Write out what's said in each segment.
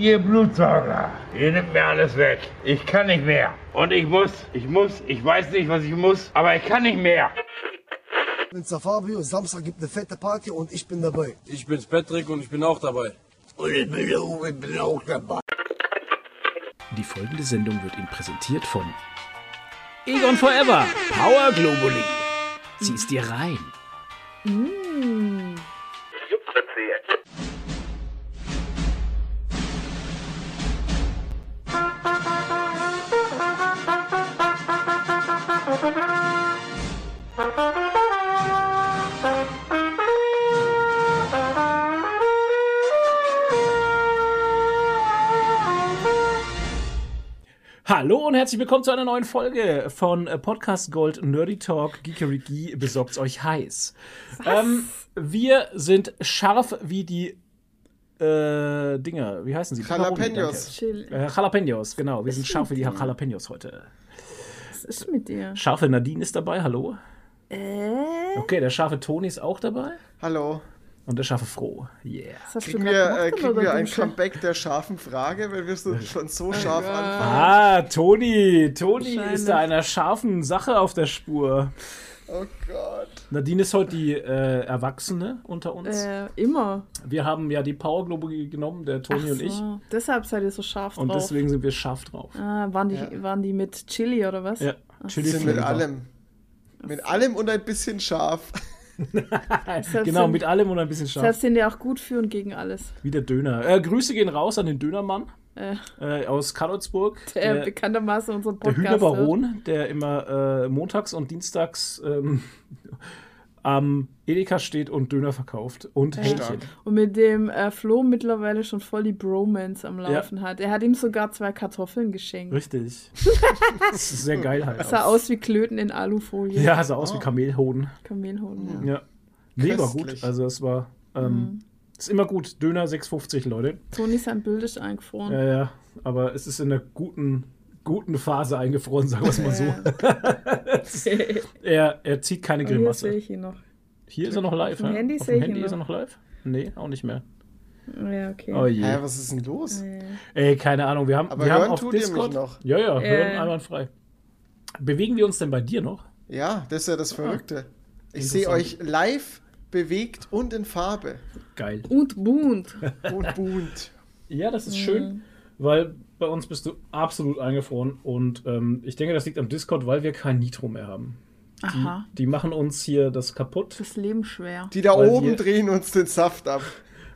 Ihr Blutsauger, ihr nimmt mir alles weg. Ich kann nicht mehr. Und ich muss, ich muss, ich weiß nicht, was ich muss, aber ich kann nicht mehr. Ich bin's der Fabio, Samstag gibt eine fette Party und ich bin dabei. Ich bin's Patrick und ich bin auch dabei. Und ich bin, auch- ich bin auch dabei. Die folgende Sendung wird Ihnen präsentiert von Egon Forever Power Globally. Zieh's dir rein. Hallo und herzlich willkommen zu einer neuen Folge von äh, Podcast Gold Nerdy Talk Geekery besorgt's euch heiß. Ähm, wir sind scharf wie die äh, Dinger, wie heißen sie? Jalapenos. Äh, Jalapenos, genau. Wir sind scharf wie die? Jalapenos heute. Was ist mit dir? Scharfe Nadine ist dabei, hallo. Äh? Okay, der scharfe Toni ist auch dabei. Hallo. Und der scharfe Froh. Yeah. Hast Kriegen wir, grad äh, gemacht kriegen wir ein Dusche? Comeback der scharfen Frage, weil wir so, schon so scharf anfangen? Ah, Toni. Toni ist da einer scharfen Sache auf der Spur. Oh Gott. Nadine ist heute die äh, Erwachsene unter uns. Äh, immer. Wir haben ja die Power Globe genommen, der Toni Ach und ich. so. Deshalb seid ihr so scharf Und drauf. deswegen sind wir scharf drauf. ah, waren, die, waren die mit Chili oder was? Ja, Chili Wir sind mit allem. Mit allem und ein bisschen scharf. Genau, sind, mit allem und ein bisschen scharf. Deshalb sind die auch gut für und gegen alles. Wie der Döner. Äh, Grüße gehen raus an den Dönermann Äh, äh, aus Karlsburg. der, Der, bekanntermaßen unseren der Podcast hört. Hühnerbaron, der immer äh, montags und dienstags ähm, am Edeka steht und Döner verkauft. Und Hähnchen. Und mit dem äh, Flo mittlerweile schon voll die Bromance am Laufen hat. Er hat ihm sogar zwei Kartoffeln geschenkt. Richtig. das ist sehr geil halt. Sah aus wie Klöten in Alufolie. Ja, sah aus wie Kamelhoden. Kamelhoden, ja. Ja. Mega gut. Also es war. Mhm. Ähm, Ist immer gut. Döner 6,50, Leute. Toni sein Bild ist eingefroren. Ja, ja. Aber es ist in einer guten, guten Phase eingefroren, sagen wir es mal so. er, er zieht keine Hier Grimasse. sehe ich ihn noch. Hier ist er noch live, dem ja? Handy Auf dem ich Handy ist er noch. live? Nee, auch nicht mehr. Ja, okay. Oh je. Hä, was ist denn los? Ey, keine Ahnung. Wir haben, Aber wir hören haben auf tut ihr mich Discord. noch? Ja, ja, hören Äh. einwandfrei. Bewegen wir uns denn bei dir noch? Ja, das ist ja das Verrückte. Ich Interessant. sehe euch live bewegt und in Farbe. Geil. Und bunt. Und bunt. Ja, das ist Mhm. schön, weil bei uns bist du absolut eingefroren und ähm, ich denke, das liegt am Discord, weil wir kein Nitro mehr haben. Die, Aha. die machen uns hier das kaputt, Das Leben schwer. Die da oben wir- drehen uns den Saft ab.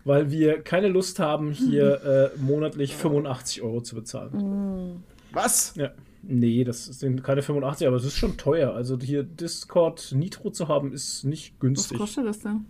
weil wir keine Lust haben, hier äh, monatlich 85 Euro zu bezahlen. Was? Ja. Nee, das sind keine 85, aber es ist schon teuer. Also hier Discord Nitro zu haben, ist nicht Was günstig. kostet das denn?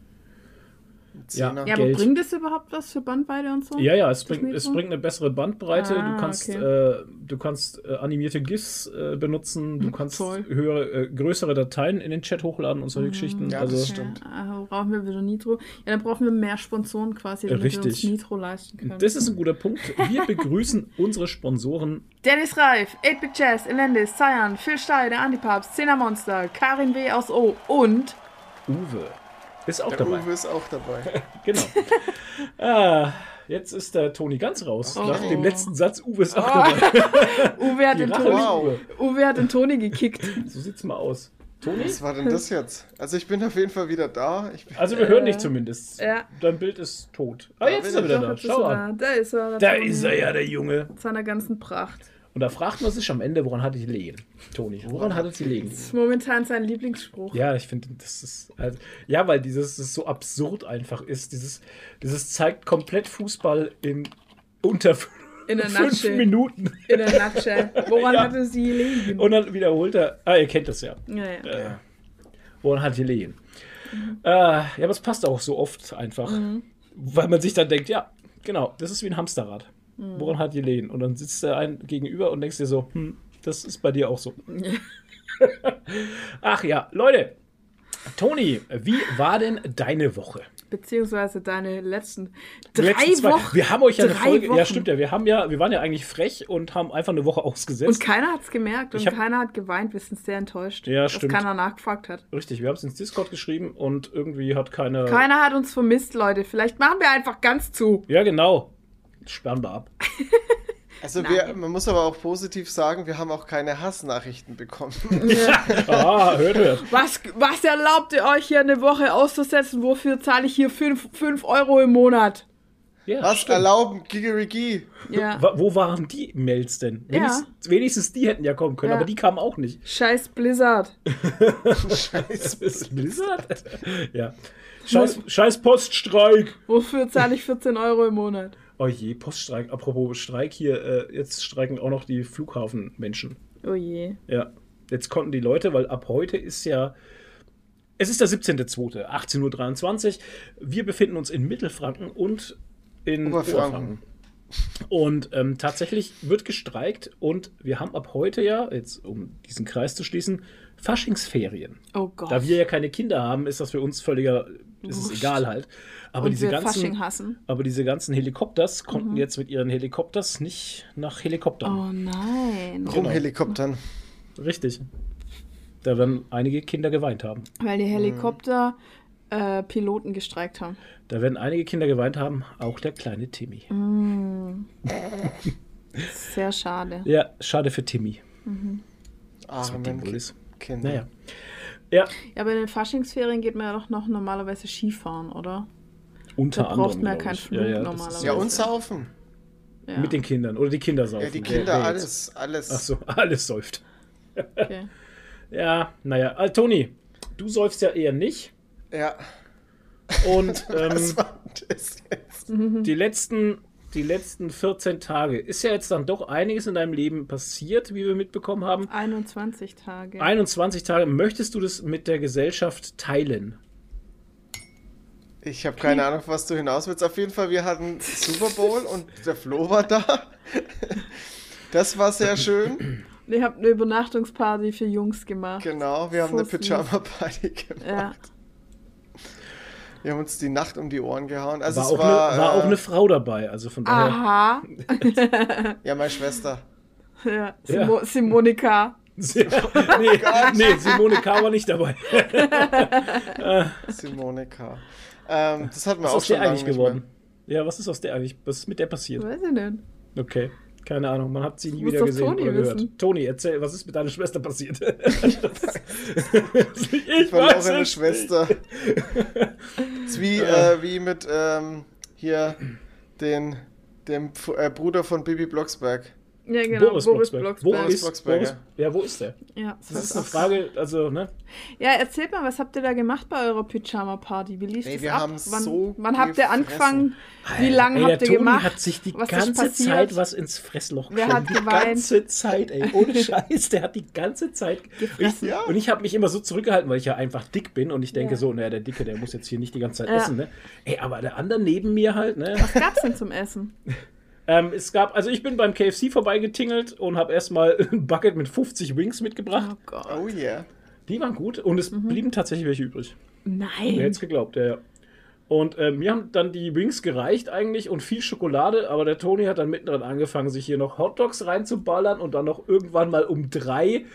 Zehner. Ja, aber Geld. bringt es überhaupt was für Bandweite und so? Ja, ja, es bringt, es bringt eine bessere Bandbreite. Ah, du kannst, okay. äh, du kannst äh, animierte GIFs äh, benutzen. Du kannst toll. höhere, äh, größere Dateien in den Chat hochladen und solche Geschichten. Ja, also das stimmt. Ja, äh, brauchen wir wieder Nitro. Ja, dann brauchen wir mehr Sponsoren quasi, damit wir uns Richtig. Nitro leisten können. das ist ein guter Punkt. Wir begrüßen unsere Sponsoren. Dennis Reif, 8-Bit Jazz, Elendis, Cyan, Phil Steil, der Antipapst, Zehner Monster, Karin W. aus O und Uwe ist auch Der dabei. Uwe ist auch dabei. Genau. ah, jetzt ist der Toni ganz raus. Oh. Nach dem letzten Satz, Uwe ist auch dabei. Uwe hat, den Toni, Wow. Uwe. Hat den Toni gekickt. So sieht's mal aus. Toni? Was war denn das jetzt? Also ich bin auf jeden Fall wieder da. Ich bin, Also wir hören dich zumindest. ja. Dein Bild ist tot. Ah, jetzt ist er wieder da. Schau an. Da ist er. Da ist er ja, der Junge. Mit seiner ganzen Pracht. Und da fragt man sich am Ende, woran hat die liegen? Toni, woran hat sie liegen? Das ist momentan sein Lieblingsspruch. Ja, ich finde, das ist. Also, ja, weil dieses das so absurd einfach ist. Dieses, dieses zeigt komplett Fußball in unter In fünf Nutshell. Minuten. In der Nutshell. Woran Ja. hatte sie liegen? Und dann wiederholt er. Ah, ihr kennt das ja. ja, ja. Äh, woran hat die liegen? Äh, ja, aber es passt auch so oft einfach. Weil man sich dann denkt, ja, genau, das ist wie ein Hamsterrad. Woran hat die Lehen? Und dann sitzt der ein gegenüber und denkst dir so, hm, das ist bei dir auch so. Ach ja, Leute. Toni, wie war denn deine Woche? Beziehungsweise deine letzten drei letzten zwei- Wochen. Wir haben euch ja eine Folge. Ja, Wochen. stimmt ja. Wir haben ja, wir waren ja eigentlich frech und haben einfach eine Woche ausgesetzt. Und keiner hat es gemerkt und hab- keiner hat geweint. Wir sind sehr enttäuscht, Ja, dass stimmt. keiner nachgefragt hat. Richtig, wir haben es ins Discord geschrieben und irgendwie hat keiner. Keiner hat uns vermisst, Leute. Vielleicht machen wir einfach ganz zu. Ja, genau. Sperren wir ab. Also wir, man muss aber auch positiv sagen, wir haben auch keine Hassnachrichten bekommen. Ah, hört, hört. Was, was erlaubt ihr euch hier eine Woche auszusetzen? Wofür zahle ich hier 5 Euro im Monat? Ja, Was stimmt. erlauben, Gigerigi? Ja. Wo waren die Mails denn? Ja. Wenigstens, wenigstens die hätten ja kommen können, Ja. aber die kamen auch nicht. Scheiß Blizzard. Scheiße. Ist Blizzard? ja. Scheiß, scheiß Poststreik. Wofür zahle ich 14 Euro im Monat? Oh je, Poststreik. Apropos Streik hier, äh, jetzt streiken auch noch die Flughafenmenschen. Oh je. Ja. Jetzt konnten die Leute, weil ab heute ist ja. Es ist der 17.02., 18.23 Uhr. Wir befinden uns in Mittelfranken und in Oberfranken. Oberfranken. Und ähm, tatsächlich wird gestreikt und wir haben ab heute ja, jetzt um diesen Kreis zu schließen, Faschingsferien. Oh Gott. Da wir ja keine Kinder haben, ist das für uns völliger, ist es egal halt. Aber Und diese ganzen, Fasching hassen. aber diese ganzen Helikopters konnten jetzt mit ihren Helikopters nicht nach Helikoptern. Oh nein. Genau. Rumhelikoptern. Richtig. Da werden einige Kinder geweint haben. Weil die Helikopter äh, Piloten gestreikt haben. Da werden einige Kinder geweint haben, auch der kleine Timmy. Sehr schade. Ja, schade für Timmy. Dem wohl ist. Kinder. Naja. Ja, Ja, aber in den Faschingsferien geht man ja doch noch normalerweise Skifahren, oder? unter Da anderem. braucht man ja keinen. Flug das ist normalerweise. Ja, und saufen. Ja. Mit den Kindern. Oder die Kinder saufen. Ja, die Kinder, jetzt? alles, alles. Ach so, alles säuft. Okay. Ja, naja. Also, Toni, du säufst ja eher nicht. Ja, Und ähm, was war das jetzt? die, letzten, die letzten 14 Tage ist ja jetzt dann doch einiges in deinem Leben passiert, wie wir mitbekommen haben. 21 Tage. 21 Tage. Möchtest du das mit der Gesellschaft teilen? Ich habe keine Ahnung, was du hinaus willst. Auf jeden Fall, wir hatten Super Bowl und der Flo war da. Das war sehr schön. ich habe eine Übernachtungsparty für Jungs gemacht. Genau, wir haben So eine. Pyjama-Party gemacht. Ja. Wir haben uns die Nacht um die Ohren gehauen. Also War, es auch, war, eine, war äh, auch eine Frau dabei, also von daher. Aha. Ja, meine Schwester. Ja. Simo Simonika. nee, nee, Simone K. war nicht dabei. Simone K. Ähm, das hatten wir Was ist auch aus schon der eigentlich geworden? Ja, was ist aus der eigentlich? Was ist mit der passiert? Weiß ich nicht. Okay, keine Ahnung, man hat sie nie wieder gesehen Toni oder gehört. wissen. Toni, erzähl, was ist mit deiner Schwester passiert? ich mehr. Verlorene es Schwester. ist wie, äh, wie mit ähm, hier den, dem äh, Bruder von Bibi Blocksberg. Ja, genau. Boris, Boris, Blocksberg. Blocksberg. Wo ist Blocksberg, Boris? Ja, wo ist der? Ja. Das ist eine Frage, also, ne? ja, erzählt mal, was habt ihr da gemacht bei eurer Pyjama-Party? Wie lief Ey, das wir ab? haben wann, so wann habt ihr angefangen? Wie lange habt ihr Toni gemacht? hat sich die Was ist ganze passiert? Zeit was ins Fressloch Wer geschoben. hat Die geweint? ganze Zeit, ey. Ohne Scheiß, der hat die ganze Zeit Gefressen. Ich, Ja. Und ich habe mich immer so zurückgehalten, weil ich ja einfach dick bin und ich denke Ja. so, naja, der Dicke, der muss jetzt hier nicht die ganze Zeit Ja. essen, ne? Ey, aber der andere neben mir halt, ne? Was gab's denn zum Essen? Ähm, es gab, also ich bin beim KFC vorbeigetingelt und habe erstmal ein Bucket mit 50 Wings mitgebracht. Oh Gott. Oh yeah. Die waren gut und es blieben tatsächlich welche übrig. Wer hätte Nein. es geglaubt, ja, ja. Und äh, mir haben dann die Wings gereicht eigentlich und viel Schokolade, aber der Toni hat dann mittendrin angefangen, sich hier noch Hotdogs reinzuballern und dann noch irgendwann mal um drei.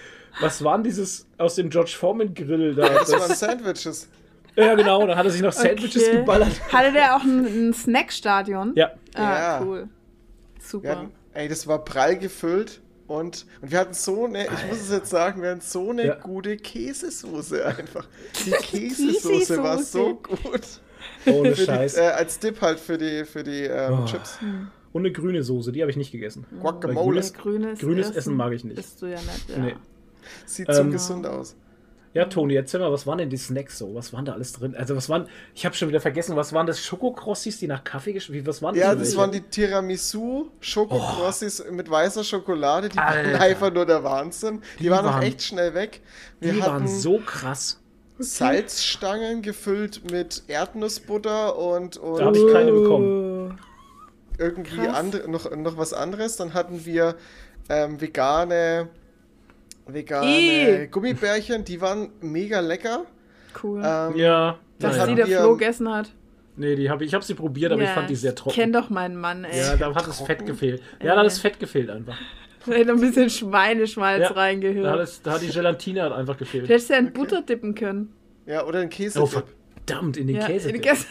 Was waren dieses aus dem George Foreman Grill da? Das waren Das, Sandwiches. ja, genau, dann hat er sich noch Sandwiches Okay. geballert. Hatte der auch ein, ein Snackstadion? Ja, Ah, Ja. cool. Super. hatten, ey, das war prall gefüllt und, und wir hatten so eine, ich muss es jetzt sagen, wir hatten so eine Ja. gute Käsesoße einfach. Die Käsesoße war so gut. ohne Für die, Scheiß. äh, als Dip halt für die, für die ähm, Oh. Chips. Und eine grüne Soße, die habe ich nicht gegessen. Guacamole. grünes- Grünes, Grünes Essen mag ich nicht. Bist du ja nicht, ja. Nee. Sieht so Ähm, gesund aus. Ja, Toni, erzähl mal, was waren denn die Snacks so? Was waren da alles drin? Also, was waren, ich habe schon wieder vergessen, was waren das? Schokokrossis, die nach Kaffee geschmeckt Was waren Ja, das welche? waren die Tiramisu Schokokrossis mit weißer Schokolade. Die waren Alter. einfach nur der Wahnsinn. Die, Die waren auch waren- echt schnell weg. Wir Die waren so krass. Salzstangen gefüllt mit Erdnussbutter und, und Da habe ich keine bekommen. irgendwie andre, noch, noch was anderes. Dann hatten wir ähm, vegane, vegane Ih. Gummibärchen, die waren mega lecker. Cool. Ähm, Ja, Dass die der Flo gegessen hat. nee, die hab ich, ich habe sie probiert, aber ich Ja, fand die sehr trocken. Kenn doch meinen Mann, ey. ja, da hat das Fett gefehlt. Ja, da hat das Fett gefehlt einfach. Da hätte ein bisschen Schweineschmalz Ja, Da hat, reingehört. es, da hat die Gelatine halt einfach Du gefehlt. hättest ja in Butter dippen können. ja, oder ein Käse. Oh, verdammt, in den Ja, Käse. in die Käse.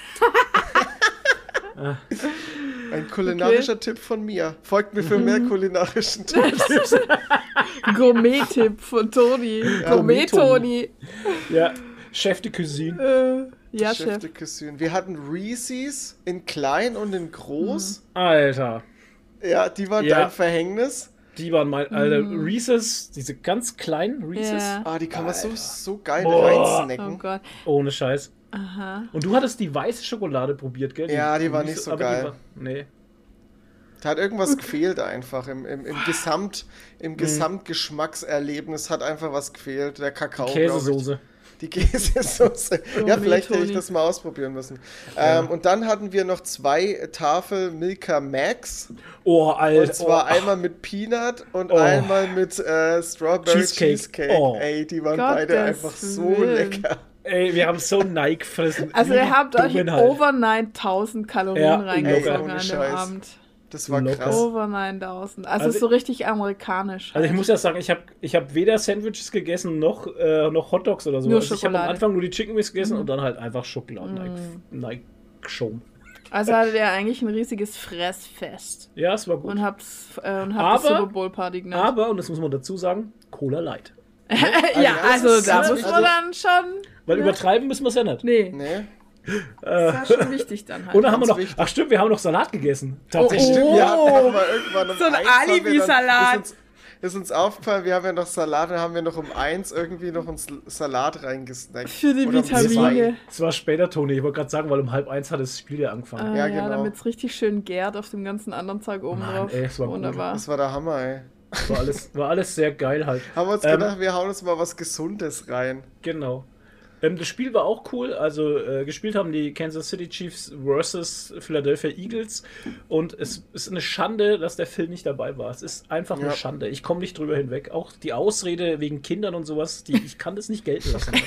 Ein kulinarischer Tipp von mir. Folgt mir für mehr kulinarischen Tipps. Gourmet-Tipp von Toni. Gourmet-Toni. Ja, Chef de Cuisine. Äh, ja, Chef Chef. de Cuisine. Wir hatten Reese's in klein und in groß. Alter, Ja, die waren Ja. dein Verhängnis. die waren mein, Alter, Reese's, diese ganz kleinen Reese's, Ja. Ah, die kann man so, so geil Boah. reinsnacken. Oh Gott. ohne Scheiß. Aha. Und du hattest die weiße Schokolade probiert, gell? Ja, die war nicht so aber die geil. war- nee. Da hat irgendwas gefehlt einfach. Im, im, im, Gesamt, im Gesamtgeschmackserlebnis hat einfach was gefehlt. Der Kakao. ich. Käsesoße. Die Käsesoße. ja, vielleicht hätte ich das mal ausprobieren müssen. Ähm, und dann hatten wir noch zwei Tafel Milka Max. Oh, Alter. Und zwar oh. einmal mit Peanut und Oh. einmal mit äh, Strawberry Cheesecake. Cheesecake. Oh. Ey, die waren Gottes beide einfach so Willen. lecker. Ey, wir haben so Nike gefressen. Also ihr habt euch halt. over 9000 Kalorien Ja, reingezogen an dem. Abend. Das war Locker. krass. Over 9000. Also, Also- so richtig amerikanisch. Also ich halt. muss ja sagen, ich habe ich hab weder Sandwiches gegessen noch, äh, noch Hotdogs oder so. Nur also ich habe am. Anfang nur die Chicken Wings gegessen und dann halt einfach Schokolade. Nike, Nike Show. Also hattet ihr eigentlich ein riesiges Fressfest. Ja, es war gut. Und habt, äh, und habt Aber- Super Bowl Party genannt. Aber, und das muss man dazu sagen, Cola Light. ja, ja, also das ist da muss man wichtig. dann schon. Weil Ja. übertreiben müssen wir es ja nicht. Nee, Nee. das war schon wichtig dann halt. Dann haben wir noch, wichtig. ach stimmt, wir haben noch Salat gegessen. Tatsächlich. Oh. Irgendwann um So ein Alibi-Salat. Ist uns, ist uns aufgefallen, wir haben ja noch Salat, dann haben wir noch um eins irgendwie noch uns Salat reingesnackt. Für die Oder Vitamine. Es war später, Toni. Ich wollte gerade sagen, weil um halb eins hat das Spiel ja angefangen. Ah, Ja, ja, genau. damit es richtig schön gärt auf dem ganzen anderen Zeug oben Mann, drauf. ey, es war gut. Wunderbar. Das war der Hammer, ey. War, alles, war alles sehr geil halt. Haben wir uns Ähm, gedacht, wir hauen uns mal was Gesundes rein. Genau. Ähm, das Spiel war auch cool. Also äh, gespielt haben die Kansas City Chiefs versus Philadelphia Eagles. Und es ist eine Schande, dass der Phil nicht dabei war. Es ist einfach Ja. eine Schande. Ich komme nicht drüber hinweg. Auch die Ausrede wegen Kindern und sowas, die, ich kann das nicht gelten lassen.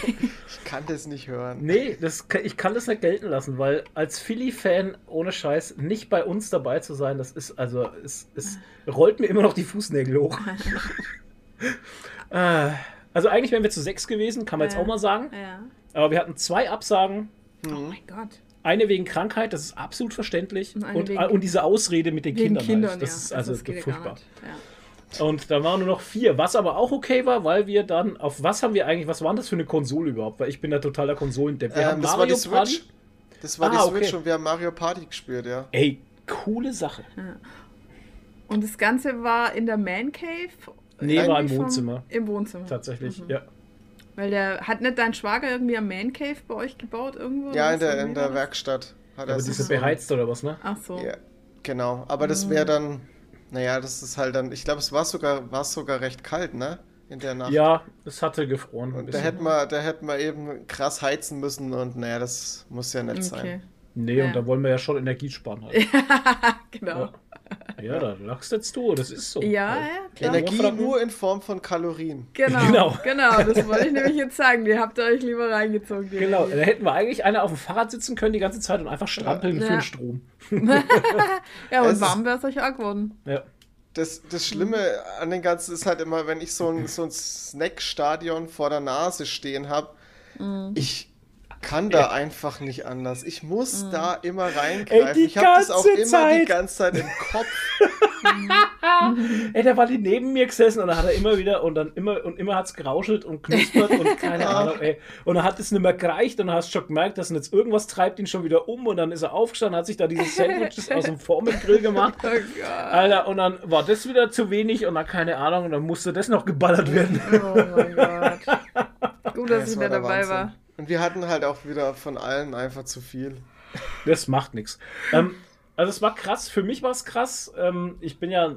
Ich kann das nicht hören. nee, das, ich kann das nicht gelten lassen, weil als Philly-Fan ohne Scheiß nicht bei uns dabei zu sein, das ist also, es, es rollt mir immer noch die Fußnägel hoch. äh, also eigentlich wären wir zu sechs gewesen, kann man jetzt Ja. auch mal sagen. Ja. Aber wir hatten zwei Absagen. Oh mein Gott. Eine wegen Krankheit, das ist absolut verständlich. Und Und, eine und, diese Ausrede mit den Kindern. Kindern, halt. Das ja. ist also geht ja gar furchtbar. Und da waren nur noch vier, was aber auch okay war, weil wir dann, auf was haben wir eigentlich, was war denn das für eine Konsole überhaupt? Weil ich bin da totaler Konsolendepp. Wir haben Ähm, das war Mario die Switch. Party. Das war Ah, die Switch okay. und wir haben Mario Party gespielt, ja. Ey, coole Sache. Und das Ganze war in der Man Cave? Nee, war im Wohnzimmer. Im Wohnzimmer. Tatsächlich, Mhm. ja. Weil der hat nicht dein Schwager irgendwie am Man Cave bei euch gebaut irgendwo? Ja, in der, in der? Werkstatt. Hat er Aber diese so- beheizt oder was, ne? Ach so. Ja, genau. Aber das wäre dann, naja, das ist halt dann, ich glaube, es war sogar, war sogar recht kalt, ne? In der Nacht. Ja, es hatte gefroren. Ein Und da hätten wir, da hätten wir eben krass heizen müssen und naja, das muss ja nicht Okay. sein. Nee, Ja. und da wollen wir ja schon Energie sparen halt. Genau. Ja, da lachst jetzt du, das ist so. Ja, ja, klar. Energie nur in Form von Kalorien. Genau, Genau. genau. das wollte ich nämlich jetzt sagen. Die habt ihr euch lieber reingezogen. Genau, da hätten wir eigentlich einer auf dem Fahrrad sitzen können die ganze Zeit und einfach strampeln Ja. für den Strom. Ja, Es und ist- warm wäre es euch auch geworden. Ja. Das, das Schlimme an den Ganzen ist halt immer, wenn ich so ein, so ein Snackstadion vor der Nase stehen habe, Mhm. ich kann da einfach nicht anders. Ich muss Mhm. da immer Ey, reingreifen. die ich habe das auch immer die Zeit. ganze Zeit im Kopf. Ey, der war die neben mir gesessen und dann hat er immer wieder und dann immer und immer hat's gerauschelt und knuspert und keine Ahnung, ey. Und dann hat es nicht mehr gereicht und dann hast du schon gemerkt, dass jetzt irgendwas treibt ihn schon wieder um und dann ist er aufgestanden, hat sich da diese Sandwiches aus dem Formelgrill gemacht. Oh Gott. Alter, und dann war das wieder zu wenig und dann keine Ahnung und dann musste das noch geballert werden. Oh mein Gott. Gut, dass Das ich der dabei Wahnsinn. war. Und wir hatten halt auch wieder von allen einfach zu viel. Das macht nichts. Ähm, also es war krass, für mich war es krass. Ähm, ich bin ja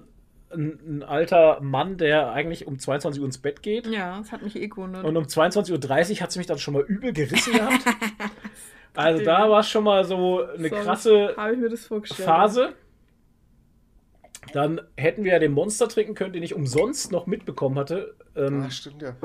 ein, ein alter Mann, der eigentlich um 22 Uhr ins Bett geht. Ja, das hat mich eh gewundert. Und um 22.30 Uhr hat sie mich dann schon mal übel gerissen gehabt. Also da war schon mal so eine So krasse Habe ich mir das vorgestellt. Phase. Dann hätten wir ja den Monster trinken können, den ich umsonst noch mitbekommen hatte. Ähm, Ah, stimmt ja.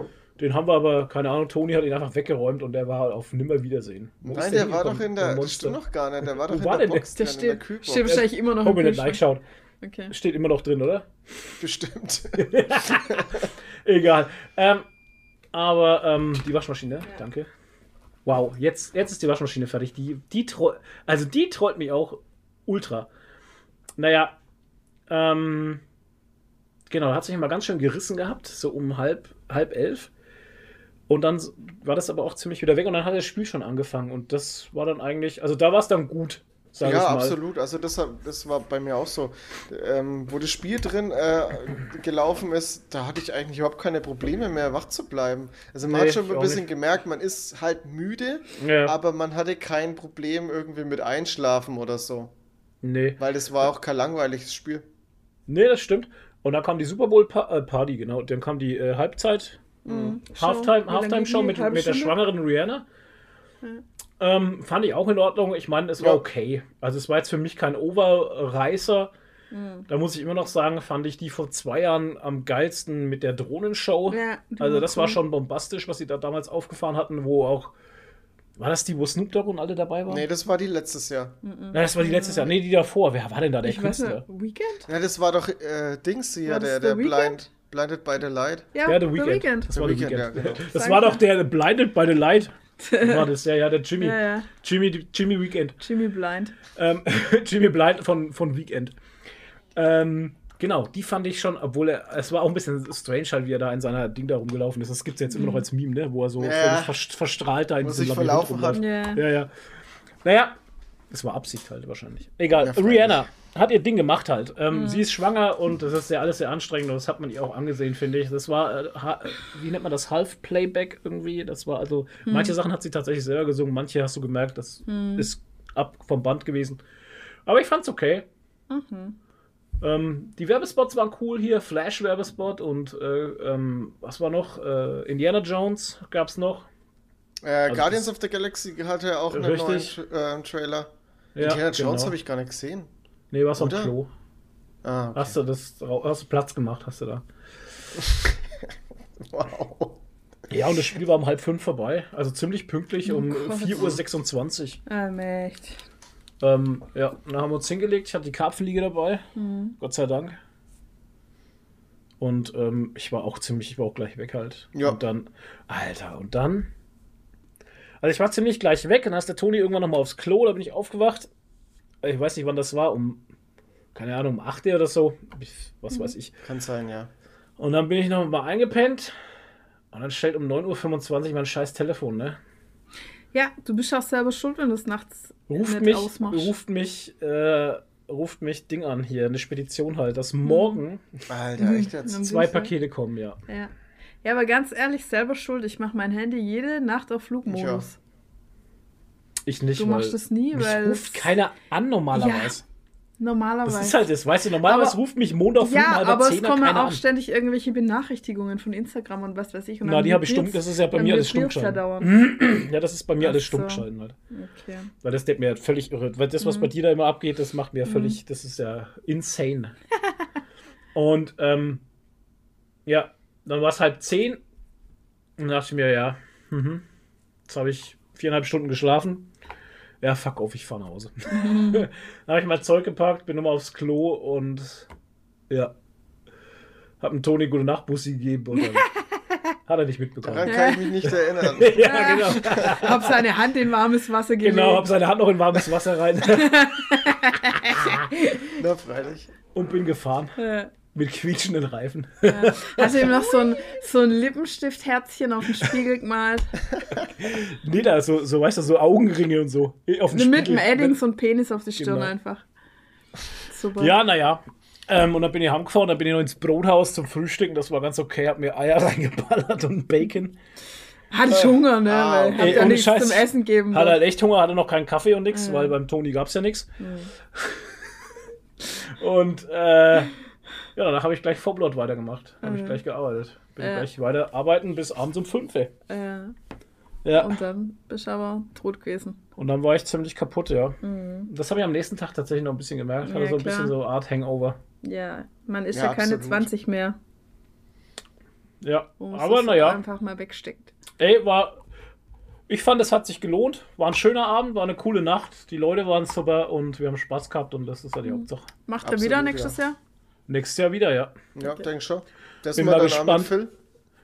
Den haben wir aber, keine Ahnung, Toni hat ihn einfach weggeräumt und der war auf Nimmerwiedersehen. Wo Nein, der der war doch in der. Das Monster? stimmt noch gar nicht. Der war Wo doch in war der denn der? Box Der drin, in der steht, Kühlbox. steht wahrscheinlich immer noch mir im nicht Kühlschrank. nachgeschaut. Okay. Steht immer noch drin, oder? Bestimmt. Egal. Ähm, aber ähm, die Waschmaschine, danke. Wow, jetzt, jetzt ist die Waschmaschine fertig. Die, die also die trollt mich auch ultra. naja, ähm, genau, hat sich immer ganz schön gerissen gehabt, so um halb, halb elf. Und dann war das aber auch ziemlich wieder weg und dann hat das Spiel schon angefangen und das war dann eigentlich, also da war es dann gut, sag ja, ich mal. absolut. Also das, das war bei mir auch so. Ähm, wo das Spiel drin äh, gelaufen ist, da hatte ich eigentlich überhaupt keine Probleme mehr, wach zu bleiben. Also man Nee, hat schon ein bisschen nicht. gemerkt, man ist halt müde, Ja. aber man hatte kein Problem irgendwie mit Einschlafen oder so. Nee. Weil das war auch kein langweiliges Spiel. Nee, das stimmt. Und dann kam die Super Bowl pa äh, Party, genau. Dann kam die äh, Halbzeit, Halftime, Wie lange Halftime ging Show mit, mit der schwangeren Rihanna. Ähm, fand ich auch in Ordnung. Ich meine, es war Ja. okay. Also es war jetzt für mich kein Overreißer. Hm. Da muss ich immer noch sagen, fand ich die vor zwei Jahren am geilsten mit der Drohnenshow. Ja, also das war schon bombastisch, was sie da damals aufgefahren hatten, wo auch. War das die, wo Snoop Dogg und alle dabei waren? Nee, das war die letztes Jahr. Nein, das war die letztes Jahr. Nee, die davor. Wer war denn da der Ich weiß Künstler? nicht, Weekend? Ja, das war doch äh, Dings hier, War der, der? Blind, Blinded by the Light. Ja, Ja, The Weeknd. Das The war The Weeknd, Weeknd. ja, genau. Das Sag war doch der Blinded by the Light. War das ja, ja, der Jimmy. Ja, ja. Jimmy, Jimmy Weekend. Jimmy Blind. Ähm, Jimmy Blind von, von Weekend. Ähm, genau, die fand ich schon, obwohl er, es war auch ein bisschen strange halt, wie er da in seiner Ding da rumgelaufen ist. Das gibt es jetzt immer noch als Meme, ne? Wo er so Ja. verstrahlt da in diesem Labyrinth rumläuft. Ja. Ja, ja. Naja, es war Absicht halt wahrscheinlich. Egal. Ja, freilich. Hat ihr Ding gemacht halt. Ähm, Sie ist schwanger und das ist ja alles sehr anstrengend und das hat man ihr auch angesehen, finde ich. Das war, äh, wie nennt man das, Half-Playback irgendwie. Das war also, manche Sachen hat sie tatsächlich selber gesungen, manche hast du gemerkt, das ist ab vom Band gewesen. Aber ich fand's okay. Ähm, die Werbespots waren cool hier, Flash-Werbespot und äh, ähm, was war noch? Äh, Indiana Jones gab's noch. Äh, Guardians das- of the Galaxy hatte auch einen Richtig. neuen äh, Trailer. Ja, Indiana Jones genau. habe ich gar nicht gesehen. Nee, was am Oder? Klo. Ah, okay. Hast du das, hast du Platz gemacht, hast du da. Wow. Ja, und das Spiel war um halb fünf vorbei. Also ziemlich pünktlich um Gott. 4.26 Uhr. Ah, echt. Ähm, ja, dann haben wir uns hingelegt. Ich hatte die Karpfenliege dabei. Mhm. Gott sei Dank. Und ähm, ich war auch ziemlich, ich war auch gleich weg halt. Ja. Und dann, Alter, und dann. Also ich war ziemlich gleich weg und dann ist der Toni irgendwann nochmal aufs Klo, da bin ich aufgewacht. Ich weiß nicht, wann das war, um, keine Ahnung, um 8 Uhr oder so. Was Mhm. weiß ich. Kann sein, ja. Und dann bin ich noch mal eingepennt. Und dann stellt um 9.25 Uhr mein scheiß Telefon, ne? Ja, du bist auch selber schuld, wenn du es nachts Ruft nicht mich, ausmachst. ruft mich, äh, ruft mich Ding an hier, eine Spedition halt, dass Mhm. morgen Alter, echt jetzt? Am zwei. Pakete kommen, ja. Ja. ja, aber ganz ehrlich, selber schuld. Ich mache mein Handy jede Nacht auf Flugmodus. Ich nicht, Du machst es nie, mich weil ruft es- keiner an normalerweise. Normalerweise. Das ist halt das, weißt du, normalerweise Aber- ruft mich Montag ja, halb aber es kommen auch an. ständig irgendwelche Benachrichtigungen von Instagram und was weiß ich. Und Na, die habe ich stumm, das ist ja bei mir alles stumm ja geschalten. Ja, das ist bei mir Ach alles so. stumm geschalten halt. Okay. Weil das geht mir halt völlig irre. Weil das, was Mhm. bei dir da immer abgeht, das macht mir völlig, das ist ja insane. und ähm, ja, dann war es halb zehn und dachte ich mir, ja, mhm. jetzt habe ich viereinhalb Stunden geschlafen. Ja, fuck off, ich fahre nach Hause. Mhm. dann habe ich mein Zeug gepackt, bin nochmal aufs Klo und ja, habe dem Toni gute Nachtbussi gegeben und dann hat er nicht mitbekommen. Daran kann ich mich nicht erinnern. ja, genau. Hab seine Hand in warmes Wasser gelegt. Genau, habe seine Hand noch in warmes Wasser rein Na, freilich. und bin gefahren. Ja. Mit quietschenden Reifen. Hast du ihm noch so ein, so ein Lippenstift-Herzchen auf den Spiegel gemalt? nee, da so, so, weißt du, so Augenringe und so. Auf den Mit dem. Edding so ein Penis auf die Stirn Genau. einfach. Super. Ja, naja. Ähm, und dann bin ich heimgefahren, dann bin ich noch ins Brothaus zum Frühstücken. Das war ganz okay. Hab mir Eier reingeballert und Bacon. Hatte ich Hunger, ne? ah, Weil Ey, ja nichts Scheiß. zum Essen geben. Hatte halt echt Hunger, hatte noch keinen Kaffee und nichts, weil beim Toni gab es ja nichts. Und äh, ja, danach habe ich gleich Vorblatt weitergemacht. Habe ich gleich gearbeitet. Bin Ja. gleich weiter arbeiten bis abends um 5 Uhr. äh, Ja. und dann bist du aber tot gewesen. Und dann war ich ziemlich kaputt, ja. Das habe ich am nächsten Tag tatsächlich noch ein bisschen gemerkt. Hatte Ja, so ein klar. bisschen so eine Art Hangover. Ja, man ist Ja, ja, keine absolut. 20 mehr. Ja, aber es naja. einfach mal wegsteckt. Ey, war. Ich fand, es hat sich gelohnt. War ein schöner Abend, war eine coole Nacht. Die Leute waren super und wir haben Spaß gehabt und das ist ja die Hauptsache. Macht er wieder nächstes Jahr? Nächstes Jahr wieder, ja. Ja, denk schon. Das Bin mal gespannt. Phil.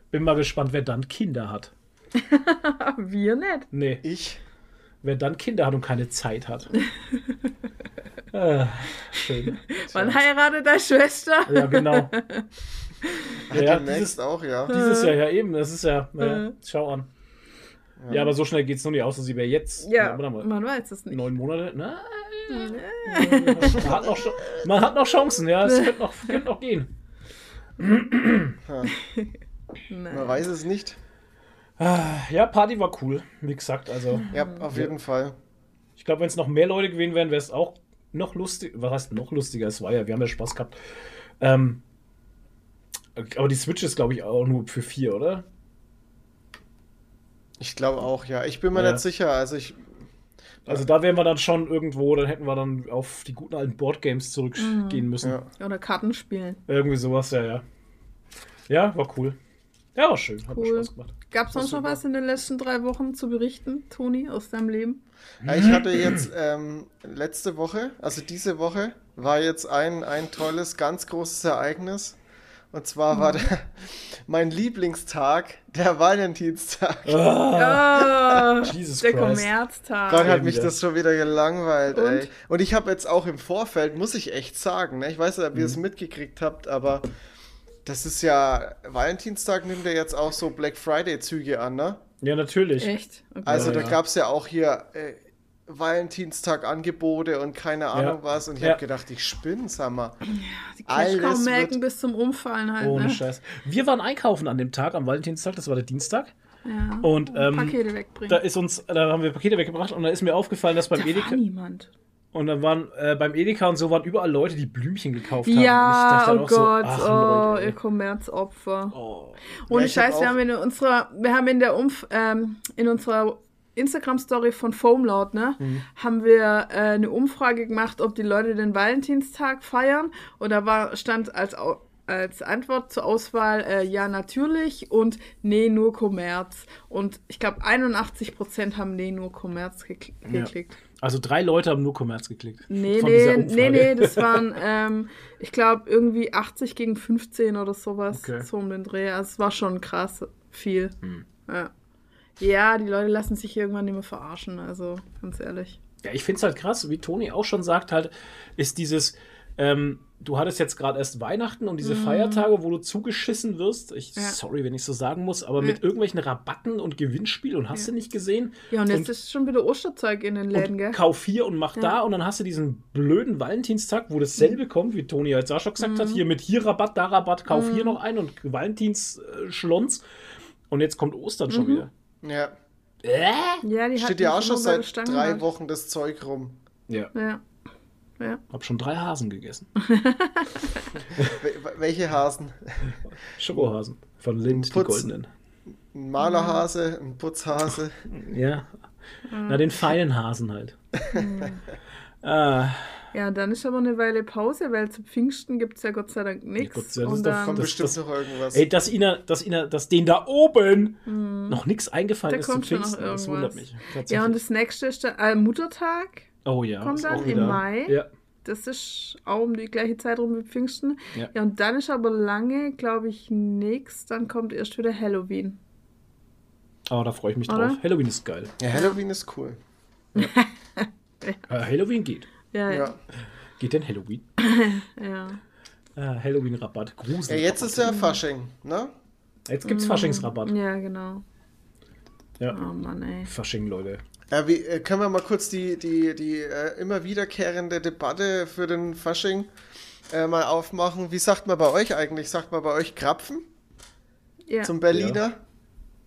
Bin mal gespannt, wer dann Kinder hat. Wir nicht. Nee, Ich. wer dann Kinder hat und keine Zeit hat. Ah, schön. Wann heiratet deine Schwester? Ja, genau. Ja, Demnächst dieses, auch, ja. dieses Jahr ja eben. Das ist ja, naja, schau an. Ja, aber so schnell geht es noch nicht aus, dass sie wäre jetzt. Ja, mal, man weiß es nicht. neun Monate. Na, man, hat noch, Ch- man hat noch Chancen, ja. Es könnte noch, könnte noch gehen. Man weiß es nicht. Ja, Party war cool, wie gesagt. Also, Ja, auf jeden Fall. ich glaube, wenn es noch mehr Leute gewesen wären, wäre es auch noch lustig. Was heißt noch lustiger? Es war ja, wir haben ja Spaß gehabt. Ähm, aber die Switch ist, glaube ich, auch nur für vier, oder? Ich glaube auch, ja. Ich bin mir Ja. nicht sicher. Also ich, Also da wären wir dann schon irgendwo, dann hätten wir dann auf die guten alten Boardgames zurückgehen müssen. ja. Oder Karten spielen. Irgendwie sowas, ja, ja. Ja, war cool. Ja, war schön. Hat mir Cool. Spaß gemacht. Gab es sonst noch was in den letzten drei Wochen zu berichten, Toni, aus deinem Leben? Ja, Ich hatte jetzt ähm, letzte Woche, also diese Woche, war jetzt ein, ein tolles, ganz großes Ereignis. Und zwar war der, mein Lieblingstag der Valentinstag. Ah, Jesus der Christ. Kommerztag. Gott hat mich das schon wieder gelangweilt, Und? ey. Und ich habe jetzt auch im Vorfeld, muss ich echt sagen, ne? ich weiß nicht, ob ihr Mhm. es mitgekriegt habt, aber das ist ja, Valentinstag nimmt ja jetzt auch so Black Friday-Züge an, ne? Ja, natürlich. Echt? Okay. Also Ja, da ja. gab es ja auch hier äh, Valentinstag-Angebote und keine Ahnung was. Und ich Ja. habe gedacht, ich spinne, sag mal. die alles Cashcow merken wird- bis zum Umfallen halt. Ohne ne? Scheiß. Wir waren einkaufen an dem Tag, am Valentinstag, das war der Dienstag. Ja. Und ähm, Pakete wegbringen. da ist uns, da haben wir Pakete weggebracht und da ist mir aufgefallen, dass beim da Edeka war niemand. und dann waren äh, beim Edeka und so waren überall Leute, die Blümchen gekauft haben. Ja, oh Gott, so, oh, ach, Leute, ihr. Kommerzopfer. oh. Ohne Ja, ich hab Scheiß, wir haben in unserer, wir haben in der Umf, ähm, in unserer Instagram-Story von Foamloud, ne, Mhm. haben wir äh, eine Umfrage gemacht, ob die Leute den Valentinstag feiern. Und da war, stand als, als Antwort zur Auswahl äh, ja natürlich und nee, nur Kommerz. Und ich glaube 81% haben nee, nur Kommerz gekl Ja. geklickt. Also drei Leute haben nur Kommerz geklickt. Nee, nee, nee, nee, das waren, ähm, ich glaube, irgendwie 80 gegen 15 oder sowas, Okay. so um den Dreh. Also es war schon krass viel. Hm. Ja. Ja, die Leute lassen sich irgendwann nicht mehr verarschen, also ganz ehrlich. Ja, ich finde es halt krass, wie Toni auch schon sagt, halt, ist dieses, ähm, du hattest jetzt gerade erst Weihnachten und diese Feiertage, wo du zugeschissen wirst. Ich, Mhm. Ja. sorry, wenn ich so sagen muss, aber mit irgendwelchen Rabatten und Gewinnspiel und hast du nicht gesehen. Ja, und jetzt Und- ist schon wieder Osterzeug in den Läden, gell? kauf hier und mach da und dann hast du diesen blöden Valentinstag, wo dasselbe kommt, wie Toni jetzt auch schon gesagt Mhm. hat, hier mit hier Rabatt, da Rabatt, kauf hier noch ein und Valentins-Schlons. Und jetzt kommt Ostern Mhm. schon wieder. Ja, Ja, die steht ja auch schon seit Stange drei halt. Wochen das Zeug rum. Ja. Ja. Ja. Hab schon drei Hasen gegessen. Wel welche Hasen? Schokohasen. Von Lind, die Putz. goldenen. Ein Malerhase, ein Putzhase. Ja. Na, den feinen Hasen halt. ah, Ja, dann ist aber eine Weile Pause, weil zu Pfingsten gibt es ja Gott sei Dank Gott nichts. sei Dank, das und dann, Kommt Das- bestimmt das- noch irgendwas. ey, dass ihnen, dass ihnen, dass denen da oben noch nichts eingefallen Da ist zu kommt schon noch Pfingsten, das wundert mich. ja, und das nächste ist der äh, Muttertag. oh ja, kommt dann auch im wieder- Mai. Ja. Das ist auch um die gleiche Zeit rum wie Pfingsten. Ja. Ja, und dann ist aber lange, glaube ich, nichts. Dann kommt erst wieder Halloween. Aber da freue ich mich Oder? drauf. Halloween ist geil. Ja, Halloween ist cool. Äh, Halloween geht. Ja, ja. Ja. Geht denn Halloween? ja. Ah, Halloween-Rabatt. ja, Grusel. jetzt ist ja Fasching, ne? Jetzt gibt's Faschingsrabatt. Ja, genau. Ja. Oh Mann, ey. Fasching, Leute. Ja, wie, äh, können wir mal kurz die, die, die äh, immer wiederkehrende Debatte für den Fasching äh, mal aufmachen? Wie sagt man bei euch eigentlich? Sagt man bei euch Krapfen Ja, zum Berliner?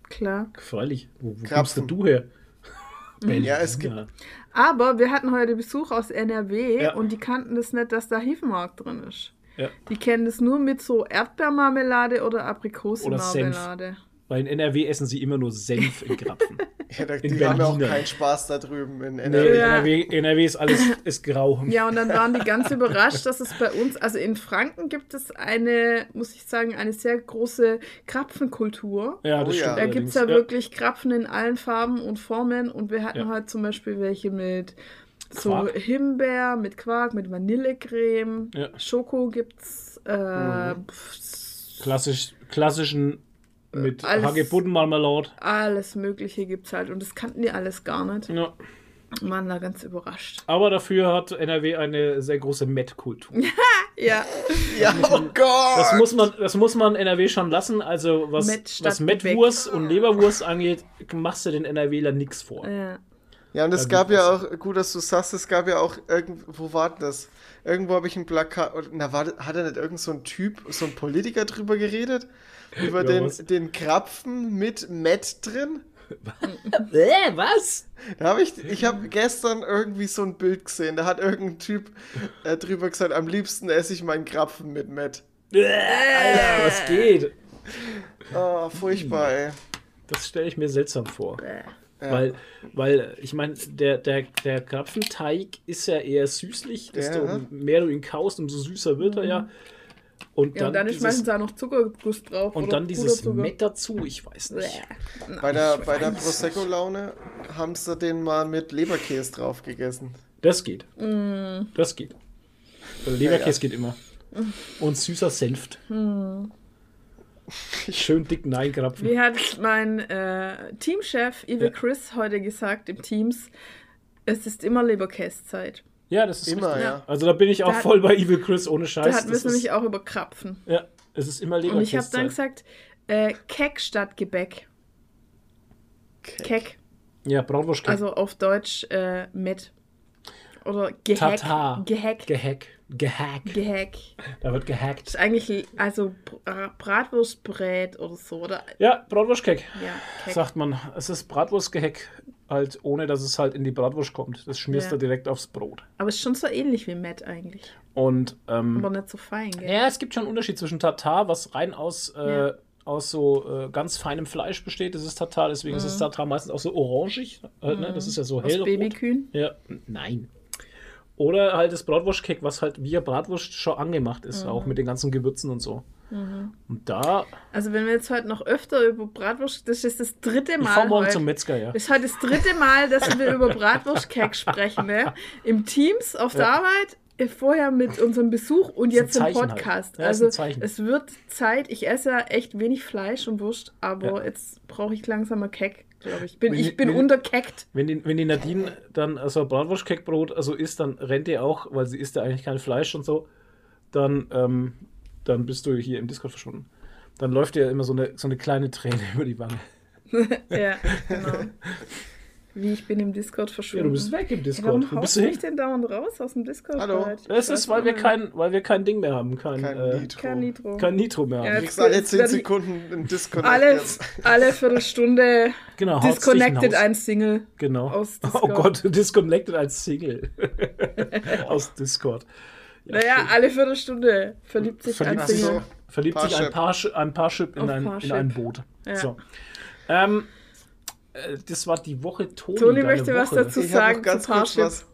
klar. Freilich. Wo, wo kommst denn du her? Ja, es gibt- Ja. Aber wir hatten heute Besuch aus NRW Ja. und die kannten das nicht, dass da Hiefenmark drin ist. Ja. Die kennen das nur mit so Erdbeermarmelade oder Aprikosenmarmelade. Weil in NRW essen sie immer nur Senf in Krapfen. Ja, da, In die haben ja auch Berliner. keinen Spaß da drüben in Nee, NRW. Ja. NRW, NRW ist alles ist grau. Ja, und dann waren die ganz überrascht, dass es bei uns, also in Franken gibt es eine, muss ich sagen, eine sehr große Krapfenkultur. Ja, das Oh ja. stimmt. Da gibt es ja wirklich Krapfen in allen Farben und Formen und wir hatten Ja. halt zum Beispiel welche mit so Quark. Himbeer, mit Quark, mit Vanillecreme, Ja. Schoko gibt's, äh, Mhm. Klassisch, klassischen mit Alles- Hagebuttenmarmelade. alles Mögliche gibt's halt und das kannten die alles gar nicht. Ja. waren da ganz überrascht. Aber dafür hat NRW eine sehr große Met-Kultur. Ja, Ja, oh Gott! Das muss man, das muss man NRW schon lassen. Also was, Met was Mettwurst und Leberwurst angeht, machst du den NRWler nichts vor. ja. Ja, und es Da gab gibt ja es- auch, gut, dass du sagst, es gab ja auch irgendwo, wo war denn das? Irgendwo habe ich ein Plakat, oder- na, war, hat da nicht irgend so ein Typ, so ein Politiker drüber geredet? Über den, was? den Krapfen mit Met drin? Äh, was? Da habe ich, ich habe gestern irgendwie so ein Bild gesehen, da hat irgendein Typ äh, drüber gesagt, am liebsten esse ich meinen Krapfen mit Met. Äh, Alter, was geht? Oh, furchtbar, ey. Das stelle ich mir seltsam vor. Ja. Weil, weil, ich meine, der, der, der Krapfenteig ist ja eher süßlich. Desto Ja. mehr du ihn kaust, umso süßer wird er ja. Und ja, und dann dieses, schmeißen sie auch noch Zuckerguss drauf. und oder dann dieses. Met dazu, ich weiß nicht. Bäh. Bei der, bei der Prosecco-Laune haben sie den mal mit Leberkäse drauf gegessen. Das geht. Mm. Das geht. Also Leberkäse Ja, ja. geht immer. Und süßer Senft. Mm. Schön dick Neinkrapfen. Wie hat mein äh, Teamchef Evil Ja. Chris heute gesagt im Teams, es ist immer Leberkäszeit. Ja, das ist Immer, richtig. ja. Also da bin ich auch Da hat- voll bei Evil Chris, ohne Scheiß. Da hatten wir Das es nämlich auch über Krapfen. ja, es ist immer Und ich habe Leberkäse. dann gesagt, äh, Keck statt Gebäck. Keck. ja, Braunwurst. Also auf Deutsch äh, mit. Oder Gehack. Tatar. Gehack. Gehack. Gehack. Gehack. Da wird gehackt. Das ist eigentlich also Bra- Bratwurstbrät oder so, oder? Ja, Bratwurstkeck, Ja, sagt man. Es ist Bratwurstgehack, halt ohne dass es halt in die Bratwurst kommt. Das schmierst Ja. du direkt aufs Brot. Aber es ist schon so ähnlich wie Met eigentlich. Und ähm, Aber nicht so fein, gell? ja, es gibt schon einen Unterschied zwischen Tatar, was rein aus, äh, Ja. aus so äh, ganz feinem Fleisch besteht. Das ist Tatar, deswegen ist das Tatar meistens auch so orangig. Halt, ne? Das ist ja so Mhm. Aus. Babykühen. Ja, nein. Oder halt das Bratwurstkeck, was halt wie eine Bratwurst schon angemacht ist, Mhm. auch mit den ganzen Gewürzen und so. Und da, Also wenn wir jetzt heute noch öfter über Bratwurst, das ist das dritte Mal. ich fahr morgen heute. zum Metzger, ja. Das ist heute das dritte Mal, dass wir über Bratwurstkeck sprechen. Ne? Im Teams, auf der Ja. Arbeit, äh, vorher mit unserem Besuch und jetzt im halt. Podcast. Ja, ist also es wird Zeit. Ich esse ja echt wenig Fleisch und Wurst, aber Ja. jetzt brauche ich langsam mal Keck, glaube ich. Bin, Wenn ich bin wenn- unterkeckt. Wenn die, wenn die Nadine dann also Bratwurstkeckbrot also isst, dann rennt die auch, weil sie isst ja eigentlich kein Fleisch und so, dann, ähm, dann bist du hier im Discord verschwunden. Dann läuft dir immer so eine, so eine kleine Träne über die Wange. Ja, genau. Wie ich bin im Discord Ja, verschwunden. du bist weg im Ja, Discord. warum Wo bist du mich hin? denn dauernd raus aus dem Discord? Hallo. weiß ist, weil wir kein, weil wir kein Ding mehr haben, kein, Kein äh, Nitro. Kein Nitro. kein Nitro mehr haben. Ja, Du kriegst alle 10 werde ich- Sekunden ein Disconnect alle, alle Viertelstunde Genau, disconnected ein Single. Genau. aus Oh Discord. Gott, disconnected als Single. Aus Discord. Ja, Naja, schön. alle Viertelstunde verliebt sich Verliebt ein Single. verliebt sich ein Parship. Paar, ein Parship in, ein, in Parship. ein Boot. Ja. So. Ähm, äh, das war die Woche Toni. Toni möchte was Woche. dazu Ich sagen ganz zu kurz Parship. was.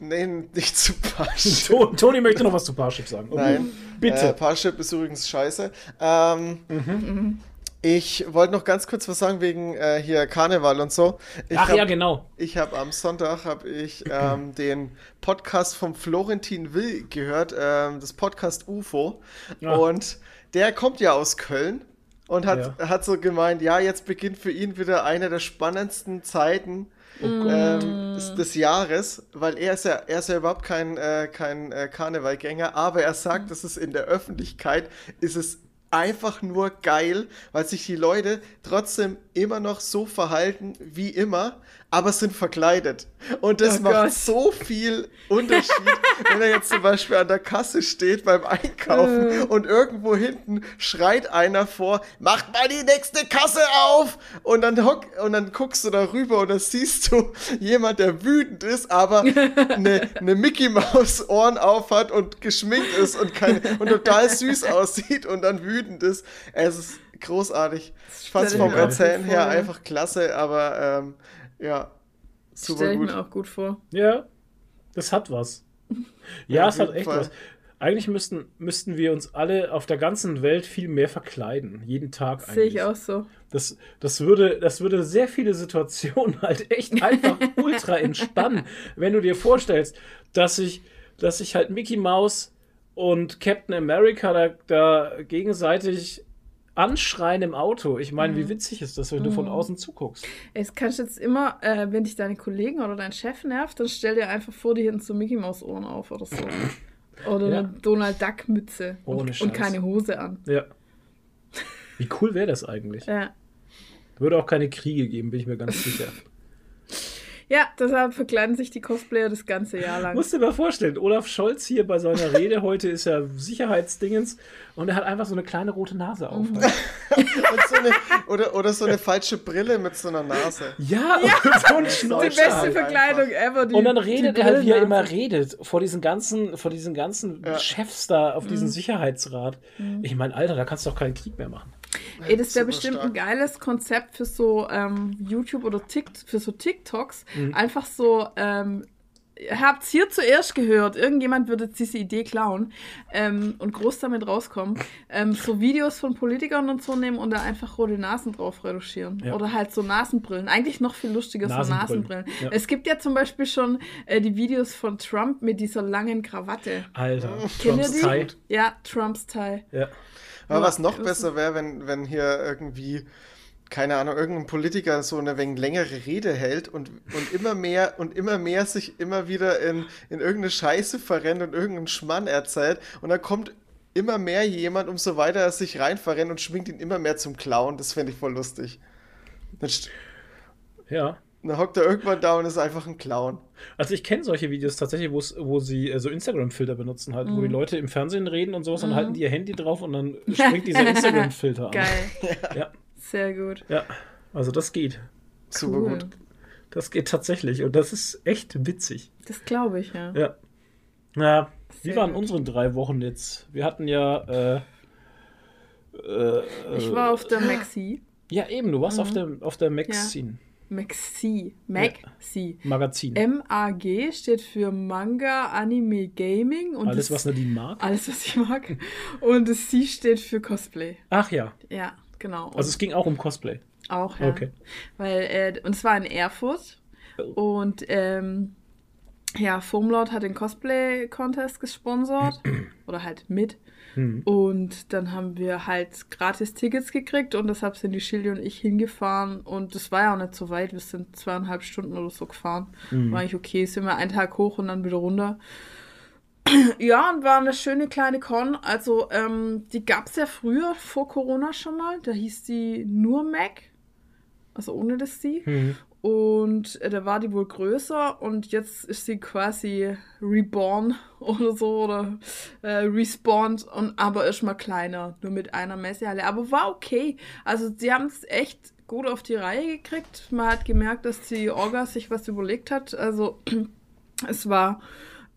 Nee, nicht zu Parship. To- Toni möchte noch was zu Parship sagen. Okay. Nein. Bitte. Äh, Parship ist übrigens scheiße. Ähm, Mhm. Ich wollte noch ganz kurz was sagen wegen äh, hier Karneval und so. Ich Ach hab, ja, genau. Ich habe am Sonntag habe ich ähm, den Podcast vom Florentin Will gehört, ähm, das Podcast UFO. Ja. Und der kommt ja aus Köln und hat, Ja. hat so gemeint, ja, jetzt beginnt für ihn wieder eine der spannendsten Zeiten Oh ähm, des, des Jahres, weil er ist ja, er ist ja überhaupt kein, äh, kein äh, Karnevalgänger, aber er sagt, dass es in der Öffentlichkeit ist es einfach nur geil, weil sich die Leute trotzdem immer noch so verhalten wie immer, aber sind verkleidet. Und das Oh macht Gott. so viel Unterschied, wenn er jetzt zum Beispiel an der Kasse steht beim Einkaufen und irgendwo hinten schreit einer vor, macht mal die nächste Kasse auf! Und dann, hock, und dann guckst du da rüber und dann siehst du jemand, der wütend ist, aber eine, eine Mickey Maus Ohren auf hat und geschminkt ist und, keine, und total süß aussieht und dann wütend ist. Es ist großartig. Ich fand es ich vom Erzählen her ja. einfach klasse, aber ähm, ja, super Stell ich gut. mir auch gut vor. Ja, das hat was. Ja, Ja, es hat echt Fall. was. Eigentlich müssten, müssten wir uns alle auf der ganzen Welt viel mehr verkleiden. Jeden Tag eigentlich. Sehe ich auch so. Das, das, würde, das würde sehr viele Situationen halt echt einfach ultra entspannen, wenn du dir vorstellst, dass sich dass sich halt Mickey Mouse und Captain America da, da gegenseitig Anschreien im Auto. Ich meine, Mhm. wie witzig ist das, wenn du von außen zuguckst? Es kannst jetzt immer, äh, wenn dich deine Kollegen oder dein Chef nervt, dann stell dir einfach vor, die hinten so Mickey Maus Ohren auf oder so. Oder Ja. eine Donald Duck Mütze Ohne und, Scheiß. und keine Hose an. Ja. Wie cool wäre das eigentlich? Ja. Würde auch keine Kriege geben, bin ich mir ganz sicher. Ja, deshalb verkleiden sich die Cosplayer das ganze Jahr lang. Musst dir mal vorstellen, Olaf Scholz hier bei seiner Rede, heute ist ja Sicherheitsdingens und er hat einfach so eine kleine rote Nase auf. Mhm. Und so eine, oder, oder so eine falsche Brille mit so einer Nase. Ja, und so ein die Schnäuzer beste halt. Verkleidung ever. Die, Und dann die redet er halt, wie er immer redet, vor diesen ganzen, vor diesen ganzen Ja. Chefs da auf Mhm. diesem Sicherheitsrat. Ich meine, Alter, da kannst du doch keinen Krieg mehr machen. Ey, das wäre bestimmt ein stark. geiles Konzept für so ähm, YouTube oder Tik für so TikToks. Mhm. Einfach so, ähm, ihr habt's hier zuerst gehört, irgendjemand würde jetzt diese Idee klauen ähm, und groß damit rauskommen. Ähm, so Videos von Politikern und so nehmen und da einfach rote Nasen drauf reduzieren. Ja. Oder halt so Nasenbrillen. Eigentlich noch viel lustiger, so Nasenbrillen, Nasenbrillen. ja. Es gibt ja zum Beispiel schon äh, die Videos von Trump mit dieser langen Krawatte. Alter, Kennt Trumps die? Tie. Ja, Trumps Tie. Ja. Aber Ja, was noch besser wäre, wenn, wenn hier irgendwie, keine Ahnung, irgendein Politiker so eine wenig längere Rede hält und, und immer mehr und immer mehr sich immer wieder in, in irgendeine Scheiße verrennt und irgendeinen Schmann erzählt und dann kommt immer mehr jemand, umso weiter er sich rein verrennt und schwingt ihn immer mehr zum Clown. Das fände ich voll lustig. Ja. Dann hockt er irgendwann da und ist einfach ein Clown. Also ich kenne solche Videos tatsächlich, wo sie äh, so Instagram-Filter benutzen halt, wo Mhm. die Leute im Fernsehen reden und sowas, dann halten die ihr Handy drauf und dann springt dieser Instagram-Filter an. Geil. Ja, Sehr gut. ja. Also das geht. Super Cool. gut. Das geht tatsächlich und das ist echt witzig. Das glaube ich, ja. Ja. Na, wie Sehr waren gut. unsere drei Wochen jetzt? Wir hatten ja. Äh, äh, Ich war auf der Maxi. Ja, eben, du warst Mhm. auf der, auf der Maxine. Maxi. Maxi. Magazin. MAG steht für Manga, Anime, Gaming. Und Alles, das, was Nadine mag. Alles, was ich mag. Und das C steht für Cosplay. Ach ja. Ja, genau. Also es ging auch um Cosplay. Auch, ja. Okay. Weil, äh, und es war in Erfurt. Und ähm, ja, Foamlord hat den Cosplay-Contest gesponsert. oder halt mit. Hm. Und dann haben wir halt gratis Tickets gekriegt und deshalb sind die Schilde und ich hingefahren. Und das war ja auch nicht so weit. Wir sind zweieinhalb Stunden oder so gefahren. War eigentlich okay. Sind wir einen Tag hoch und dann wieder runter. Ja, und war eine schöne kleine Con. Also, ähm, die gab es ja früher, vor Corona schon mal. Da hieß die nur Mac. Also ohne das Sie. Hm. Und äh, da war die wohl größer und jetzt ist sie quasi reborn oder so oder äh, respawned und aber ist mal kleiner, nur mit einer Messehalle. Aber war okay. Also sie haben es echt gut auf die Reihe gekriegt. Man hat gemerkt, dass die Orga sich was überlegt hat. Also es war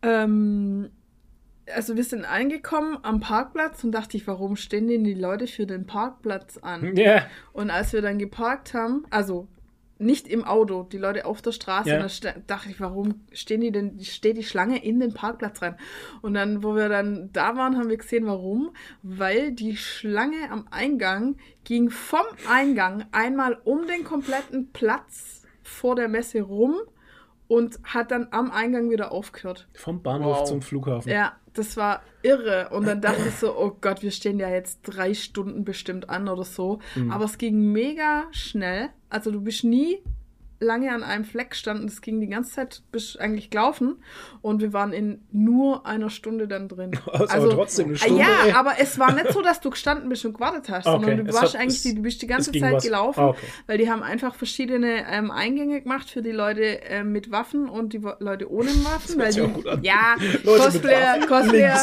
ähm, also wir sind eingekommen am Parkplatz und dachte ich, warum stehen denn die Leute für den Parkplatz an? Ja. Und als wir dann geparkt haben, also nicht im Auto, die Leute auf der Straße, Ja. und da dachte ich, warum stehen die denn, steht die Schlange in den Parkplatz rein? Und dann, wo wir dann da waren, haben wir gesehen, warum. Weil die Schlange am Eingang ging vom Eingang einmal um den kompletten Platz vor der Messe rum und hat dann am Eingang wieder aufgehört. Vom Bahnhof Wow. zum Flughafen. Ja, das war irre. Und dann dachte ich so, oh Gott, wir stehen ja jetzt drei Stunden bestimmt an oder so. Aber es ging mega schnell. Also du bist nie lange an einem Fleck gestanden. Es ging die ganze Zeit, bist eigentlich gelaufen. Und wir waren in nur einer Stunde dann drin. Also, aber trotzdem eine Ah, Stunde. Ja, ey. aber es war nicht so, dass du gestanden bist und gewartet hast, Okay, sondern du es warst hat- eigentlich, es- die, du bist die ganze Zeit was. gelaufen, Ah, okay. weil die haben einfach verschiedene ähm, Eingänge gemacht für die Leute ähm, mit Waffen und die Leute ohne Waffen. weil sich die. Ja, Leute Cosplayer, Cosplayer,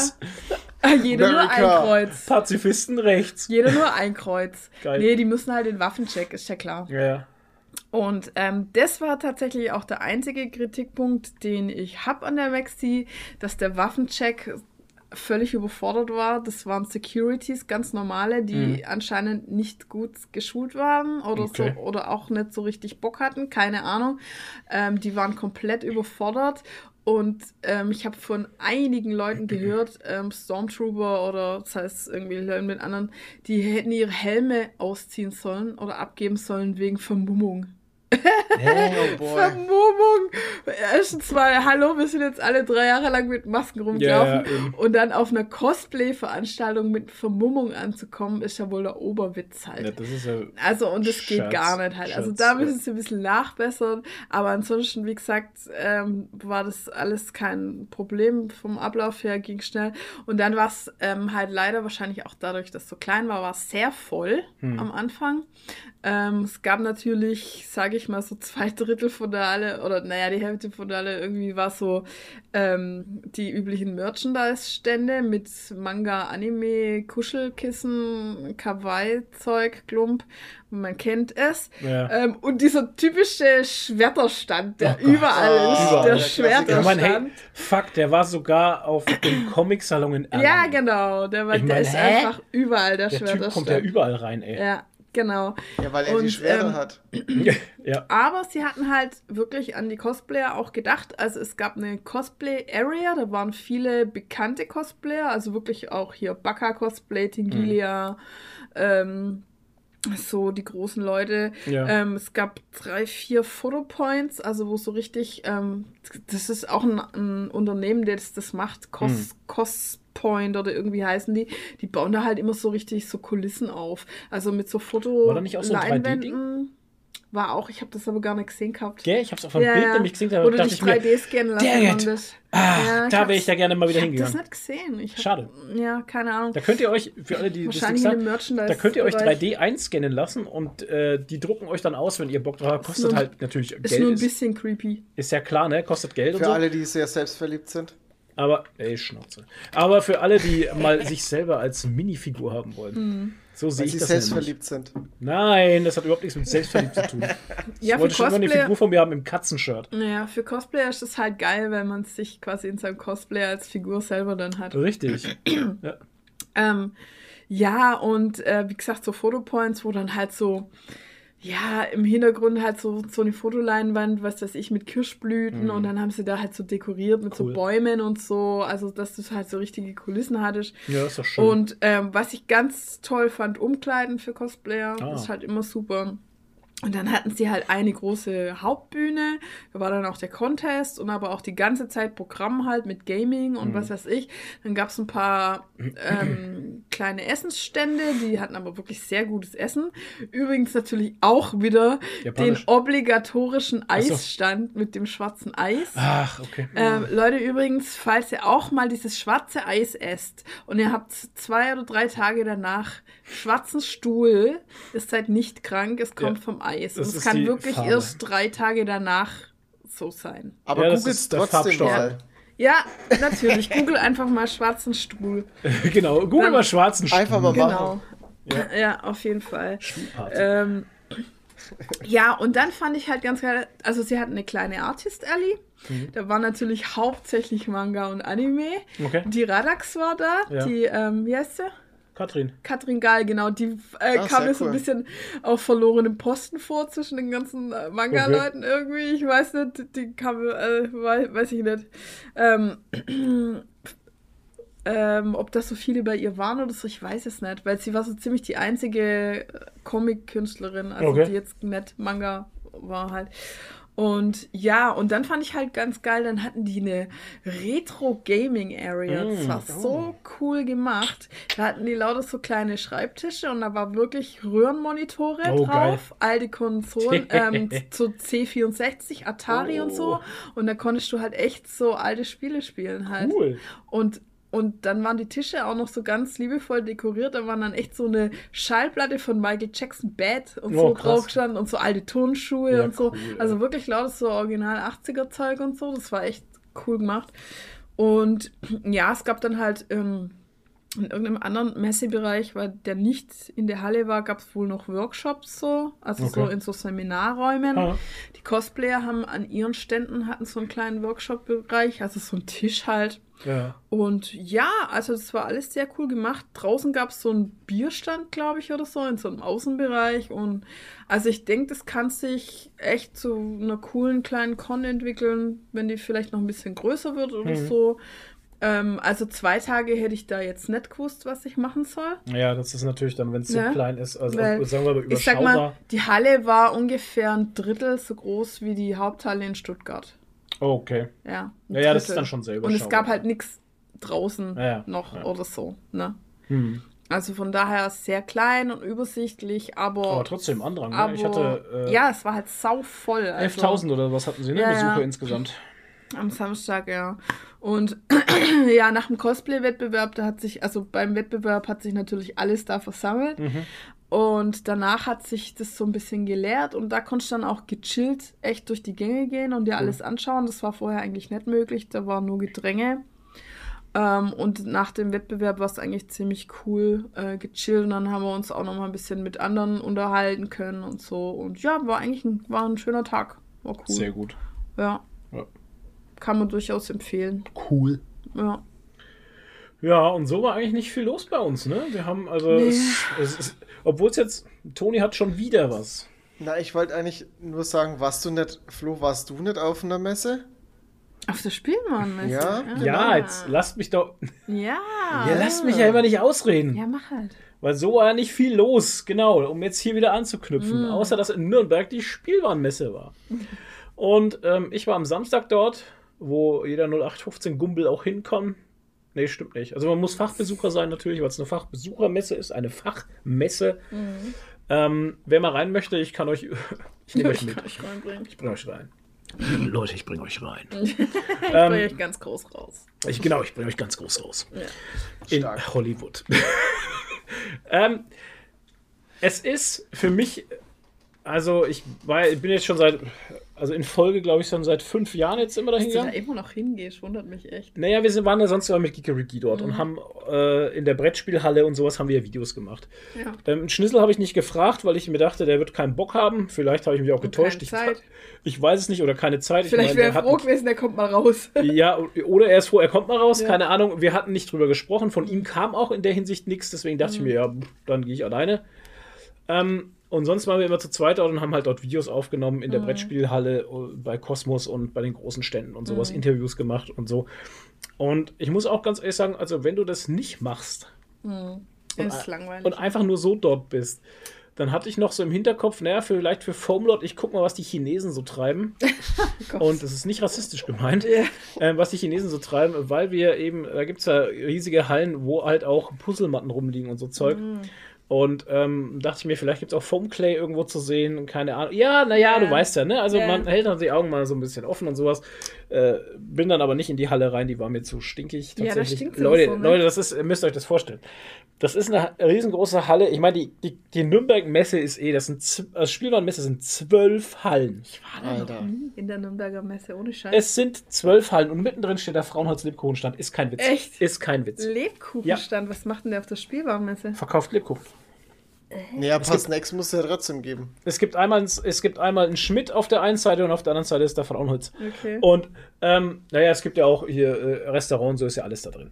jeder nur ein. Kreuz. Pazifisten rechts. Jeder nur ein Kreuz. Geil. Nee, die müssen halt den Waffencheck, ist ja klar. Ja, ja. Und ähm, das war tatsächlich auch der einzige Kritikpunkt, den ich habe an der Maxi, dass der Waffencheck völlig überfordert war. Das waren Securities, ganz normale, die anscheinend nicht gut geschult waren oder Okay. so oder auch nicht so richtig Bock hatten, keine Ahnung. Ähm, die waren komplett überfordert. Und ähm, ich habe von einigen Leuten gehört, ähm, Stormtrooper oder das heißt irgendwie Leute mit anderen, die hätten ihre Helme ausziehen sollen oder abgeben sollen wegen Vermummung. Oh boy. Vermummung. Erstens mal, hallo, wir sind jetzt alle drei Jahre lang mit Masken rumgelaufen. Eben. und dann auf einer Cosplay-Veranstaltung mit Vermummung anzukommen, ist ja wohl der Oberwitz halt. Ja, das ist ja. Also, und das geht gar nicht halt. Also, Scherz, da ja. müssen sie ein bisschen nachbessern. Aber ansonsten, wie gesagt, ähm, war das alles kein Problem. Vom Ablauf her ging schnell. Und dann war es ähm, halt leider wahrscheinlich auch dadurch, dass es so klein war, war es sehr voll Hm. am Anfang. Ähm, es gab natürlich, sage ich mal, so zwei Drittel von der Halle, oder naja, die Hälfte von der Halle irgendwie war so ähm, die üblichen Merchandise-Stände mit Manga, Anime, Kuschelkissen, Kawaii-Zeug, Klump. Man kennt es. Ja. Ähm, und dieser typische Schwerterstand, der Oh überall ist. Überall. Der Der Schwerterstand. Mann, hey, fuck, der war sogar auf dem Comic-Salon in Erlangen. ja, genau. Der, war, Ich der mein, ist hä? einfach überall der, Der Typ Schwerterstand. kommt ja überall rein, ey. ja, genau. Ja, weil er die Und, Schwere ähm, hat. Ja. Aber sie hatten halt wirklich an die Cosplayer auch gedacht. Also es gab eine Cosplay-Area, da waren viele bekannte Cosplayer, also wirklich auch hier Baka Cosplay, Tingilia, ähm, so die großen Leute. Ja. Ähm, es gab drei, vier Photopoints, also wo so richtig, ähm, das ist auch ein, ein Unternehmen, das das macht, Cos, Cospoint oder irgendwie heißen die. Die bauen da halt immer so richtig so Kulissen auf. Also mit so Foto War da nicht auch so ein 3D-Ding? Leinwänden. War auch, ich habe das aber gar nicht gesehen gehabt. Gell, ich hab's auf einem Bild nämlich gesehen, da dachte dich ich mir, 3D scannen lassen dang it. ah, Ja, ich da wäre ich ja gerne mal wieder Ich habe das hingegangen. nicht gesehen. Ich hab, Schade. Ja, keine Ahnung. Da könnt ihr euch, für alle, die das Wahrscheinlich nicht in dem sagen, Merchandise. da könnt ihr euch Bereich. 3D einscannen lassen und äh, die drucken euch dann aus, wenn ihr Bock drauf habt. Kostet nur- halt natürlich Ist Geld. nur ein Ist, bisschen creepy. ist ja klar, ne? Kostet Geld und Für so. alle, die sehr selbstverliebt sind. Aber, ey, Schnauze. Aber für alle, die mal sich selber als Minifigur haben wollen. Hm. So sehe ich sie das nämlich. selbstverliebt sind. Nein, das hat überhaupt nichts mit selbstverliebt zu tun. Ja, ich für wollte schon immer eine Cosplayer, Figur von mir haben im Katzenshirt. naja, für Cosplayer ist es halt geil, wenn man sich quasi in seinem Cosplay als Figur selber dann hat. Richtig. ja. Ähm, ja, und äh, wie gesagt, so Fotopoints, wo dann halt so, ja, im Hintergrund halt so, so eine Fotoleinwand, was weiß ich, mit Kirschblüten und dann haben sie da halt so dekoriert mit Mhm. Cool. so Bäumen und so, also dass du halt so richtige Kulissen hattest. ja, ist doch schön. Und ähm, was ich ganz toll fand, Umkleiden für Cosplayer, Ah. ist halt immer super. Und dann hatten sie halt eine große Hauptbühne, da war dann auch der Contest und aber auch die ganze Zeit Programm halt mit Gaming und Mhm. was weiß ich. Dann gab es ein paar ähm, kleine Essensstände, die hatten aber wirklich sehr gutes Essen. Übrigens natürlich auch wieder Japanisch. den obligatorischen Ach so. Eisstand mit dem schwarzen Eis. Ach, okay. Ähm, Leute, übrigens, falls ihr auch mal dieses schwarze Eis esst und ihr habt zwei oder drei Tage danach schwarzen Stuhl, ihr seid nicht krank, es kommt Ja. vom Eis. Das und es kann wirklich Farbe. erst drei Tage danach so sein. Aber Ja, ist der trotzdem Farbstoff. mal. Ja, natürlich. Google einfach mal schwarzen Stuhl. genau. Google Dann- mal schwarzen Einfach mal machen. Genau. Ja. auf jeden Fall. Ähm, ja, und dann fand ich halt ganz geil, also sie hatten eine kleine Artist Alley. Mhm. Da war natürlich hauptsächlich Manga und Anime. Okay. Die Radax war da, Ja. die, ähm, wie heißt sie? Katrin. Katrin Gahl, genau, die äh, Ah, kam mir so ein bisschen auf verlorenem Posten vor zwischen den ganzen äh, Manga-Leuten irgendwie. Ich weiß nicht, die kam, äh, weiß, weiß ich nicht. Ähm, ähm, ob das so viele bei ihr waren oder so, ich weiß es nicht, weil sie war so ziemlich die einzige äh, Comic-Künstlerin, also Okay. die jetzt nicht Manga war halt. Und ja, und dann fand ich halt ganz geil, dann hatten die eine Retro-Gaming-Area. Das Mm, war oh. so cool gemacht. Da hatten die lauter so kleine Schreibtische und da war wirklich Röhrenmonitore Oh, drauf, all die Konsolen, ähm, so C64, Atari und so. Oh. Und da konntest du halt echt so alte Spiele spielen halt. Cool. Und, und dann waren die Tische auch noch so ganz liebevoll dekoriert. Da waren dann echt so eine Schallplatte von Michael Jackson Bad und Oh, so krass. drauf gestanden und so alte Turnschuhe Ja, und so. cool, also wirklich lauter so original 80er Zeug und so. Das war echt cool gemacht. Und ja, es gab dann halt ähm, in irgendeinem anderen Messebereich, weil der nicht in der Halle war, gab es wohl noch Workshops so, also so Okay. in so Seminarräumen. Ah. Die Cosplayer haben an ihren Ständen hatten so einen kleinen Workshop-Bereich, also so einen Tisch halt. Ja. Und ja, also das war alles sehr cool gemacht. Draußen gab es so einen Bierstand, glaube ich, oder so, in so einem Außenbereich. Und also ich denke, das kann sich echt zu einer coolen kleinen Con entwickeln, wenn die vielleicht noch ein bisschen größer wird oder Mhm. so. Ähm, also zwei Tage hätte ich da jetzt nicht gewusst, was ich machen soll. Ja, das ist natürlich dann, wenn es so Ne? klein ist, also Weil sagen wir mal Ich sag mal, die Halle war ungefähr ein Drittel so groß wie die Haupthalle in Stuttgart. Oh, okay. Ja, Ja, ja, das ist dann schon sehr Und es gab halt nichts draußen Ja, noch oder so. Ne? Hm. Also von daher sehr klein und übersichtlich, aber. Aber trotzdem Andrang. Ne? aber Ich hatte äh, ja, es war halt sau voll. Also 11.000 oder was hatten sie, ne? Ja, Besucher insgesamt. Am Samstag, ja. Und ja, nach dem Cosplay-Wettbewerb, da hat sich, also beim Wettbewerb hat sich natürlich alles da versammelt. Mhm. Und danach hat sich das so ein bisschen geleert und da konntest du dann auch gechillt echt durch die Gänge gehen und dir alles anschauen. Das war vorher eigentlich nicht möglich, da war nur Gedränge. Ähm, und nach dem Wettbewerb war es eigentlich ziemlich cool äh, gechillt und dann haben wir uns auch noch mal ein bisschen mit anderen unterhalten können und so. Und ja, war eigentlich ein, war ein schöner Tag. War cool. Sehr gut. Ja. Ja. Kann man durchaus empfehlen. Cool. Ja. Ja, und so war eigentlich nicht viel los bei uns, ne? Wir haben also, Nee. es, es, es, obwohl es jetzt, Toni hat schon wieder was. Na, ich wollte eigentlich nur sagen, warst du nicht, Flo, warst du nicht auf einer Messe? Auf der Spielmannmesse. Ja, Ja, jetzt lasst mich doch, Ja. ihr lasst mich ja immer nicht ausreden. Ja, mach halt. Weil so war ja nicht viel los, genau, um jetzt hier wieder anzuknüpfen. Mhm. Außer, dass in Nürnberg die Spielwarenmesse war. Und ähm, ich war am Samstag dort, wo jeder 0815 Gumbel auch hinkommt. Nee, stimmt nicht. Also man muss Fachbesucher sein natürlich, weil es eine Fachbesuchermesse ist, eine Fachmesse. Mhm. Ähm, wer mal rein möchte, ich kann euch, ich nehme euch Ich mit. reinbringen. Ich bringe euch rein. Leute, ich bringe euch rein. Ich Ähm, bringe euch ganz groß raus. Ich, genau, ich bringe euch ganz groß raus. In Stark. Hollywood. ähm, es ist für mich, also ich war, ich bin jetzt schon seit, also in Folge, glaube ich, schon seit fünf Jahren jetzt immer dahin Dass du da gegangen. immer noch hingehst, wundert mich echt. Naja, wir waren ja sonst immer mit Geekeriki dort Mhm. und haben äh, in der Brettspielhalle und sowas haben wir ja Videos gemacht. Ja. Ähm, einen Schnitzel habe ich nicht gefragt, weil ich mir dachte, der wird keinen Bock haben. Vielleicht habe ich mich auch Und getäuscht. keine Ich, Zeit. ich weiß es nicht oder keine Zeit. Ich Vielleicht wäre er froh gewesen, der kommt mal raus. ja, oder er ist froh, er kommt mal raus, Ja. keine Ahnung. Wir hatten nicht drüber gesprochen. Von ihm kam auch in der Hinsicht nichts, deswegen dachte ich mir, ja, dann gehe ich alleine. Ähm, und sonst waren wir immer zu zweit dort und haben halt dort Videos aufgenommen in der Brettspielhalle, äh, bei Kosmos und bei den großen Ständen und sowas, Interviews gemacht und so. Und ich muss auch ganz ehrlich sagen, also wenn du das nicht machst ist langweilig. und einfach nur so dort bist, dann hatte ich noch so im Hinterkopf, naja, vielleicht für Foamlord, ich guck mal, was die Chinesen so treiben. Und das ist nicht rassistisch gemeint, ähm, was die Chinesen so treiben, weil wir eben, da gibt es ja riesige Hallen, wo halt auch Puzzlematten rumliegen und so Zeug. Und ähm, dachte ich mir, vielleicht gibt es auch Foamclay irgendwo zu sehen, keine Ahnung. Ja, naja, Ja. du weißt ja, ne? Also Ja. man hält dann die Augen mal so ein bisschen offen und sowas. Äh, bin dann aber nicht in die Halle rein, die war mir zu stinkig. Ja, da Tatsächlich. stinkt's Leute, so, ne? Leute, das ist, ihr müsst euch das vorstellen. Das ist eine riesengroße Halle. Ich meine, die, die, die Nürnberg-Messe ist eh, das sind also Spielwarenmesse sind zwölf Hallen. Alter. In der Nürnberger Messe, ohne Scheiß. Es sind zwölf Hallen und mittendrin steht der Frauenholz Lebkuchenstand. Ist kein Witz. Echt? Ist kein Witz. Lebkuchenstand, was macht denn der auf der Spielwarenmesse? Verkauft Lebkuchen. Naja, ein paar Snacks muss es ja trotzdem geben. Es gibt einmal, es gibt einmal einen Schmidt auf der einen Seite und auf der anderen Seite ist der Frauenholz. Okay. Und ähm, naja, es gibt ja auch hier äh, Restaurant, so ist ja alles da drin.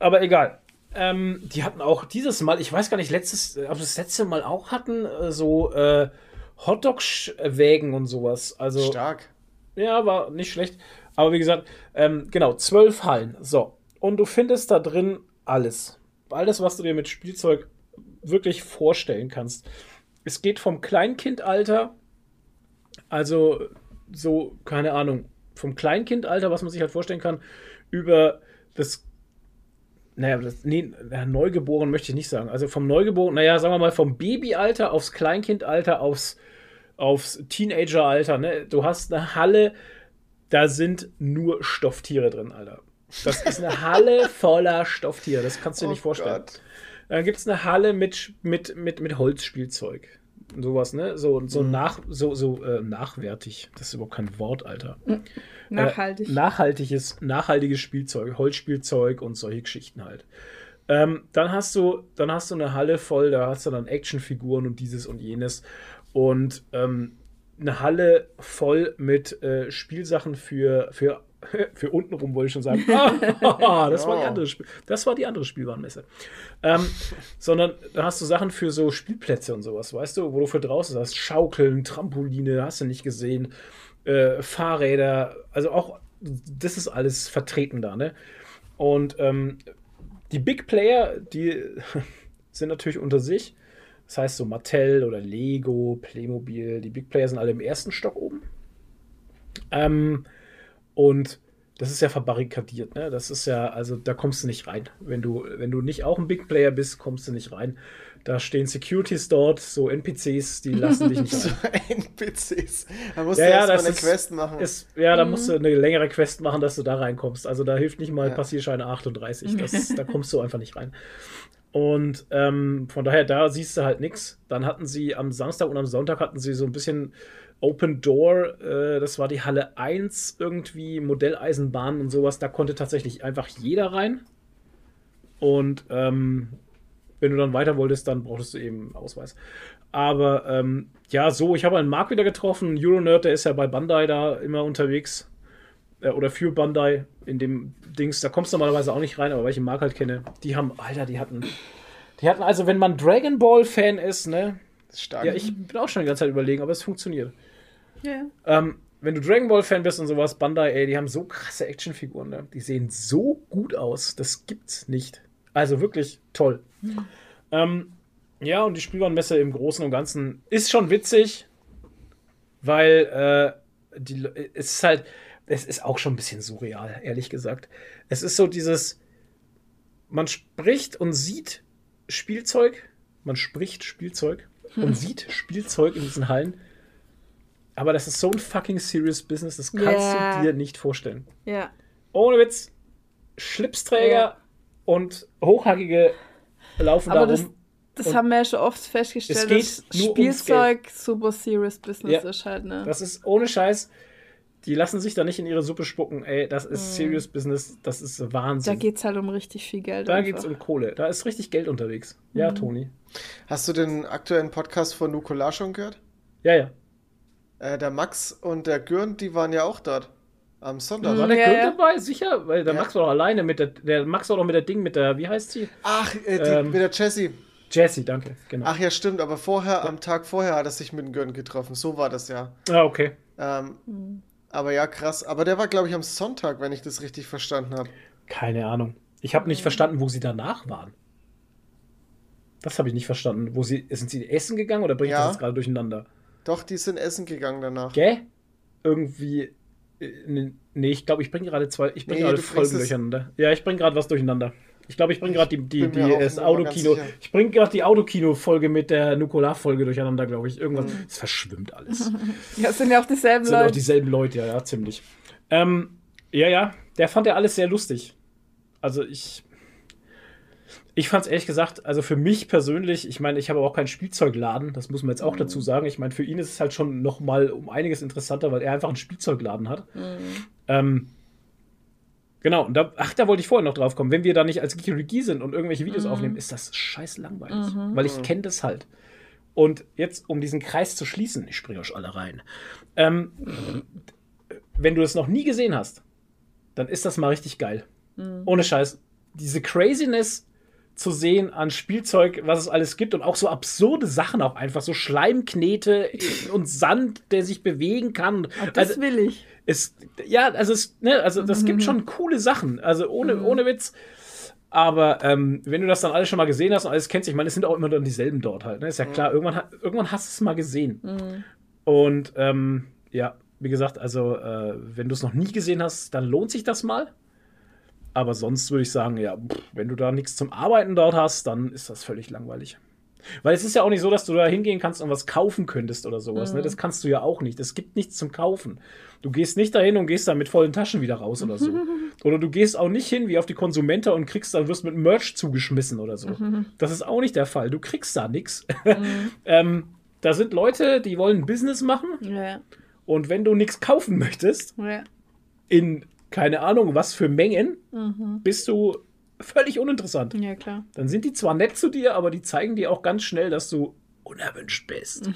Aber egal. Ähm, die hatten auch dieses Mal, ich weiß gar nicht, letztes, ob sie das letzte Mal auch hatten, äh, so äh, Hotdog-Wägen und sowas. Also Stark. ja, war nicht schlecht. Aber wie gesagt, ähm, genau, zwölf Hallen. So. Und du findest da drin alles. Alles, was du dir mit Spielzeug wirklich vorstellen kannst. Es geht vom Kleinkindalter, also so, keine Ahnung, vom Kleinkindalter, was man sich halt vorstellen kann, über das, naja, das, nee, Neugeboren möchte ich nicht sagen. Also vom Neugeboren, naja, sagen wir mal, vom Babyalter aufs Kleinkindalter, aufs, aufs Teenageralter, ne? Du hast eine Halle, da sind nur Stofftiere drin, Alter. Das ist eine Halle voller Stofftiere, das kannst du dir Oh nicht vorstellen. Gott. Dann gibt es eine Halle mit, mit, mit, mit Holzspielzeug. Sowas, ne? So, so, nach, so, so äh, nachwertig. Das ist überhaupt kein Wort, Alter. Nachhaltig. Äh, nachhaltiges, nachhaltiges Spielzeug, Holzspielzeug und solche Geschichten halt. Ähm, dann hast du, dann hast du eine Halle voll, da hast du dann Actionfiguren und dieses und jenes. Und ähm, eine Halle voll mit äh, Spielsachen für, für, für untenrum, wollte ich schon sagen. Ah, das, war die andere Spiel, das war die andere Spielwarenmesse. Ähm, sondern da hast du Sachen für so Spielplätze und sowas, weißt du, wo du für draußen hast. Schaukeln, Trampoline, hast du nicht gesehen. Äh, Fahrräder, also auch, das ist alles vertreten da, ne? Und ähm, die Big Player, die sind natürlich unter sich. Das heißt so Mattel oder Lego, Playmobil, die Big Player sind alle im ersten Stock oben. Ähm, und das ist ja verbarrikadiert, ne? Das ist ja, also da kommst du nicht rein. Wenn du, wenn du nicht auch ein Big Player bist, kommst du nicht rein. Da stehen Securities dort, so NPCs, die lassen dich nicht rein. NPCs. Da musst Ja, du ja, erstmal eine ist- Quest machen. Ist, ja, da musst du eine längere Quest machen, dass du da reinkommst. Also da hilft nicht mal Ja. Passierscheine 38. Das, da kommst du einfach nicht rein. Und ähm, von daher, da siehst du halt nichts. Dann hatten sie am Samstag und am Sonntag hatten sie so ein bisschen Open Door. Äh, das war die Halle 1 irgendwie, Modelleisenbahn und sowas. Da konnte tatsächlich einfach jeder rein. Und ähm, wenn du dann weiter wolltest, dann brauchtest du eben Ausweis. Aber ähm, ja, so, ich habe einen Mark wieder getroffen. Euronerd, der ist ja bei Bandai da immer unterwegs. Äh, oder für Bandai in dem Dings. Da kommst du normalerweise auch nicht rein, aber weil ich den Mark halt kenne. Die haben, Alter, die hatten. Die hatten, also, wenn man Dragon Ball-Fan ist, ne? Stark. Ja, ich bin auch schon die ganze Zeit überlegen, aber es funktioniert. Ähm, wenn du Dragon Ball-Fan bist und sowas, Bandai, ey, die haben so krasse Actionfiguren, ne? Die sehen so gut aus. Das gibt's nicht. Also wirklich toll. Ähm, ja, und die Spielwarenmesse im Großen und Ganzen ist schon witzig, weil äh, die, es ist halt, es ist auch schon ein bisschen surreal, ehrlich gesagt. Es ist so dieses, man spricht und sieht Spielzeug, man spricht Spielzeug und sieht Spielzeug in diesen Hallen. Aber das ist so ein fucking serious Business, das kannst Ja. du dir nicht vorstellen. Ja. Ohne Witz, Schlipsträger Ja. und Hochhackige laufen Aber da das, rum. das Und haben wir ja schon oft festgestellt, es geht dass Spielzeug super serious Business Ja. ist halt, ne? Das ist ohne Scheiß. Die lassen sich da nicht in ihre Suppe spucken. Ey, das Mhm. ist serious Business. Das ist Da Wahnsinn. geht's halt um richtig viel Geld. Da einfach. geht's um Kohle. Da ist richtig Geld unterwegs. Ja, Mhm. Toni. Hast du den aktuellen Podcast von Nukolar schon gehört? Ja, ja. Äh, der Max und der Gürn, die waren ja auch dort. Am Sonntag. War der Ja, Kurt ja. dabei? Sicher? Weil der Ja. Max war doch alleine mit der. Der Max war doch mit der Ding, mit der. Wie heißt sie? Ach, äh, die, Ähm, mit der Jessie. Jessie, danke. Genau. Ach ja, stimmt, aber vorher, am Tag vorher hat er sich mit dem Gürn getroffen. So war das ja. Ah, okay. Ähm, Mhm. aber ja, krass. Aber der war, glaube ich, am Sonntag, wenn ich das richtig verstanden habe. Keine Ahnung. Ich habe nicht verstanden, wo sie danach waren. Das habe ich nicht verstanden. Wo sie, sind sie essen gegangen oder bringe ich Ja. das jetzt gerade durcheinander? Doch, die sind essen gegangen danach. Gell? Irgendwie. äh, ne- Nee, ich glaube, ich bringe gerade zwei. Ich bringe Nee, gerade Folgen durcheinander. Ja, ich bringe gerade was durcheinander. Ich glaube, ich bringe gerade die, die, die, auch das Autokino. Ich bringe gerade die Autokino-Folge mit der Nukular-Folge durcheinander, glaube ich. Irgendwas. Mhm. Es verschwimmt alles. Ja, es sind ja auch dieselben sind auch Leute. dieselben Leute, ja, ja, ziemlich. Ähm, ja, ja, der fand ja alles sehr lustig. Also ich. Ich fand es ehrlich gesagt, also für mich persönlich, ich meine, ich habe auch keinen Spielzeugladen, das muss man jetzt auch dazu sagen. Ich meine, für ihn ist es halt schon noch mal um einiges interessanter, weil er einfach einen Spielzeugladen hat. Ähm, genau, und da, ach, da wollte ich vorher noch drauf kommen. Wenn wir da nicht als Geeky sind und irgendwelche Videos aufnehmen, ist das scheiß langweilig, weil ich kenne das halt. Und jetzt, um diesen Kreis zu schließen, ich springe euch alle rein. Ähm, wenn du das noch nie gesehen hast, dann ist das mal richtig geil. Ohne Scheiß. Diese Craziness zu sehen an Spielzeug, was es alles gibt und auch so absurde Sachen auch einfach, so Schleimknete und Sand, der sich bewegen kann. Das Also, will ich. es, ja, also, es, ne, also das gibt schon coole Sachen. Also ohne, ohne Witz. Aber ähm, wenn du das dann alles schon mal gesehen hast und alles kennst, ich meine, es sind auch immer dann dieselben dort halt. Ne? Ist ja klar, irgendwann, irgendwann hast du es mal gesehen. Und ähm, ja, wie gesagt, also äh, wenn du es noch nie gesehen hast, dann lohnt sich das mal. Aber sonst würde ich sagen, ja, pff, wenn du da nichts zum Arbeiten dort hast, dann ist das völlig langweilig. Weil es ist ja auch nicht so, dass du da hingehen kannst und was kaufen könntest oder sowas. Ne? Das kannst du ja auch nicht. Es gibt nichts zum Kaufen. Du gehst nicht dahin und gehst dann mit vollen Taschen wieder raus oder so. Oder du gehst auch nicht hin wie auf die Konsumenta und kriegst dann, wirst mit Merch zugeschmissen oder so. Das ist auch nicht der Fall. Du kriegst da nichts. ähm, da sind Leute, die wollen Business machen Ja, und wenn du nichts kaufen möchtest, ja. in keine Ahnung was für Mengen, bist du völlig uninteressant. ja klar. Dann sind die zwar nett zu dir, aber die zeigen dir auch ganz schnell, dass du unerwünscht bist.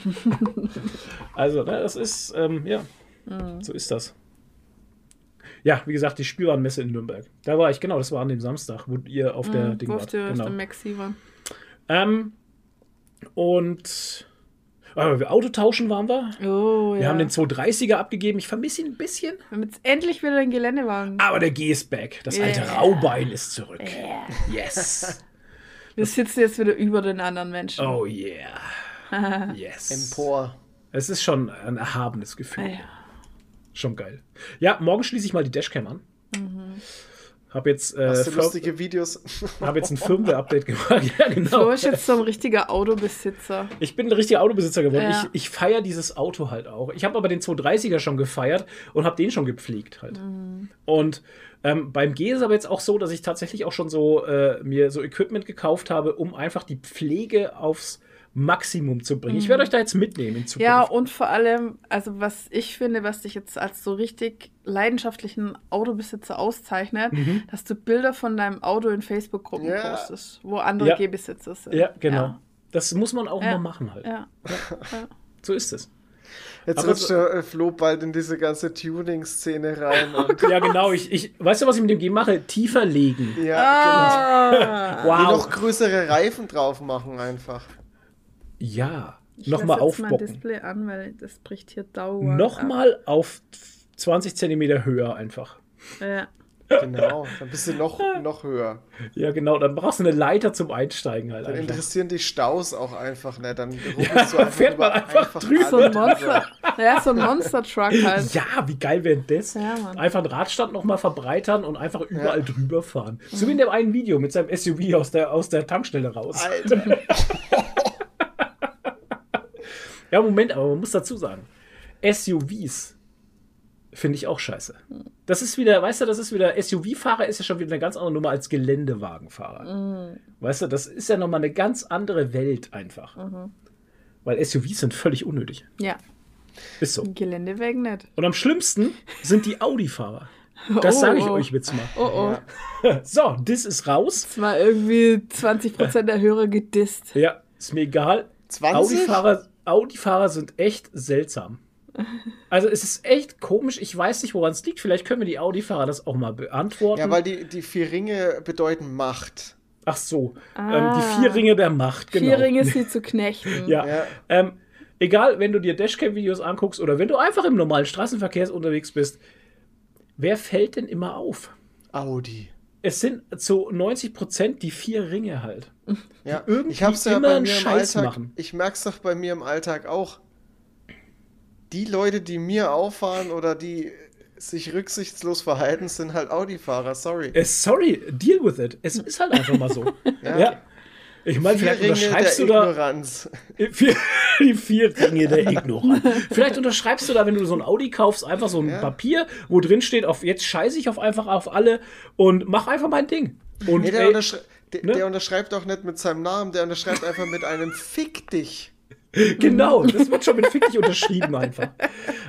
also, ne, das ist, ähm, ja, so ist das. Ja, wie gesagt, die Spielwarenmesse in Nürnberg. Da war ich, genau, das war an dem Samstag, wo ihr auf der Ding Wo auf wart. der, auf Genau. der Maxi war. Ähm, und wir Autotauschen waren wir. Oh, ja. Wir haben den 230er abgegeben. Ich vermisse ihn ein bisschen. Wir haben jetzt endlich wieder den Geländewagen. Aber der G ist back. Das alte Yeah. Raubein ist zurück. Yes. Wir sitzen jetzt wieder über den anderen Menschen. Oh yeah. Yes. Empor. Es ist schon ein erhabenes Gefühl. Ah, ja. Schon geil. Ja, morgen schließe ich mal die Dashcam an. Hab jetzt, äh, Hast du lustige Videos? hab jetzt ein Firmware-Update gemacht. Ja, genau. Flo ist jetzt so ein richtiger Autobesitzer. Ich bin ein richtiger Autobesitzer geworden. Ja. Ich, ich feiere dieses Auto halt auch. Ich habe aber den 230er schon gefeiert und habe den schon gepflegt halt. Mhm. Und ähm, beim G ist aber jetzt auch so, dass ich tatsächlich auch schon so äh, mir so Equipment gekauft habe, um einfach die Pflege aufs Maximum zu bringen. Ich werde euch da jetzt mitnehmen in Zukunft. Mhm. Ja, und vor allem, also was ich finde, was dich jetzt als so richtig leidenschaftlichen Autobesitzer auszeichnet, Mhm. dass du Bilder von deinem Auto in Facebook-Gruppen Ja. postest, wo andere Ja. G-Besitzer sind. ja, genau. Ja. Das muss man auch Ja. mal machen halt. Ja. So ist es. Jetzt Aber rutscht der äh, Flo bald in diese ganze Tuning-Szene rein. Und, Ja, genau. Ich, ich, weißt du, was ich mit dem G mache? Tiefer legen. ja, Ah, genau. Die Wow. noch größere Reifen drauf machen einfach. Ja. ich Nochmal lass jetzt mein aufbocken. Display an, weil das bricht hier dauernd. Nochmal auf 20 Zentimeter höher einfach. Ja. Genau. Dann bist du noch, noch höher. Ja, genau. Dann brauchst du eine Leiter zum Einsteigen halt Dann einfach. interessieren die Staus auch einfach nicht. Dann rumpelst du Ja, einfach fährt man über einfach drüber. So ein Monster. Ja, so ein Monster-Truck halt. Ja, wie geil wäre das? Ja, Mann. einfach einen Radstand nochmal verbreitern und einfach überall drüber fahren. So wie in dem einen Video mit seinem SUV aus der, aus der Tankstelle raus. Alter. Ja, Moment, aber man muss dazu sagen, SUVs finde ich auch scheiße. Das ist wieder, weißt du, das ist wieder, SUV-Fahrer ist ja schon wieder eine ganz andere Nummer als Geländewagenfahrer. Weißt du, das ist ja nochmal eine ganz andere Welt einfach. Weil SUVs sind völlig unnötig. Ja. Ist so. Geländewagen nicht. Und am schlimmsten sind die Audi-Fahrer. Das Oh, sage ich oh. euch jetzt mal. Oh oh. So, das ist raus. Jetzt mal irgendwie 20% der Hörer gedisst. Ja, ist mir egal. 20? Audi-Fahrer Audi-Fahrer sind echt seltsam. Also es ist echt komisch. Ich weiß nicht, woran es liegt. Vielleicht können wir die Audi-Fahrer das auch mal beantworten. Ja, weil die, die vier Ringe bedeuten Macht. Ach so, Ah. ähm, die vier Ringe der Macht. Genau. Vier Ringe sie zu knechten. Ja. Ja. Ähm, egal, wenn du dir Dashcam-Videos anguckst oder wenn du einfach im normalen Straßenverkehr unterwegs bist, wer fällt denn immer auf? Audi. Es sind zu 90 Prozent die vier Ringe halt. Ja, irgendwie ich hab's ja immer bei einen mir im Scheiß Alltag. machen. Ich merk's doch bei mir im Alltag auch. Die Leute, die mir auffahren oder die sich rücksichtslos verhalten, sind halt Audi-Fahrer. Sorry. Äh, sorry, deal with it. Es ist halt einfach mal so. ja. Ja. Ich meine, vielleicht unterschreibst du da Ignoranz. vier, die vier Ringe der Ignoranz. vielleicht unterschreibst du da, wenn du so ein Audi kaufst, einfach so ein Ja. Papier, wo drin steht, auf jetzt scheiße ich auf einfach auf alle und mach einfach mein Ding. Und Nee, der, ey, unterschrei der, ne? der unterschreibt auch nicht mit seinem Namen, der unterschreibt einfach mit einem Fick dich. genau, das wird schon mit Fick dich unterschrieben einfach.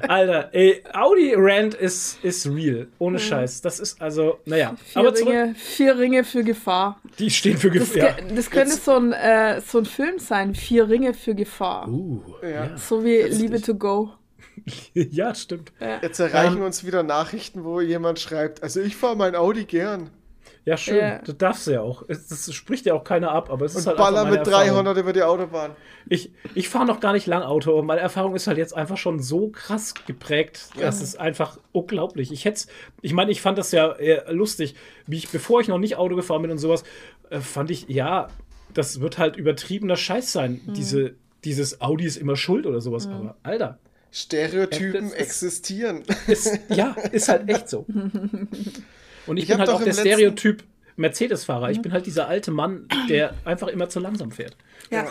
Alter, ey, Audi Rant ist, ist real. Ohne Scheiß. Das ist also, naja. Vier, Aber zurück, Ringe, vier Ringe für Gefahr. die stehen für Das, Gefahr. ge- das könnte so ein, äh, so ein Film sein. Vier Ringe für Gefahr. Uh, Ja. So wie Liebe to go. ja, stimmt. Jetzt erreichen Ähm. uns wieder Nachrichten, wo jemand schreibt, also ich fahre mein Audi gern Ja, schön. Ja. Das darfst du ja auch. Es- Das spricht ja auch keiner ab, aber es ist und halt baller mit Erfahrung. 300 über die Autobahn. Ich, ich fahre noch gar nicht lang Auto, aber meine Erfahrung ist halt jetzt einfach schon so krass geprägt, das ist einfach unglaublich. Ich hätte ich meine, ich fand das ja eher lustig, wie ich, bevor ich noch nicht Auto gefahren bin und sowas, äh, fand ich, ja, das wird halt übertriebener Scheiß sein, diese, dieses Audi ist immer schuld oder sowas, aber Alter, Stereotypen ist- existieren. ist, ja, ist halt echt so. Und ich, Ich bin halt auch der Stereotyp Mercedes-Fahrer. Ich bin halt dieser alte Mann, der einfach immer zu langsam fährt. Ja.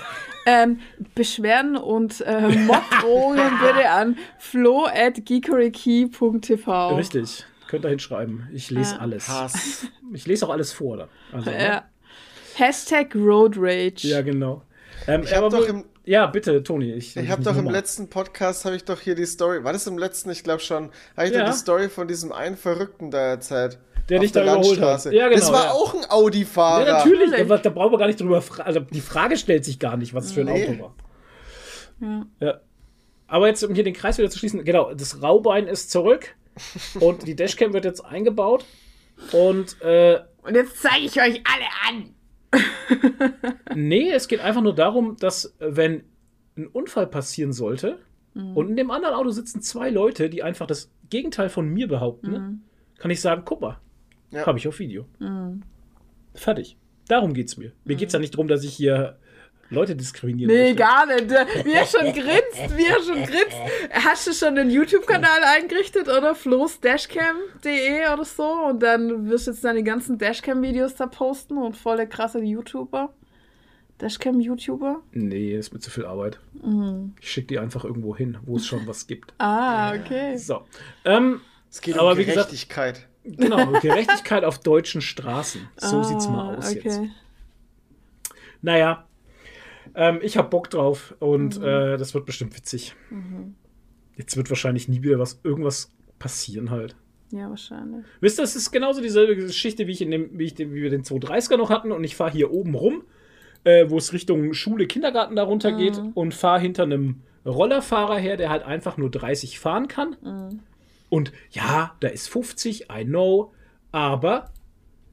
Ähm, Beschwerden und äh, Morddrohungen bitte an flo at geekerykey.tv. Richtig. Könnt ihr hinschreiben. Ich lese Ja. alles. Hass. Ich lese auch alles vor. Da. Also, ne? Ja. Hashtag Road Rage. ja, genau. Ähm, Ich hab aber doch im- ja, bitte, Toni. Ich, Ich habe doch im letzten Podcast, habe ich doch hier die Story, war das im letzten? Ich glaube schon, habe ich Ja. doch die Story von diesem einen Verrückten da erzählt. Der dich da überholt hat. Ja, genau, Das war ja. auch ein Audi-Fahrer. Ja, natürlich. Aber da brauchen wir gar nicht drüber fragen. Also, die Frage stellt sich gar nicht, was es für ein Nee. Auto war. Ja. Aber jetzt, um hier den Kreis wieder zu schließen, genau, das Raubein ist zurück und die Dashcam wird jetzt eingebaut. Und äh, Und jetzt zeige ich euch alle an. Nee, es geht einfach nur darum, dass äh, wenn ein Unfall passieren sollte Mhm. und in dem anderen Auto sitzen zwei Leute, die einfach das Gegenteil von mir behaupten, Mhm. kann ich sagen, guck mal, Ja. habe ich auf Video. Fertig. Darum geht's mir. Mir geht's ja nicht darum, dass ich hier Leute diskriminieren Nee, möchte. gar nicht. Wie er schon grinst, wie er schon grinst. Hast du schon einen YouTube-Kanal eingerichtet, oder? floßdashcam.de oder so? Und dann wirst du jetzt deine ganzen Dashcam-Videos da posten und volle krasse YouTuber. Dashcam-YouTuber? Nee, das ist mir zu viel Arbeit. Mhm. Ich schicke die einfach irgendwo hin, wo es schon was gibt. Ah, okay. So. Ähm, Es geht Aber um wie gesagt- Gerechtigkeit. Genau, Gerechtigkeit auf deutschen Straßen. So sieht's mal Ah, aus jetzt. okay. Naja, ähm, ich hab Bock drauf und Mhm. äh, das wird bestimmt witzig. Jetzt wird wahrscheinlich nie wieder was, irgendwas passieren halt. Ja, wahrscheinlich. Wisst ihr, es ist genauso dieselbe Geschichte, wie, ich in dem, wie, ich den, wie wir den 230er noch hatten und ich fahre hier oben rum, äh, wo es Richtung Schule, Kindergarten da runter geht und fahre hinter einem Rollerfahrer her, der halt einfach nur 30 fahren kann. Und ja, da ist 50, I know, aber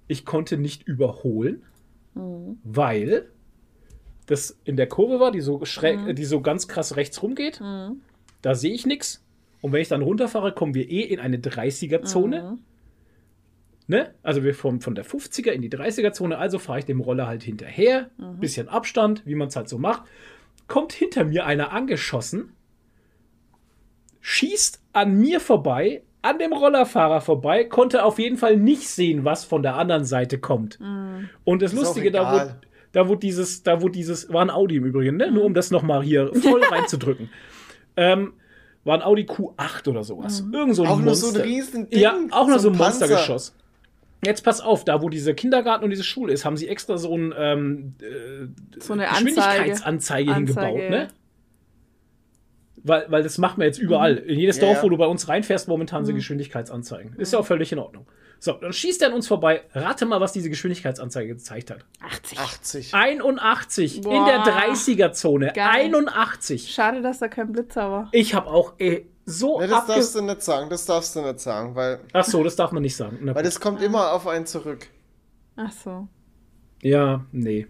ich konnte nicht überholen, weil das in der Kurve war, die so schräg, die so ganz krass rechts rumgeht. Da sehe ich nichts. Und wenn ich dann runterfahre, kommen wir eh in eine 30er-Zone. Ne? Also wir kommen von der 50er in die 30er-Zone, also fahre ich dem Roller halt hinterher. Bisschen Abstand, wie man es halt so macht. Kommt hinter mir einer angeschossen, schießt an mir vorbei, an dem Rollerfahrer vorbei, konnte auf jeden Fall nicht sehen, was von der anderen Seite kommt. Und das Ist Lustige, da wurde, da wurde dieses, da wurde dieses, war ein Audi im Übrigen, ne? nur um das nochmal hier voll reinzudrücken. Ähm, war ein Audi Q8 oder sowas. Irgend so ein Auch nur Monster. so ein Riesending, Ja, auch nur so ein Panzer. Monstergeschoss. Jetzt pass auf, da wo dieser Kindergarten und diese Schule ist, haben sie extra so ein ähm, äh, So eine Anzeige. Geschwindigkeitsanzeige hingebaut, Anzeige, ne? Weil, weil das machen wir jetzt überall. In jedes Ja, Dorf, ja. wo du bei uns reinfährst, momentan sind Geschwindigkeitsanzeigen. Ist ja auch völlig in Ordnung. So, dann schießt er an uns vorbei. Rate mal, was diese Geschwindigkeitsanzeige gezeigt hat. 80. 80. 81 in Boah. der 30er-Zone. Geil. 81. Schade, dass da kein Blitzer war. Ich habe auch ey, so Nee, das darfst du nicht sagen, das darfst du nicht sagen, weil, Ach so, das darf man nicht sagen. Na weil gut. das kommt immer auf einen zurück. Ach so. Ja, nee.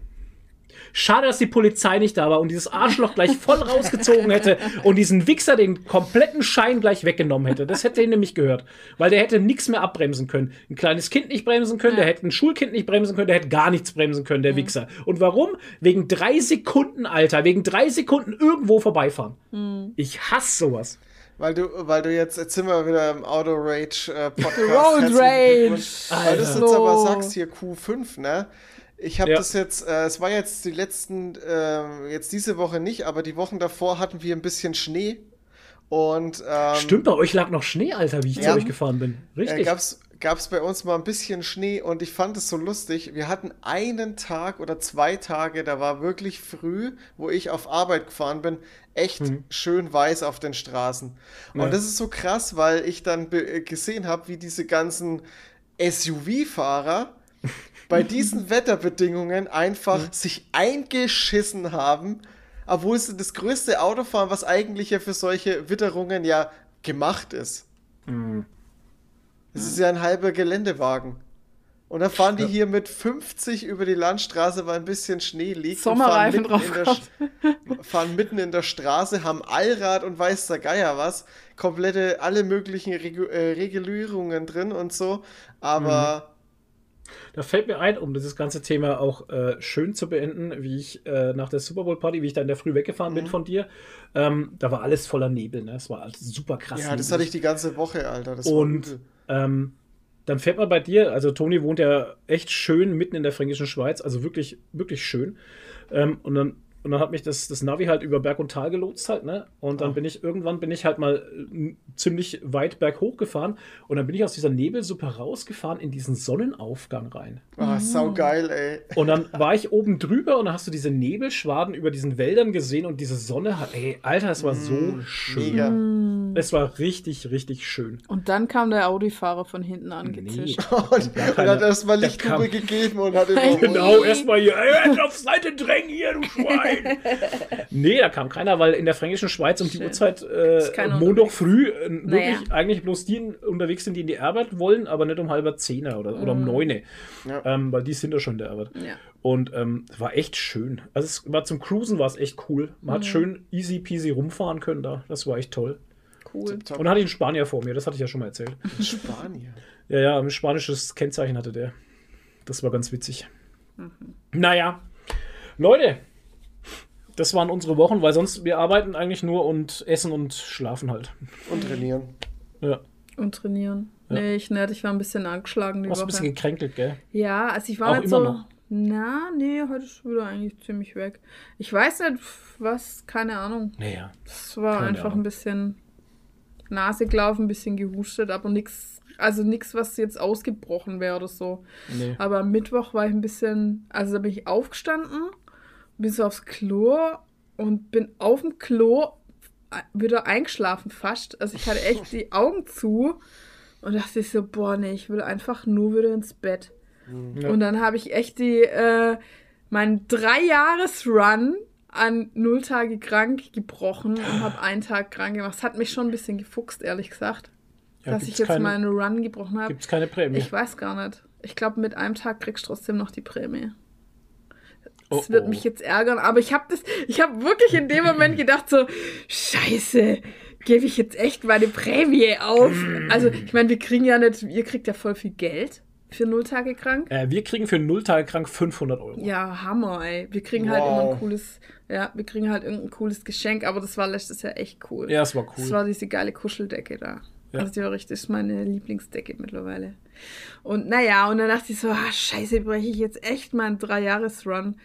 Schade, dass die Polizei nicht da war und dieses Arschloch gleich voll rausgezogen hätte und diesen Wichser den kompletten Schein gleich weggenommen hätte. Das hätte ihn nämlich gehört. Weil der hätte nichts mehr abbremsen können. Ein kleines Kind nicht bremsen können, der hätte ein Schulkind nicht bremsen können, der hätte gar nichts bremsen können, der Wichser. Und warum? Wegen drei Sekunden, Alter. Wegen drei Sekunden irgendwo vorbeifahren. Ich hasse sowas. Weil du, weil du jetzt, jetzt sind wir wieder im Auto Rage äh, Podcast. Road Rage. Weil du es jetzt aber sagst, hier Q5, ne? Ich habe Ja. das jetzt, äh, es war jetzt die letzten, äh, jetzt diese Woche nicht, aber die Wochen davor hatten wir ein bisschen Schnee. Und ähm, Stimmt, bei euch lag noch Schnee, Alter, wie ich Ja. zu euch gefahren bin. äh, Richtig. gab's gab's bei uns mal ein bisschen Schnee und ich fand es so lustig. Wir hatten einen Tag oder zwei Tage, da war wirklich früh, wo ich auf Arbeit gefahren bin, echt schön weiß auf den Straßen. Und Ja. das ist so krass, weil ich dann äh, gesehen habe, wie diese ganzen SUV-Fahrer bei diesen Wetterbedingungen einfach sich eingeschissen haben, obwohl sie das größte Auto fahren, was eigentlich ja für solche Witterungen ja gemacht ist. Es ist ja ein halber Geländewagen. Und dann fahren die hier mit 50 über die Landstraße, weil ein bisschen Schnee liegt. Sommerreifen und fahren mitten, in drauf der, fahren mitten in der Straße, haben Allrad und weiß der Geier was. Komplette, alle möglichen Regu äh, Regulierungen drin und so. Aber Da fällt mir ein, um dieses ganze Thema auch äh, schön zu beenden, wie ich äh, nach der Super Bowl Party, wie ich da in der Früh weggefahren Mhm. bin von dir, ähm, da war alles voller Nebel, ne? Es war alles super krass. ja, das hatte ich die ganze Woche, Alter. Das Und ähm, dann fährt man bei dir, also Toni wohnt ja echt schön mitten in der fränkischen Schweiz, also wirklich, wirklich schön. Ähm, und dann und dann hat mich das, das Navi halt über Berg und Tal gelotst halt, ne? Und dann bin ich, irgendwann bin ich halt mal äh, ziemlich weit berghoch gefahren und dann bin ich aus dieser Nebelsuppe rausgefahren in diesen Sonnenaufgang rein. Ah, saugeil, ey. Und dann war ich oben drüber und dann hast du diese Nebelschwaden über diesen Wäldern gesehen und diese Sonne hat, ey, Alter, das war so schön. Mega. Es war richtig, richtig schön. Und dann kam der Audi-Fahrer von hinten angezischt. Und, und keine- hat erstmal kam- gegeben und hat immer. Genau, erstmal hier, ey, auf Seite drängen hier, du Schwein. nee, da kam keiner, weil in der fränkischen Schweiz um die Schön. Uhrzeit äh, Montag früh äh, Naja. wirklich eigentlich bloß die unterwegs sind, die in die Arbeit wollen, aber nicht um halber Zehner oder, oder um neune. Ja. Ähm, weil die sind ja schon in der Arbeit. Ja. Und ähm, war echt schön. Also es war zum Cruisen war es echt cool. Man hat schön easy peasy rumfahren können da. Das war echt toll. Cool. Und dann hatte ich einen Spanier vor mir, das hatte ich ja schon mal erzählt. Spanien. Ja, ja, ein spanisches Kennzeichen hatte der. Das war ganz witzig. Naja, Leute, das waren unsere Wochen, weil sonst wir arbeiten eigentlich nur und essen und schlafen halt. Und trainieren. Ja, Und trainieren. Ja. Nee, ich nicht. Ich war ein bisschen angeschlagen die auch so ein bisschen gekränkelt, gell? Ja, also ich war Auch nicht immer so. noch? Na, nee, heute ist wieder eigentlich ziemlich weg. Ich weiß nicht, was, keine Ahnung. Naja. Es war Keine einfach Ahnung. ein bisschen Nase gelaufen, ein bisschen gehustet, aber nichts, also nichts, was jetzt ausgebrochen wäre oder so. Nee. Aber am Mittwoch war ich ein bisschen, also da bin ich aufgestanden, bin so aufs Klo und bin auf dem Klo wieder eingeschlafen fast. Also ich hatte echt die Augen zu und dachte ich so, boah, nee, ich will einfach nur wieder ins Bett. Ja. Und dann habe ich echt die, äh, meinen Drei-Jahres-Run an null Tage krank gebrochen und habe einen Tag krank gemacht. Das hat mich schon ein bisschen gefuchst, ehrlich gesagt, Ja, dass ich jetzt keine- meinen Run gebrochen habe. Gibt es keine Prämie? Ich weiß gar nicht. Ich glaube, mit einem Tag kriegst du trotzdem noch die Prämie. Oh, Das wird oh. mich jetzt ärgern, aber ich habe das, ich habe wirklich in dem Moment gedacht so, Scheiße, gebe ich jetzt echt meine Prämie auf? Also ich meine, wir kriegen ja nicht, ihr kriegt ja voll viel Geld für null Tage krank. Äh, wir kriegen für null Tage krank 500 Euro. Ja, Hammer, ey. Wir kriegen halt immer Wow. ein cooles, ja, wir kriegen halt irgendein cooles Geschenk, aber das war letztes Jahr echt cool. Ja, es war cool. Das war diese geile Kuscheldecke da. Ja. Also die war richtig, das ist meine Lieblingsdecke mittlerweile. Und naja, und dann dachte ich so, ah, scheiße, breche ich jetzt echt meinen Drei-Jahres-Run.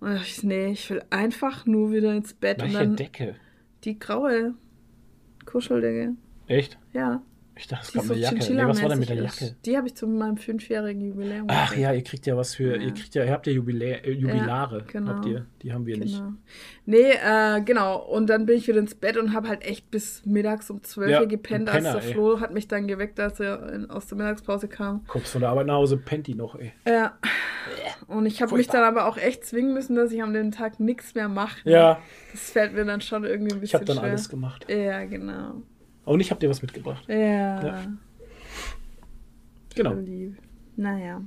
Und dann dachte ich, nee, ich will einfach nur wieder ins Bett. Welche und dann Decke? die graue Kuscheldecke. Echt? Ja. Ich dachte, es Die gab eine Jacke. Nee, was war denn mit der Jacke? ist. Die habe ich zu meinem fünfjährigen Jubiläum. Ach gekriegt. ja, ihr kriegt ja was für, ihr kriegt ja, ihr habt ja Jubilä äh, Jubilare, genau. habt ihr. Die haben wir nicht. Genau. Nee, äh, genau. Und dann bin ich wieder ins Bett und habe halt echt bis mittags um 12 Ja, Uhr gepennt, Penner, als der ey. Flo hat mich dann geweckt, als er in, aus der Mittagspause kam. Kommst von der Arbeit nach Hause, pennt die noch, ey. Ja. Und ich habe mich dann aber auch echt zwingen müssen, dass ich an dem Tag nichts mehr mache. Ja, Das fällt mir dann schon irgendwie ein bisschen ich habe dann schwer. alles gemacht. Ja, genau. Und ich habe dir was mitgebracht. Ja. Ja. Genau. lieb. Naja.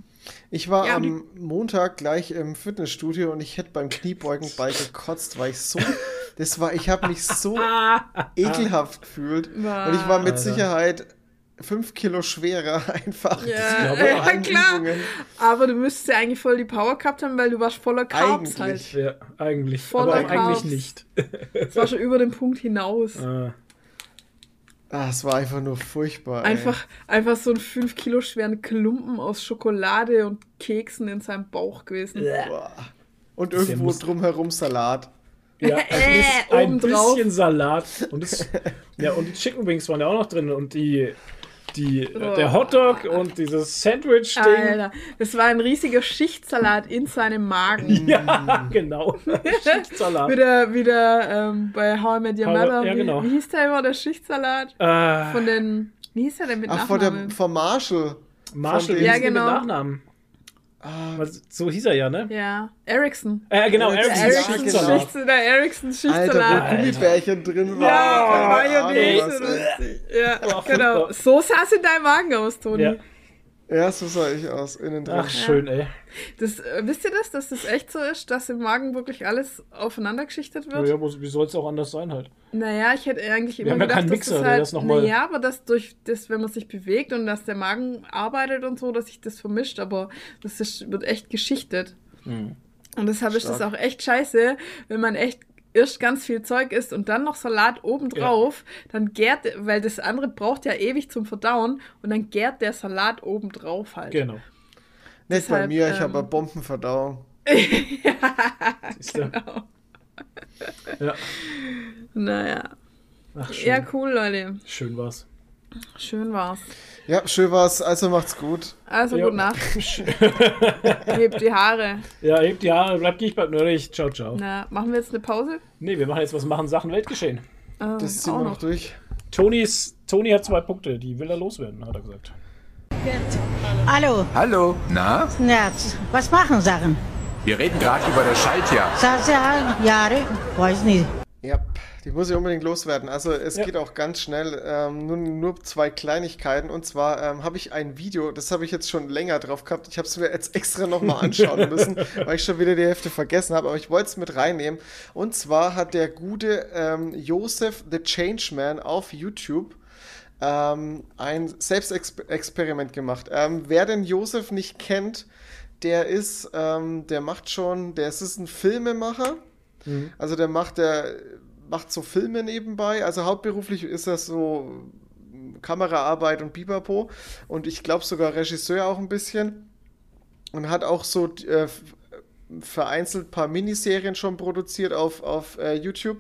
Ich war Ja, am Montag gleich im Fitnessstudio und ich hätte beim Kniebeugen bei gekotzt, weil ich so. Das war, ich habe mich so ekelhaft gefühlt. Und ich war mit Alter. Sicherheit fünf Kilo schwerer einfach. Ja, ja klar. Aber du müsstest ja eigentlich voll die Power gehabt haben, weil du warst voller Carbs Eigentlich. halt. Ja, eigentlich. Voller aber auch eigentlich Carbs. nicht. Das war schon über den Punkt hinaus. Äh, Ah, es war einfach nur furchtbar. ey. Einfach, einfach so ein 5 Kilo schweren Klumpen aus Schokolade und Keksen in seinem Bauch gewesen. Boah. Und irgendwo drumherum Salat. ja, Äh, ein, bisschen Salat. Und, das, ja, und die Chicken Wings waren ja auch noch drin. Und die, die, Oh. der Hotdog und dieses Sandwich-Ding. Alter, das war ein riesiger Schichtsalat in seinem Magen. Ja, genau. Schichtsalat. Wieder, wieder ähm, bei How I Met Your Mother. ja, wie, genau. wie hieß der immer, der Schichtsalat? Äh, Von den, wie hieß der denn mit Ach, von der, Nachnamen? vom Marshall. Marshall, von wie Ja, genau. mit Nachnamen? Ah, Was- So hieß er ja, ne? ja, Ericsson. Äh, genau, Ericsson, Ericsson ja, Ericsson, genau. Schichts, der Ericsson Alter, wo Schichtsalat. Gummibärchen drin waren. Ja, Keine Ahnung, Mayonnaise. Ja, Oh, genau. So sah es in deinem Magen aus, Toni. Ja. Ja, so sah ich aus, innen drin. Ach, schön, ey. Das, äh, wisst ihr das, dass das echt so ist, dass im Magen wirklich alles aufeinander geschichtet wird? Ja, wo- wie soll es auch anders sein halt? Naja, ich hätte eigentlich immer haben ja gedacht, keinen dass Mixer, das halt, das noch mal- naja, aber dass durch das, wenn man sich bewegt und dass der Magen arbeitet und so, dass sich das vermischt, aber das ist, wird echt geschichtet. Mhm. Und deshalb ist das Stark. auch echt scheiße, wenn man echt erst ganz viel Zeug isst und dann noch Salat obendrauf, dann gärt, weil das andere braucht ja ewig zum Verdauen und dann gärt der Salat obendrauf halt. Genau. Nicht bei deshalb, mir, ich ähm, habe eine Bombenverdauung. Siehst du? Ja. Naja. Ach, schön. Ja, cool, Leute. Schön war's. Schön war's. Ja, schön war's, also macht's gut. Also, Ja. gute Nacht. Hebt die Haare. Ja, hebt die Haare, bleibt ich bleibt nördlich. Ciao, ciao. Na, machen wir jetzt eine Pause? Nee, wir machen jetzt was machen Sachen Weltgeschehen. Ah, Das ziehen auch wir noch durch. Tonys, Toni hat zwei Punkte, die will er loswerden, hat er gesagt. Hallo, Hallo, na? Nerz. Was machen Sachen? Wir reden gerade über das Schaltjahr. Sasa, Jahre, weiß nicht. Ja, die muss ich unbedingt loswerden. Also es Ja. geht auch ganz schnell. Ähm, nur, nur zwei Kleinigkeiten. Und zwar ähm, habe ich ein Video, das habe ich jetzt schon länger drauf gehabt. Ich habe es mir jetzt extra nochmal anschauen müssen, weil ich schon wieder die Hälfte vergessen habe. Aber ich wollte es mit reinnehmen. Und zwar hat der gute ähm, Joseph the Changeman auf YouTube ähm, ein Selbstexperiment gemacht. Ähm, wer den Joseph nicht kennt, der ist, ähm, der macht schon, der ist, ist ein Filmemacher. Also der macht, der macht so Filme nebenbei. Also hauptberuflich ist das so Kameraarbeit und Bipapo. Und ich glaube sogar Regisseur auch ein bisschen. Und hat auch so äh, vereinzelt ein paar Miniserien schon produziert auf, auf äh, YouTube.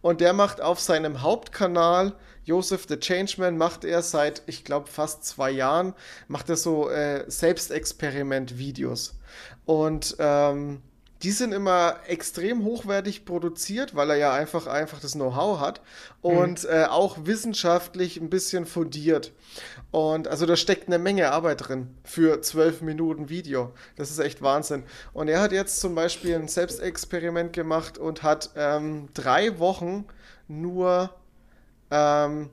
Und der macht auf seinem Hauptkanal, Joseph the Changeman, macht er seit, ich glaube, fast zwei Jahren, macht er so äh, Selbstexperiment-Videos. Und ähm, die sind immer extrem hochwertig produziert, weil er ja einfach, einfach das Know-how hat und äh, auch wissenschaftlich ein bisschen fundiert. Und also da steckt eine Menge Arbeit drin für zwölf Minuten Video. Das ist echt Wahnsinn. Und er hat jetzt zum Beispiel ein Selbstexperiment gemacht und hat ähm, drei Wochen nur, ähm,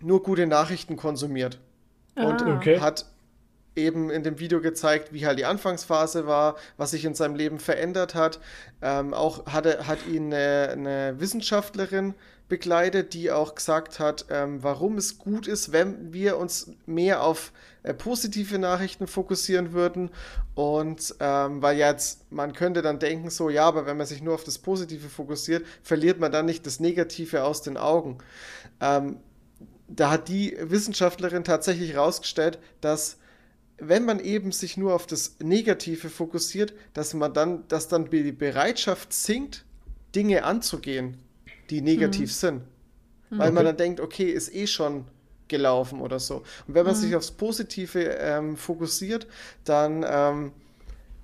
nur gute Nachrichten konsumiert. Und Ah. Okay. hat eben in dem Video gezeigt, wie halt die Anfangsphase war, was sich in seinem Leben verändert hat. Ähm, auch hatte, hat ihn eine, eine Wissenschaftlerin begleitet, die auch gesagt hat, ähm, warum es gut ist, wenn wir uns mehr auf äh, positive Nachrichten fokussieren würden. Und ähm, weil jetzt, man könnte dann denken, so, ja, aber wenn man sich nur auf das Positive fokussiert, verliert man dann nicht das Negative aus den Augen. Ähm, da hat die Wissenschaftlerin tatsächlich herausgestellt, dass wenn man eben sich nur auf das Negative fokussiert, dass man dann, dass dann die Bereitschaft sinkt, Dinge anzugehen, die negativ sind. Weil man dann denkt, okay, ist eh schon gelaufen oder so. Und wenn man sich aufs Positive ähm, fokussiert, dann, ähm,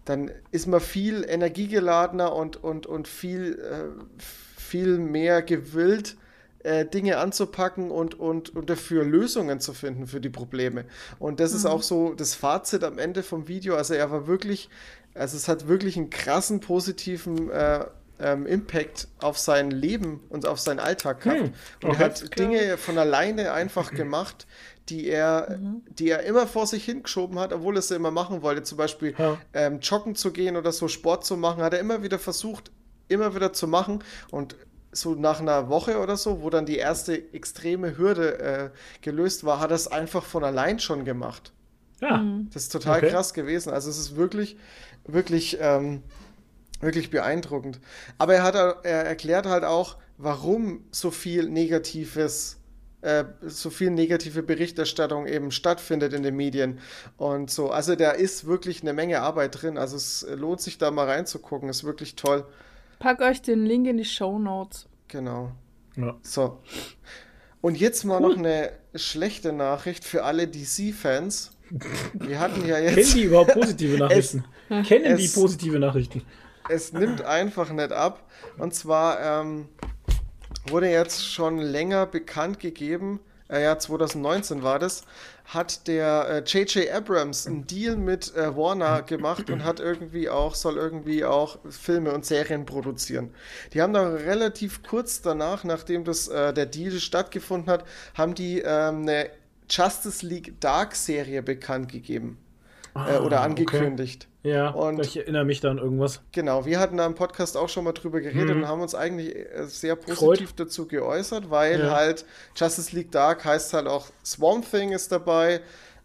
dann ist man viel energiegeladener und, und, und viel, äh, viel mehr gewillt, äh, Dinge anzupacken und, und, und dafür Lösungen zu finden für die Probleme. Und das ist auch so das Fazit am Ende vom Video. Also er war wirklich, also es hat wirklich einen krassen positiven äh, ähm, Impact auf sein Leben und auf seinen Alltag gehabt. Hm, und er okay. hat Dinge von alleine einfach gemacht, die er, die er immer vor sich hingeschoben hat, obwohl er sie immer machen wollte. Zum Beispiel Ja. ähm, joggen zu gehen oder so Sport zu machen, hat er immer wieder versucht, immer wieder zu machen. Und so nach einer Woche oder so, wo dann die erste extreme Hürde äh, gelöst war, hat er es einfach von allein schon gemacht. Ja. Das ist total Okay. krass gewesen. Also es ist wirklich, wirklich, ähm, wirklich beeindruckend. Aber er hat, er erklärt halt auch, warum so viel Negatives, äh, so viel negative Berichterstattung eben stattfindet in den Medien und so. Also da ist wirklich eine Menge Arbeit drin. Also es lohnt sich da mal reinzugucken. Ist wirklich toll. Pack euch den Link in die Show Notes. Genau. Ja. So. Und jetzt mal noch eine schlechte Nachricht für alle DC-Fans. Wir hatten ja Kennen jetzt. die überhaupt positive Nachrichten? Kennen die es- positive Nachrichten? es nimmt einfach nicht ab. Und zwar ähm, wurde jetzt schon länger bekannt gegeben, äh, ja, 2019 war das, hat der äh, J.J. Abrams einen Deal mit äh, Warner gemacht und hat irgendwie auch, soll irgendwie auch Filme und Serien produzieren. Die haben dann relativ kurz danach, nachdem das, äh, der Deal stattgefunden hat, haben die ähm, eine Justice League Dark Serie bekannt gegeben. Äh, oder Ah, angekündigt. Ja, Und- ich erinnere mich da an irgendwas. Genau, wir hatten da im Podcast auch schon mal drüber geredet Mhm. und haben uns eigentlich äh, sehr positiv dazu geäußert, weil Ja. halt Justice League Dark heißt halt auch Swamp Thing ist dabei,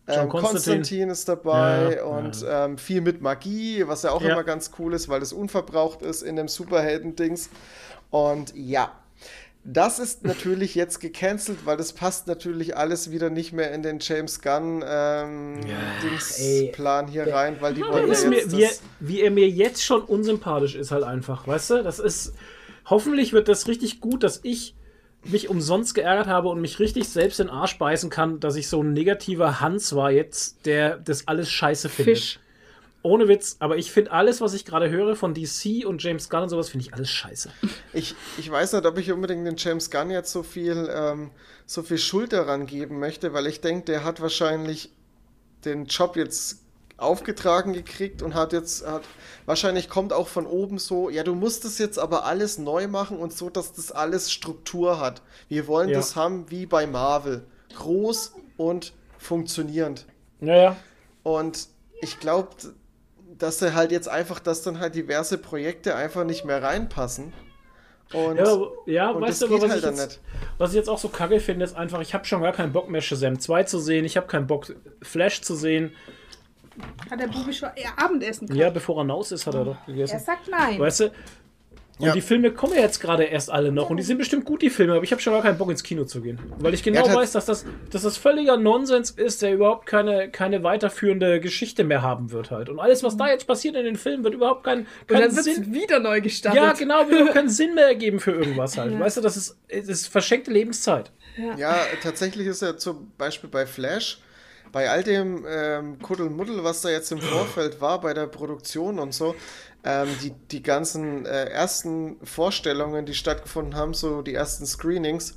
ähm. Konstantin ist dabei Ja, und Ähm, viel mit Magie, was ja auch Ja. immer ganz cool ist, weil das unverbraucht ist in dem Superhelden-Dings. Und ja, das ist natürlich jetzt gecancelt, weil das passt natürlich alles wieder nicht mehr in den James Gunn ähm, ey. Dings-Plan hier rein, weil die wollen ja mir, jetzt wie, er, wie er mir jetzt schon unsympathisch ist, halt einfach. Weißt du, das ist. Hoffentlich wird das richtig gut, dass ich mich umsonst geärgert habe und mich richtig selbst in den Arsch beißen kann, dass ich so ein negativer Hans war jetzt, der das alles scheiße findet. Fisch. Ohne Witz, aber ich finde alles, was ich gerade höre von DC und James Gunn und sowas, finde ich alles scheiße. Ich, ich weiß nicht, ob ich unbedingt den James Gunn jetzt so viel, ähm, so viel Schuld daran geben möchte, weil ich denke, der hat wahrscheinlich den Job jetzt aufgetragen gekriegt und hat jetzt, hat, wahrscheinlich kommt auch von oben so, ja, du musst das jetzt aber alles neu machen und so, dass das alles Struktur hat. Wir wollen Ja. das haben wie bei Marvel. Groß und funktionierend. Ja, ja. Und ich glaube, dass er halt jetzt einfach, dass dann halt diverse Projekte einfach nicht mehr reinpassen. Und, Ja, ja und weißt das du, aber geht was, halt ich dann jetzt, nicht. was ich jetzt auch so kacke finde, ist einfach, ich habe schon gar keinen Bock mehr, Shazam 2 zu sehen. Ich habe keinen Bock, Flash zu sehen. Hat der Bubi schon Abendessen Ja, bevor er hinaus ist, hat er doch gegessen. Er sagt nein. Weißt du? Und Ja. die Filme kommen ja jetzt gerade erst alle noch und die sind bestimmt gut, die Filme, aber ich habe schon gar keinen Bock ins Kino zu gehen. Weil ich genau Ja, weiß, dass das, dass das völliger Nonsens ist, der überhaupt keine, keine weiterführende Geschichte mehr haben wird halt. Und alles, was da jetzt passiert in den Filmen, wird überhaupt keinen, dann wird Sinn. es wieder neu gestartet. Ja, genau, wird überhaupt keinen Sinn mehr ergeben für irgendwas halt. Weißt du, das ist, es ist verschenkte Lebenszeit. Ja, tatsächlich ist ja zum Beispiel bei Flash, bei all dem ähm, Kuddelmuddel, was da jetzt im Vorfeld war, bei der Produktion und so, ähm, die, die ganzen äh, ersten Vorstellungen, die stattgefunden haben, so die ersten Screenings,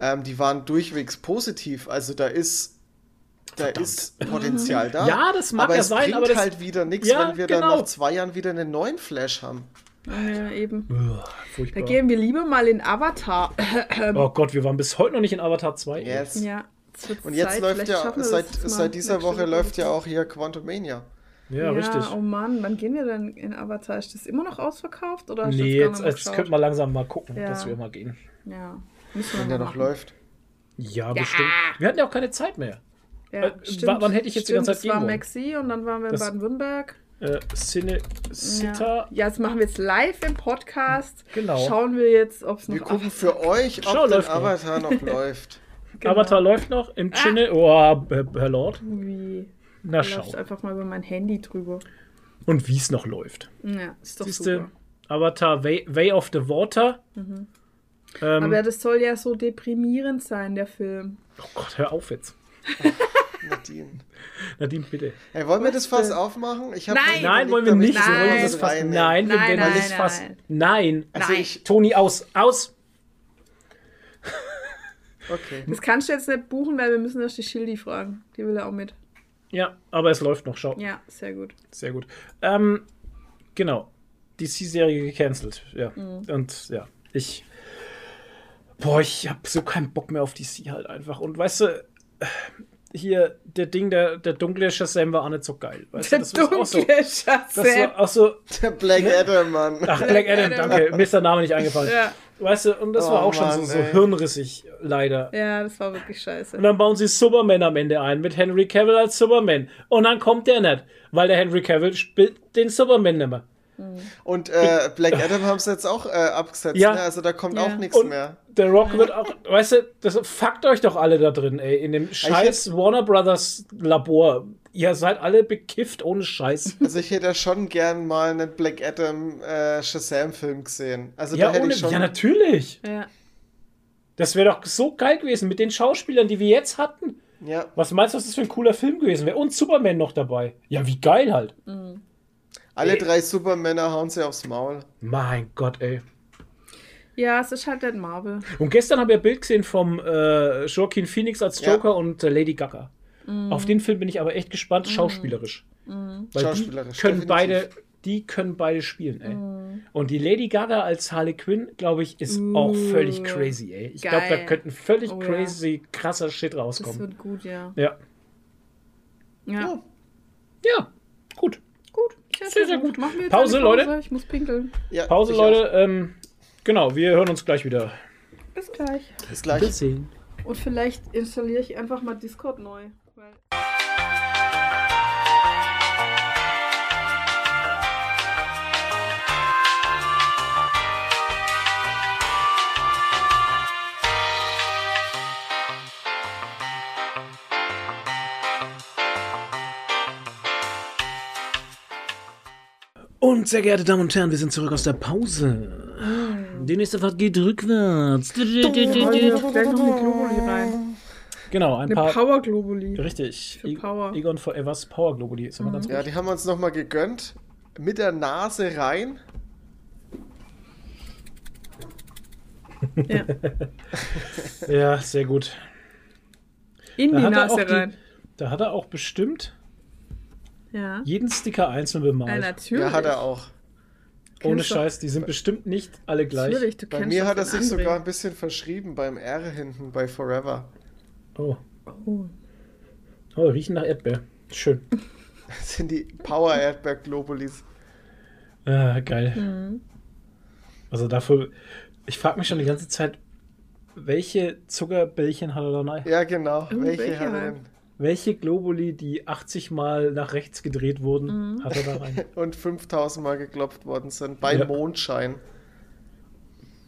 ähm, die waren durchwegs positiv. Also da ist, da ist Potenzial da. Ja, das mag aber ja es sein, bringt aber das- halt wieder nichts, Ja, wenn wir genau. dann nach zwei Jahren wieder einen neuen Flash haben. Ja, eben. Da Furchtbar. gehen wir lieber mal in Avatar. Oh Gott, wir waren bis heute noch nicht in Avatar 2. Yes. ja. Und jetzt Zeit, läuft vielleicht ja, seit, seit dieser Woche läuft ja auch hier Quantumania. Ja, Ja, richtig. oh Mann, wann gehen wir denn in Avatar? Ist das immer noch ausverkauft? Oder nee, jetzt, jetzt könnten wir langsam mal gucken, Ja. dass wir mal gehen. Ja, müssen wir Wenn der noch läuft. Ja, bestimmt. Wir hatten ja auch keine Zeit mehr. Ja, Äh, stimmt. wann hätte ich jetzt die stimmt, ganze Zeit Das war gehen? Maxi und dann waren wir in Baden-Württemberg. Äh, Cine Sitter. Ja. ja, das machen wir jetzt live im Podcast. Genau. Schauen wir jetzt, ob es noch Wir gucken Avatar- für euch, Schau, ob der läuft noch. Avatar noch läuft. Genau. Avatar läuft noch im Cine. Oh, Herr Herr Lord. Wie? Na Läuft schau. einfach mal über mein Handy drüber. Und wie es noch läuft. Ja, ist doch Siehste, super. Avatar Way, Way of the Water. Ähm, Aber das soll ja so deprimierend sein, der Film. oh Gott, hör auf jetzt. Nadine. Nadine, bitte. Hey, wollen wir das Fass denn? aufmachen? Ich Nein! Nein, überlegt, wollen wir ich nicht. das Wir wollen Nein. das reinnehmen. Nein, wir Nein, werden nein, das fast. nein. Nein. Also Nein. ich, Toni, aus. Aus. okay. Das kannst du jetzt nicht buchen, weil wir müssen erst die Schildi fragen. Die will er auch mit. Ja, aber es läuft noch. Schau. Ja, sehr gut. Sehr gut. Ähm, genau. DC-Serie gecancelt. Ja. Mhm. Und ja, ich. Boah, ich hab so keinen Bock mehr auf DC halt einfach. Und weißt du, hier, der Ding, der, der dunkle Shazam war auch nicht so geil. Weißt Der du, das war auch so. dunkle Das Shazam. war auch so. Der Black Adam, Mann. Ach, Black Adam, Adam. danke. Mir ist der Name nicht eingefallen. Ja. Weißt du, und das Oh war auch schon Mann, so, so ey. hirnrissig, leider. ja, das war wirklich scheiße. Und dann bauen sie Superman am Ende ein mit Henry Cavill als Superman. Und dann kommt der nicht, weil der Henry Cavill spielt den Superman nicht mehr. Und äh, Black Adam haben sie jetzt auch äh, abgesetzt, Ja. ne? Also da kommt Ja. auch nichts Und mehr. der Rock wird auch, weißt du, das fuckt euch doch alle da drin, ey, in dem scheiß Warner Brothers Labor. Ihr seid alle bekifft ohne Scheiß. Also ich hätte ja schon gern mal einen Black Adam äh, Shazam-Film gesehen. Also ja, da hätte ohne, ich schon. ja, natürlich. Ja. Das wäre doch so geil gewesen mit den Schauspielern, die wir jetzt hatten. ja. Was meinst du, was das für ein cooler Film gewesen wäre? Und Superman noch dabei. Ja, wie geil halt. Alle drei Supermänner hauen sie aufs Maul. Mein Gott, ey. ja, es ist halt nicht Marvel. Und gestern habe ich ein Bild gesehen vom äh, Joaquin Phoenix als Ja. Joker und äh, Lady Gaga. Auf den Film bin ich aber echt gespannt, schauspielerisch. Weil Schauspielerisch, die können definitiv. beide, die können beide spielen, ey. Und die Lady Gaga als Harley Quinn, glaube ich, ist auch völlig crazy, ey. Ich glaube, da geil. könnte ein völlig Oh ja. crazy, krasser Shit Das rauskommen. wird gut, ja. Ja. Ja, Ja. Ja, gut. gut. Sehr, sehr gut. Machen wir jetzt Pause, eine Leute. Ich muss pinkeln. Ja, Pause, Leute. Ähm, genau, wir hören uns gleich wieder. Bis gleich. Bis gleich. sehen. Und vielleicht installiere ich einfach mal Discord neu. Und sehr geehrte Damen und Herren, wir sind zurück aus der Pause. Die nächste Fahrt geht rückwärts. Genau, ein Eine paar. Power Globuli. Richtig. Für Power. Egon Forevers Power Globuli. Ist immer ganz gut. Ja, die haben wir uns nochmal gegönnt. Mit der Nase rein. Ja. Ja, sehr gut. In Da die Nase die, rein. da hat er auch bestimmt Ja. jeden Sticker einzeln ja, bemalt. natürlich. Ja, hat er auch. Ohne Kennst du- Scheiß, die sind bestimmt nicht alle gleich. Natürlich, du Bei mir hat er sich sogar ein bisschen verschrieben beim R hinten bei Forever. Oh. Oh. oh, riechen nach Erdbeer. Schön. Das sind die Power Erdbeer Globulis. Ah, geil. Mhm. Also dafür, ich frage mich schon die ganze Zeit, welche Zuckerbällchen hat er da rein? Ja, genau. Irgendwelche Welche hat er halt. denn? Welche Globuli, die 80 Mal nach rechts gedreht wurden, Mhm. hat er da rein? Und 5000 Mal geklopft worden sind bei Ja. Mondschein.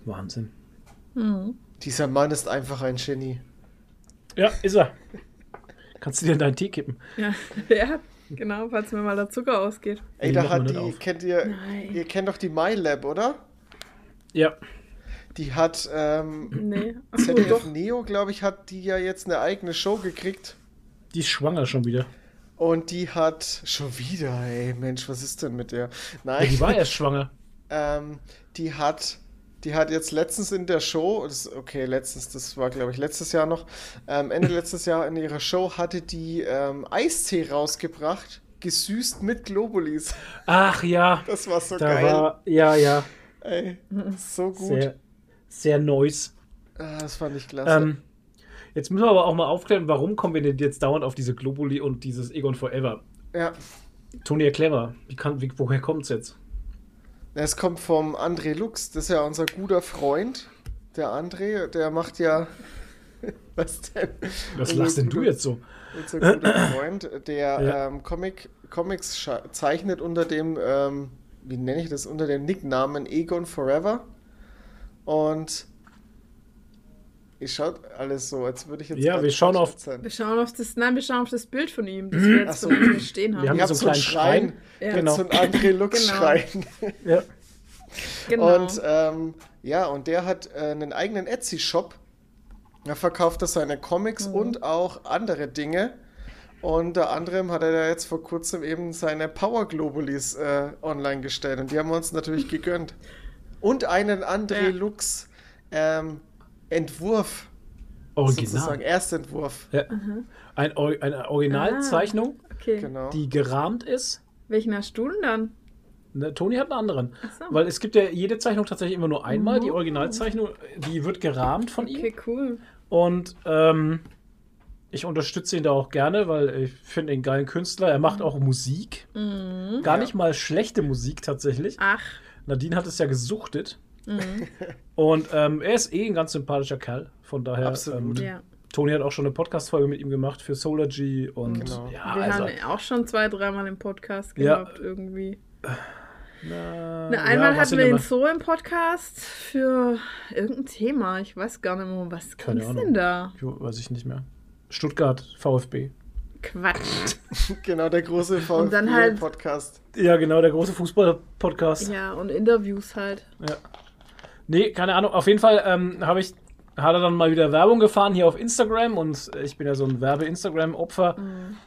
Wahnsinn. Dieser Mann ist einfach ein Genie. Ja, ist er. Kannst du dir in deinen Tee kippen? Ja. ja, genau, falls mir mal der Zucker ausgeht. Ey, da hat die, auf. kennt ihr, Nein. ihr kennt doch die MyLab, oder? Ja. Die hat, ähm, Nee. ZDF doch. Neo, glaube ich, hat die ja jetzt eine eigene Show gekriegt. Die ist schwanger schon wieder. Und die hat schon wieder, ey, Mensch, was ist denn mit der? Ja, Nein, die war erst schwanger. ähm, die hat, die hat jetzt letztens in der Show, das, okay, letztens, das war glaube ich letztes Jahr noch, ähm, Ende letztes Jahr in ihrer Show hatte die ähm, Eistee rausgebracht, gesüßt mit Globulis. Ach ja, Das war so da geil. war, ja, ja, Ey, so gut. sehr, sehr nice. Ah, das fand ich klasse. Ähm, jetzt müssen wir aber auch mal aufklären, warum kommen wir denn jetzt dauernd auf diese Globuli und dieses Egon Forever? ja, Toni, erklär mal, wie kann, wie, woher kommt's jetzt? es kommt vom André Lux, das ist ja unser guter Freund. Der André, der macht ja. Was denn? Was lachst denn du jetzt so? Unser guter Freund, der Ja. ähm, Comic, Comics zeichnet unter dem, ähm, wie nenne ich das, unter dem Nicknamen Egon Forever. Und ich schaut alles so, als würde ich jetzt. Ja, wir schauen auf-. Wir schauen auf das, nein, wir schauen auf das Bild von ihm, das wir Ach jetzt so. stehen haben. Wir haben Ihr so einen so einen kleinen Schrein. Ja. Genau. So ein André Lux Genau. Schrein. Ja. genau. Und ähm, ja, und der hat äh, einen eigenen Etsy-Shop. Da verkauft er seine Comics Mhm. und auch andere Dinge. Und unter anderem hat er da jetzt vor kurzem eben seine Power Globulis äh, online gestellt. Und die haben wir uns natürlich gegönnt. Und einen André Ja. Lux ähm, Entwurf. Sozusagen Original. Erstentwurf. Ja. Ein, Or- eine Originalzeichnung, okay. Genau. die gerahmt ist. Welchen hast du denn dann? Ne, Toni hat einen anderen. so. Weil es gibt ja jede Zeichnung tatsächlich immer nur einmal. Die Originalzeichnung, die wird gerahmt von ihm. Okay, cool. Und ähm, ich unterstütze ihn da auch gerne, weil ich finde ihn einen geilen Künstler. Er macht auch Musik. Gar nicht mal schlechte Musik tatsächlich. Ach, Nadine hat es ja gesuchtet. Und ähm, er ist eh ein ganz sympathischer Kerl. Von daher, Absolut. Ähm, ja. Toni hat auch schon eine Podcast-Folge mit ihm gemacht für Solargy und Genau. ja, wir also, haben ihn auch schon zwei, dreimal im Podcast Ja. gehabt, irgendwie. na, Na, einmal ja, hatten wir ihn so im Podcast für irgendein Thema. Ich weiß gar nicht mehr, was Keine ging's denn da? Jo, weiß ich nicht mehr. Stuttgart, VfB. Quatsch. Genau, der große dann halt- VfB-Podcast. Ja, genau, der große Fußball-Podcast. ja, und Interviews halt. Nee, keine Ahnung. Auf jeden Fall ähm, habe ich, hat er dann mal wieder Werbung gefahren hier auf Instagram und ich bin ja so ein Werbe-Instagram-Opfer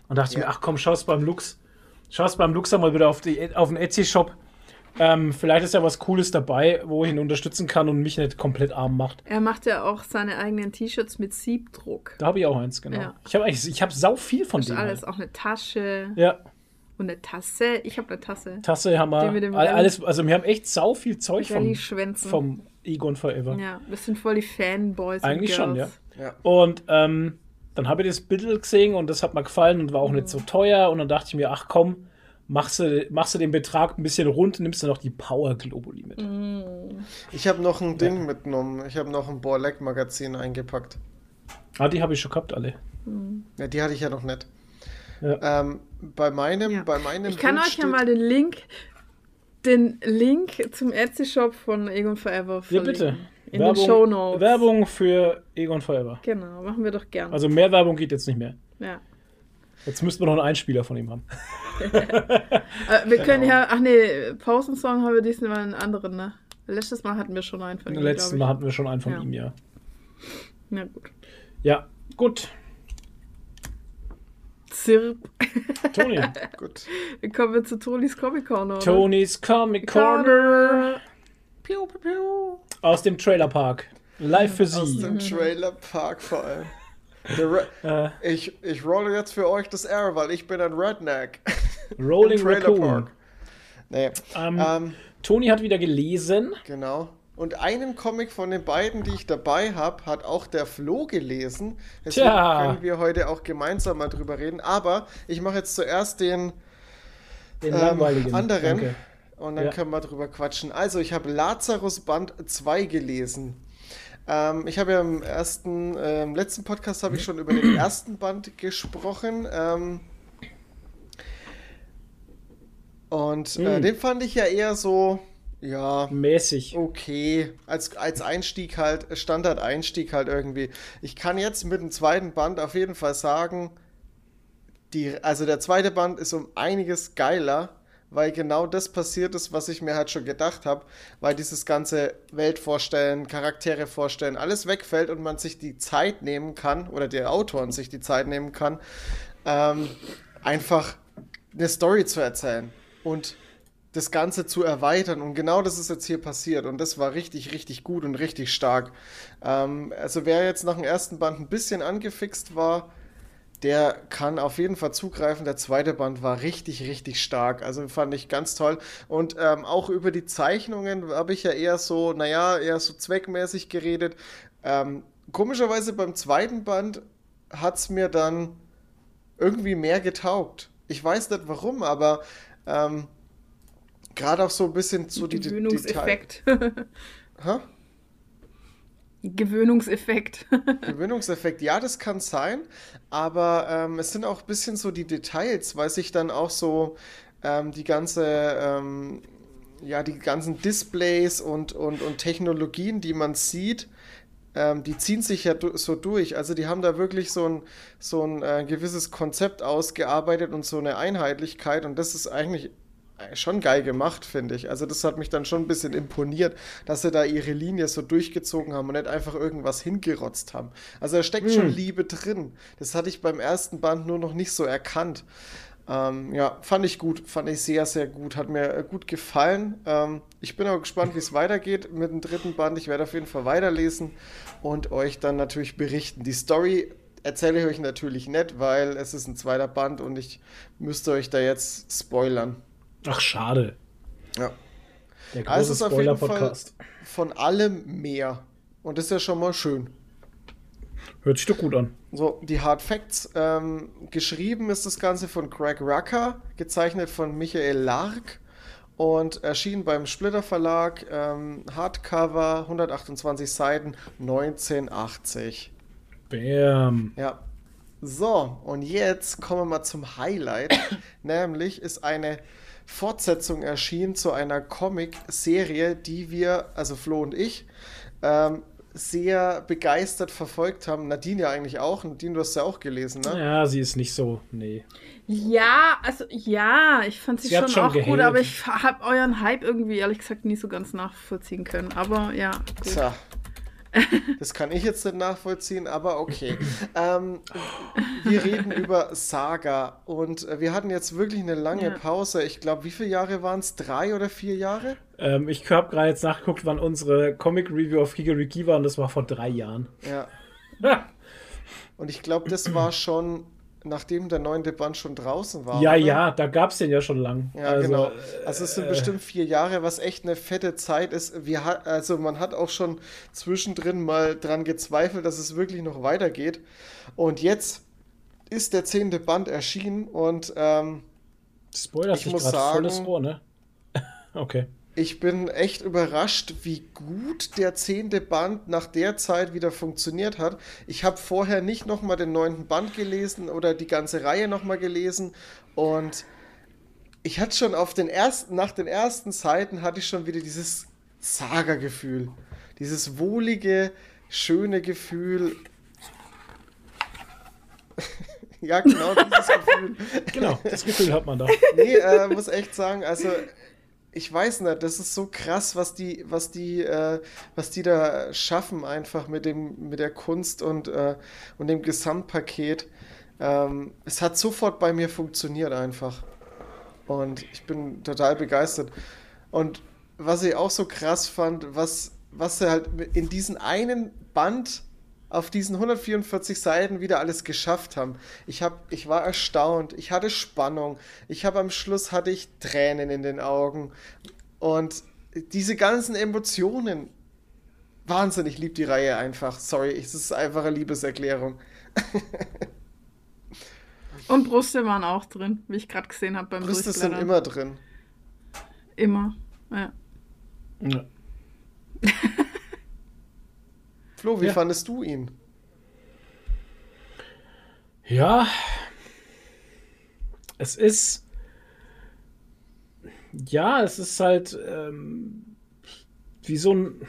und dachte mir, ach komm, schau's beim Lux. Schau's beim Lux mal wieder auf, die, auf den Etsy-Shop. Ähm, vielleicht ist ja was Cooles dabei, wo ich ihn unterstützen kann und mich nicht komplett arm macht. Er macht ja auch seine eigenen T-Shirts mit Siebdruck. Da habe ich auch eins, genau. Ja. Ich habe eigentlich, ich habe sau viel von Das ist dem. alles, Halt. auch eine Tasche Ja, und eine Tasse. Ich habe eine Tasse. Tasse haben wir. All- alles, also wir haben echt sau viel Zeug vom, vom Egon Forever. Ja, wir sind voll die Fanboys. und Eigentlich schon, ja. Ja. Und ähm, dann habe ich das Bild gesehen und das hat mir gefallen und war auch nicht so teuer. Und dann dachte ich mir, ach komm, machst du, machst du den Betrag ein bisschen rund, nimmst du noch die Power Globuli mit. Ich habe noch ein Ding mitgenommen. Ich habe noch ein Borleck-Magazin eingepackt. Ah, die habe ich schon gehabt, alle. Ja, die hatte ich ja noch nicht. Ja. Ähm, bei meinem, Ja. bei meinem Ich kann Bild euch ja mal den Link, den Link zum Etsy-Shop von Egon Forever Ja, verlinken. bitte. In den Show Notes. Werbung für Egon Forever. Genau, machen wir doch gern. Also mehr Werbung geht jetzt nicht mehr. ja. Jetzt müssten wir noch einen Einspieler von ihm haben. Äh, wir können ja, ach nee, Pausensong haben wir diesmal einen anderen, ne? Letztes Mal hatten wir schon einen von ihm, Letztes Mal hatten wir schon einen von Ja. ihm, ja. Na gut. Ja, gut. Zirp. Toni. Gut. Dann kommen wir zu Tonis Comic Corner. Tonis Comic Corner. Aus dem Trailerpark. Live für Aus Sie. dem Trailerpark vor allem. Äh, ich, ich rolle jetzt für euch das R, weil ich bin ein Redneck. Rolling Im Trailerpark. Raccoon. Nee. Ähm, Ähm, Toni hat wieder gelesen. genau. Und einen Comic von den beiden, die ich dabei habe, hat auch der Flo gelesen. Deswegen Tja. können wir heute auch gemeinsam mal drüber reden. Aber ich mache jetzt zuerst den Den ähm, anderen Danke. und dann Ja. können wir drüber quatschen. Also, ich habe Lazarus Band 2 gelesen. Ähm, ich habe ja im ersten, äh, im letzten Podcast habe ich schon über den ersten Band gesprochen. Ähm, und äh, Hm. den fand ich ja eher so, ja, Mäßig. okay, als, als Einstieg halt, Standard-Einstieg halt irgendwie. Ich kann jetzt mit dem zweiten Band auf jeden Fall sagen, die, also der zweite Band ist um einiges geiler, weil genau das passiert ist, was ich mir halt schon gedacht habe, weil dieses ganze Welt vorstellen, Charaktere vorstellen, alles wegfällt und man sich die Zeit nehmen kann, oder der Autoren sich die Zeit nehmen kann, ähm, einfach eine Story zu erzählen und das Ganze zu erweitern. Und genau das ist jetzt hier passiert. Und das war richtig, richtig gut und richtig stark. Ähm, also wer jetzt nach dem ersten Band ein bisschen angefixt war, der kann auf jeden Fall zugreifen. Der zweite Band war richtig, richtig stark. Also fand ich ganz toll. Und ähm, auch über die Zeichnungen habe ich ja eher so, naja, eher so zweckmäßig geredet. Ähm, komischerweise beim zweiten Band hat es mir dann irgendwie mehr getaugt. Ich weiß nicht warum, aber ähm, gerade auch so ein bisschen so die Gewöhnungseffekt. Hä? Gewöhnungseffekt. Gewöhnungseffekt, ja, das kann sein, aber ähm, es sind auch ein bisschen so die Details, weil sich dann auch so ähm, die ganze, ähm, ja, die ganzen Displays und, und, und Technologien, die man sieht, ähm, die ziehen sich ja so durch. Also die haben da wirklich so ein, so ein äh, gewisses Konzept ausgearbeitet und so eine Einheitlichkeit und das ist eigentlich schon geil gemacht, finde ich. Also das hat mich dann schon ein bisschen imponiert, dass sie da ihre Linie so durchgezogen haben und nicht einfach irgendwas hingerotzt haben. Also da steckt schon Liebe drin. Das hatte ich beim ersten Band nur noch nicht so erkannt. Ähm, ja, fand ich gut, fand ich sehr, sehr gut, hat mir äh, gut gefallen. Ähm, ich bin auch gespannt, wie es weitergeht mit dem dritten Band. Ich werde auf jeden Fall weiterlesen und euch dann natürlich berichten. Die Story erzähle ich euch natürlich nicht, weil es ist ein zweiter Band und ich müsste euch da jetzt spoilern. Ach, schade. Ja. Der Also große es ist auf jeden Fall Spoiler-Podcast. von allem mehr. Und das ist ja schon mal schön. Hört sich doch gut an. So, die Hard Facts. Ähm, geschrieben ist das Ganze von Craig Rucker, gezeichnet von Michael Lark und erschien beim Splitter Verlag. Ähm, Hardcover, 128 Seiten, 1980. Bam. Ja. So, und jetzt kommen wir mal zum Highlight. Nämlich ist eine Fortsetzung erschienen zu einer Comic-Serie, die wir, also Flo und ich, ähm, sehr begeistert verfolgt haben. Nadine ja eigentlich auch. Nadine, du hast ja auch gelesen, ne? Ja, sie ist nicht so. Nee. ja, also ja, ich fand sie, Sie schon, schon auch gut, gehatet. aber ich habe euren Hype irgendwie ehrlich gesagt nie so ganz nachvollziehen können. Aber ja, gut. Tja. Das kann ich jetzt nicht nachvollziehen, aber okay. ähm, wir reden über Saga und äh, wir hatten jetzt wirklich eine lange Ja. Pause. Ich glaube, wie viele Jahre waren es? Drei oder vier Jahre? Ähm, ich habe gerade jetzt nachgeguckt, wann unsere Comic-Review auf Kigariki war und das war vor drei Jahren. Ja. Ja, Und ich glaube, das war schon, nachdem der neunte Band schon draußen war. ja, oder? ja, da gab es den ja schon lang. Ja, also, genau. Also es sind bestimmt vier Jahre, was echt eine fette Zeit ist. Wir hat, also man hat auch schon zwischendrin mal dran gezweifelt, dass es wirklich noch weitergeht. Und jetzt ist der zehnte Band erschienen und ähm, Spoiler ich muss sagen- volles Rohr, ne? okay. Ich bin echt überrascht, wie gut der zehnte Band nach der Zeit wieder funktioniert hat. Ich habe vorher nicht nochmal den neunten Band gelesen oder die ganze Reihe nochmal gelesen und ich hatte schon auf den ersten, nach den ersten Seiten hatte ich schon wieder dieses Saga-Gefühl. Dieses wohlige, schöne Gefühl. ja, genau dieses Gefühl. Genau, das Gefühl hat man da. Nee, äh, muss echt sagen, also ich weiß nicht, das ist so krass, was die, was die, äh, was die da schaffen einfach mit dem, mit der Kunst und, äh, und dem Gesamtpaket. Ähm, es hat sofort bei mir funktioniert einfach. Und ich bin total begeistert. Und was ich auch so krass fand, was, was sie halt in diesen einen Band auf diesen 144 Seiten wieder alles geschafft haben. Ich, hab, ich war erstaunt, ich hatte Spannung, ich habe am Schluss hatte ich Tränen in den Augen und diese ganzen Emotionen. Wahnsinnig lieb die Reihe einfach. Sorry, es ist einfach eine Liebeserklärung. Und Brüste waren auch drin, wie ich gerade gesehen habe beim Brüste sind immer drin. Immer, ja. Ja. Flo, wie Ja. fandest du ihn? Ja, es ist. Ja, es ist halt ähm, wie so ein.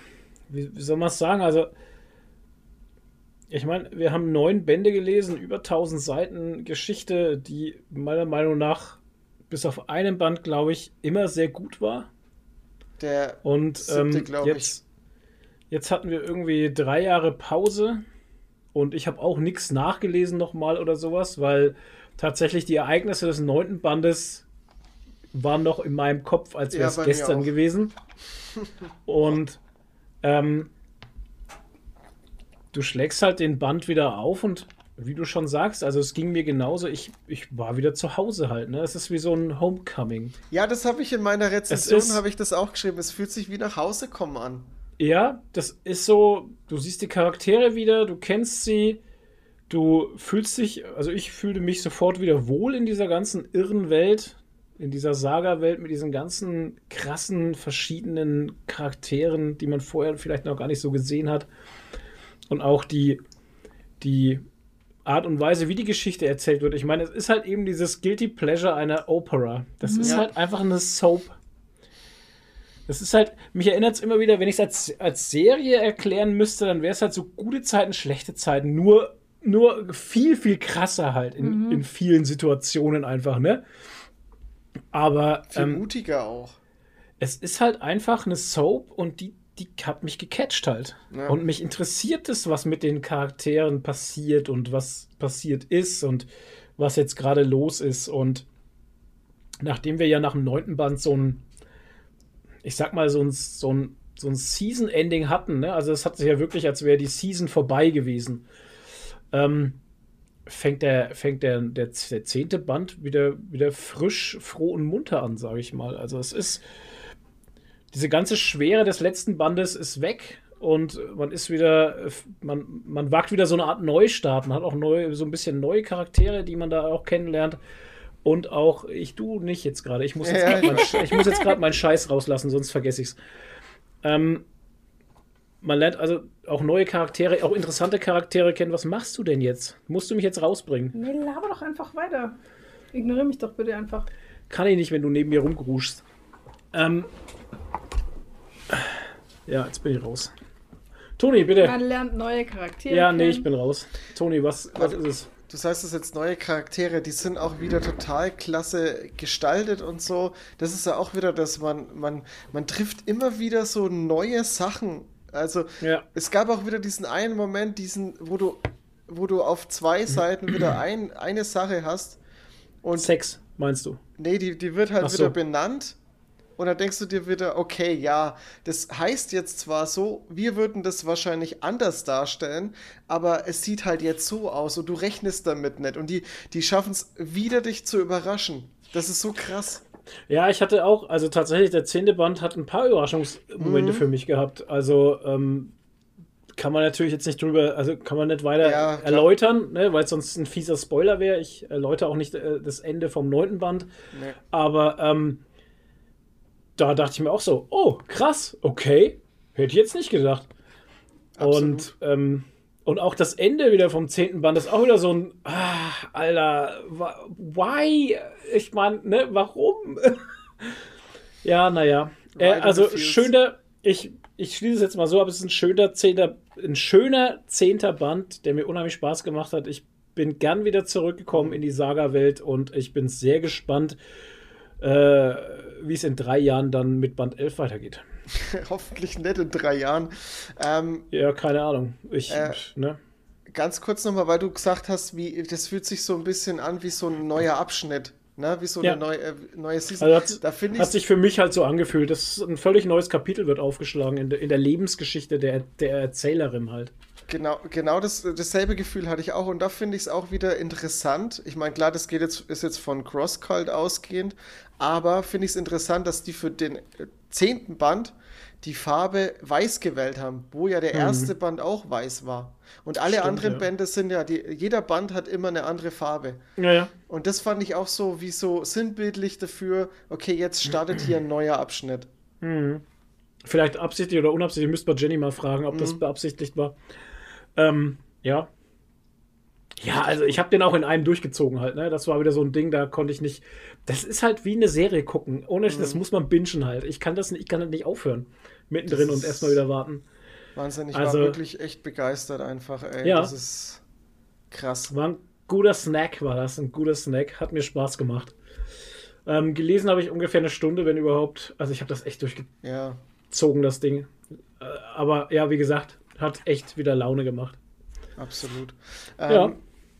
Wie, wie soll man es sagen? Also, ich meine, wir haben neun Bände gelesen, über 1000 Seiten Geschichte, die meiner Meinung nach bis auf einen Band, glaube ich, immer sehr gut war. Der Und siebte, ähm, jetzt, jetzt hatten wir irgendwie drei Jahre Pause und ich habe auch nichts nachgelesen nochmal oder sowas, weil tatsächlich die Ereignisse des neunten Bandes waren noch in meinem Kopf, als Ja, wäre es mir gestern gewesen. Und ähm, du schlägst halt den Band wieder auf und wie du schon sagst, also es ging mir genauso, ich, ich war wieder zu Hause halt, ne? Es ist wie so ein Homecoming. Ja, das habe ich in meiner Rezension, habe ich das auch geschrieben. Es fühlt sich wie nach Hause kommen an. Ja, das ist so, du siehst die Charaktere wieder, du kennst sie, du fühlst dich, also ich fühlte mich sofort wieder wohl in dieser ganzen irren Welt, in dieser Saga-Welt mit diesen ganzen krassen, verschiedenen Charakteren, die man vorher vielleicht noch gar nicht so gesehen hat. Und auch die, die Art und Weise, wie die Geschichte erzählt wird. Ich meine, es ist halt eben dieses Guilty Pleasure einer Opera. Das ist Ja. halt einfach eine Soap. Das ist halt, mich erinnert es immer wieder, wenn ich es als, als Serie erklären müsste, dann wäre es halt so gute Zeiten, schlechte Zeiten, nur, nur viel, viel krasser halt in, in vielen Situationen einfach, ne? Aber Viel ähm, mutiger auch. es ist halt einfach eine Soap und die, die hat mich gecatcht halt. Ja. Und mich interessiert es, was mit den Charakteren passiert und was passiert ist und was jetzt gerade los ist. Und nachdem wir ja nach dem neunten Band so ein, ich sag mal, so ein, so ein, so ein Season-Ending hatten, ne? also es hat sich ja wirklich, als wäre die Season vorbei gewesen, ähm, fängt der, fängt der, der, der zehnte Band wieder, wieder frisch, froh und munter an, sage ich mal. Also es ist, diese ganze Schwere des letzten Bandes ist weg und man ist wieder, man, man wagt wieder so eine Art Neustart. Man hat auch neu, so ein bisschen neue Charaktere, die man da auch kennenlernt. Und auch, ich du nicht jetzt gerade. Ich muss jetzt Ja, grad mein, ich muss jetzt gerade meinen Scheiß rauslassen, sonst vergesse ich's. Ähm, man lernt also auch neue Charaktere, auch interessante Charaktere kennen. Was machst du denn jetzt? Musst du mich jetzt rausbringen? Nee, laber doch einfach weiter. Ignoriere mich doch bitte einfach. Kann ich nicht, wenn du neben mir rumgruschst. Ähm. Ja, jetzt bin ich raus. Toni, bitte. Man lernt neue Charaktere Ja, nee, kennen. ich bin raus. Toni, was, was ist es? Du sagst es jetzt neue Charaktere, die sind auch wieder total klasse gestaltet und so. Das ist ja auch wieder, dass man, man, man trifft immer wieder so neue Sachen. Also Ja. es gab auch wieder diesen einen Moment, diesen, wo du, wo du auf zwei Seiten wieder ein, eine Sache hast und Sex, meinst du? nee, die, die wird halt so. wieder benannt. Und dann denkst du dir wieder, okay, ja, das heißt jetzt zwar so, wir würden das wahrscheinlich anders darstellen, aber es sieht halt jetzt so aus und du rechnest damit nicht. Und die, die schaffen es wieder, dich zu überraschen. Das ist so krass. Ja, ich hatte auch, also tatsächlich, der zehnte Band hat ein paar Überraschungsmomente Mhm. für mich gehabt. Also, ähm, kann man natürlich jetzt nicht drüber, also kann man nicht weiter Ja, erläutern, ne, weil es sonst ein fieser Spoiler wäre. Ich erläutere auch nicht äh, das Ende vom neunten Band. Nee. Aber ähm, da dachte ich mir auch so, oh, krass, okay. Hätte ich jetzt nicht gedacht. Absolut. Und, ähm, und auch das Ende wieder vom zehnten Band ist auch wieder so ein, ah, Alter, why? Ich meine, ne, warum? ja, naja. Äh, also schöner, ich, ich schließe es jetzt mal so ab, es ist ein schöner zehnter, ein schöner zehnter Band, der mir unheimlich Spaß gemacht hat. Ich bin gern wieder zurückgekommen in die Saga-Welt und ich bin sehr gespannt, äh, wie es in drei Jahren dann mit Band 11 weitergeht. Hoffentlich nicht in drei Jahren. Ähm, Ja, keine Ahnung. Ich, Äh, ne? ganz kurz nochmal, weil du gesagt hast, wie das fühlt sich so ein bisschen an wie so ein neuer Abschnitt. Ne, wie so Ja. eine neue, äh, neue Season. Also hat, da hat ich sich für mich halt so angefühlt. Das ist ein völlig neues Kapitel wird aufgeschlagen in der, in der Lebensgeschichte der, der Erzählerin halt. Genau, genau das, dasselbe Gefühl hatte ich auch und da finde ich es auch wieder interessant. Ich meine, klar, das geht jetzt, ist jetzt von Crosscult ausgehend, aber finde ich es interessant, dass die für den äh, zehnten Band die Farbe weiß gewählt haben, wo ja der erste Band auch weiß war. Und alle Mhm. Stimmt, anderen ja. Bände sind ja, die, jeder Band hat immer eine andere Farbe. Naja. Und das fand ich auch so wie so sinnbildlich dafür, okay, jetzt startet hier ein neuer Abschnitt. Vielleicht absichtlich oder unabsichtlich, müsste man Jenny mal fragen, ob Mhm. das beabsichtigt war. Ähm, ja. Ja, also ich habe den auch in einem durchgezogen halt, ne? Das war wieder so ein Ding, da konnte ich nicht. Das ist halt wie eine Serie gucken. Ohne Mhm. das muss man bingen halt. Ich kann das nicht, ich kann das nicht aufhören. Mittendrin Das und erstmal wieder warten. Wahnsinn, ich Also- war wirklich echt begeistert einfach, ey. Ja. Das ist krass. War ein guter Snack, war das. Ein guter Snack. Hat mir Spaß gemacht. Ähm, gelesen habe ich ungefähr eine Stunde, wenn überhaupt. Also ich habe das echt durchgezogen, Ja, das Ding. Äh, aber ja, wie gesagt, hat echt wieder Laune gemacht. absolut. Ja. Ähm,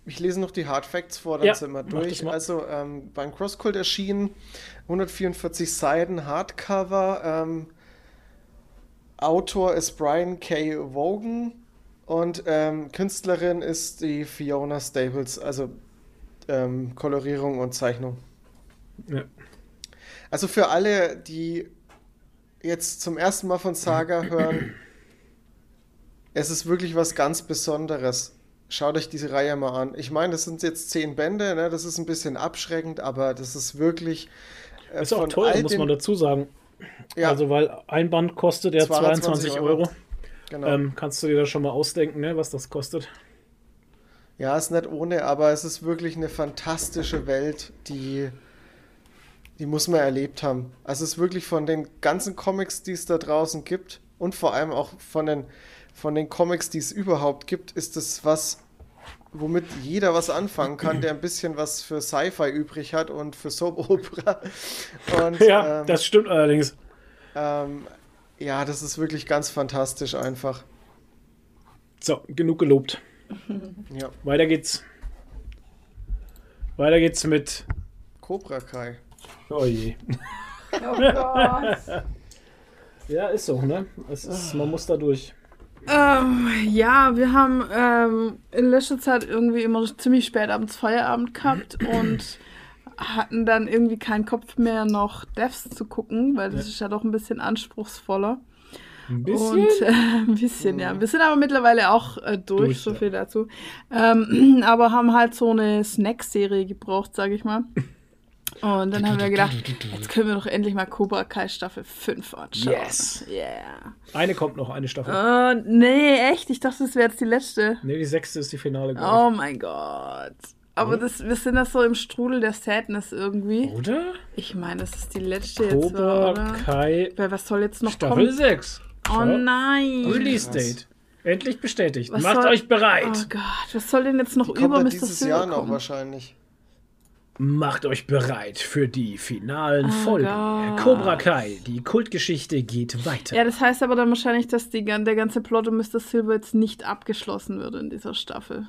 Ich lese noch die Hard Facts vor, dann Ja, sind wir durch. Also ähm, beim Crosscult erschienen 144 Seiten Hardcover. Ähm, Autor ist Brian K. Wogan und ähm, Künstlerin ist die Fiona Staples, also ähm, Kolorierung und Zeichnung. Ja. Also für alle, die jetzt zum ersten Mal von Saga hören, es ist wirklich was ganz Besonderes. Schaut euch diese Reihe mal an. Ich meine, das sind jetzt zehn Bände, ne? das ist ein bisschen abschreckend, aber das ist wirklich. äh, Ist auch teuer, all muss man dazu sagen. Ja, Also, weil ein Band kostet ja 220 22 Euro. Euro. genau. Ähm, kannst du dir da schon mal ausdenken, ne, was das kostet? Ja, ist nicht ohne, aber es ist wirklich eine fantastische Welt, die, die muss man erlebt haben. Also es ist wirklich von den ganzen Comics, die es da draußen gibt und vor allem auch von den, von den Comics, die es überhaupt gibt, ist es was, womit jeder was anfangen kann, der ein bisschen was für Sci-Fi übrig hat und für Soap Opera. Und, Ja, ähm, das stimmt allerdings. ähm, ja, das ist wirklich ganz fantastisch einfach. So, genug gelobt. Ja, Weiter geht's. Weiter geht's mit. Cobra Kai. Oh je. Oh Gott. Ja, ist so, ne? Es ist, man muss da durch. Ähm, ja, wir haben ähm, in letzter Zeit irgendwie immer ziemlich spät abends Feierabend gehabt und hatten dann irgendwie keinen Kopf mehr, noch Devs zu gucken, weil das ist ja doch ein bisschen anspruchsvoller. Ein bisschen. Und äh, ein bisschen, ja. Wir sind aber mittlerweile auch äh, durch, Durch, so ja. viel dazu. Ähm, aber haben halt so eine Snack-Serie gebraucht, sage ich mal. Und dann haben wir gedacht, jetzt können wir doch endlich mal Cobra Kai Staffel 5 anschauen. Yes. Yeah. Eine kommt noch, eine Staffel. Äh, nee, echt? Ich dachte, das wäre jetzt die letzte. Ne, die sechste ist die Finale. Oh mein Gott. Aber das, wir sind das so im Strudel der Sadness irgendwie. ich. Oder? Ich meine, das ist die letzte jetzt, Cobra oder? Kai Weil was soll jetzt noch Staffel kommen? 6. Oh nein. Release Date. Endlich bestätigt. Was Macht soll- euch bereit. Oh Gott, was soll denn jetzt noch Die über kommt dann Mr. dieses Silver Jahr noch kommen? wahrscheinlich. Macht euch bereit für die finalen Oh Folgen. Gott. Cobra Kai, die Kultgeschichte geht weiter. Ja, das heißt aber dann wahrscheinlich, dass die, der ganze Plot um Mr. Silver jetzt nicht abgeschlossen wird in dieser Staffel.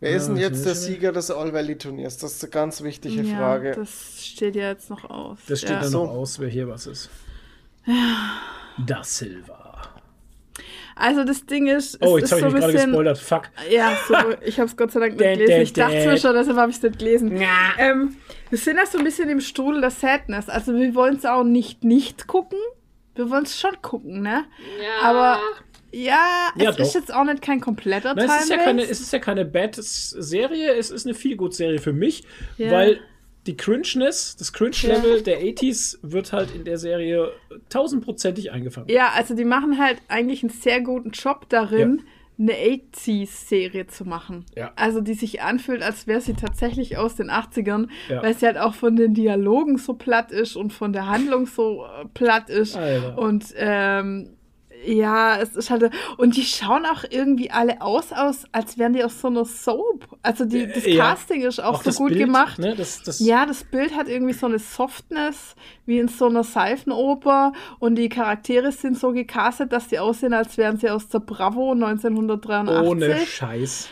Wer ist denn Ja, jetzt der Sieger des All Valley Turniers? Das ist eine ganz wichtige ja, Frage. das steht ja jetzt noch aus. Das steht ja. dann So. noch aus, wer hier was ist. Da Silva. Also das Ding ist, es Oh, jetzt ist habe ich so mich ein gerade bisschen... gespoilert. Fuck. Ja, so, ich habe es Gott sei Dank nicht gelesen. Ich dachte mir schon, deshalb habe ich es nicht gelesen. Ähm, wir sind ja so ein bisschen im Strudel der Sadness. Also wir wollen es auch nicht nicht gucken. Wir wollen es schon gucken, ne? Ja. Aber ja, Ja, es doch. ist jetzt auch nicht kein kompletter Nein, es ist ja Time keine, es ist ja keine Bad-Serie, es ist eine Feel-Good-Serie für mich, Ja. weil die Cringeness, das Cringe-Level der 80s wird halt in der Serie tausendprozentig eingefangen. Ja, also die machen halt eigentlich einen sehr guten Job darin, eine 80s-Serie zu machen. Ja. Also die sich anfühlt, als wäre sie tatsächlich aus den 80ern, Ja. weil sie halt auch von den Dialogen so platt ist und von der Handlung so äh, platt ist. Alter. Und ähm, Ja, es ist halt. Und die schauen auch irgendwie alle aus, aus als wären die aus so einer Soap. Also die, das Äh, ja. Casting ist auch, Auch so das gut Bild, gemacht. Ne? Das, das, Ja, das Bild hat irgendwie so eine Softness, wie in so einer Seifenoper. Und die Charaktere sind so gecastet, dass die aussehen, als wären sie aus der Bravo 1983. ohne Scheiß.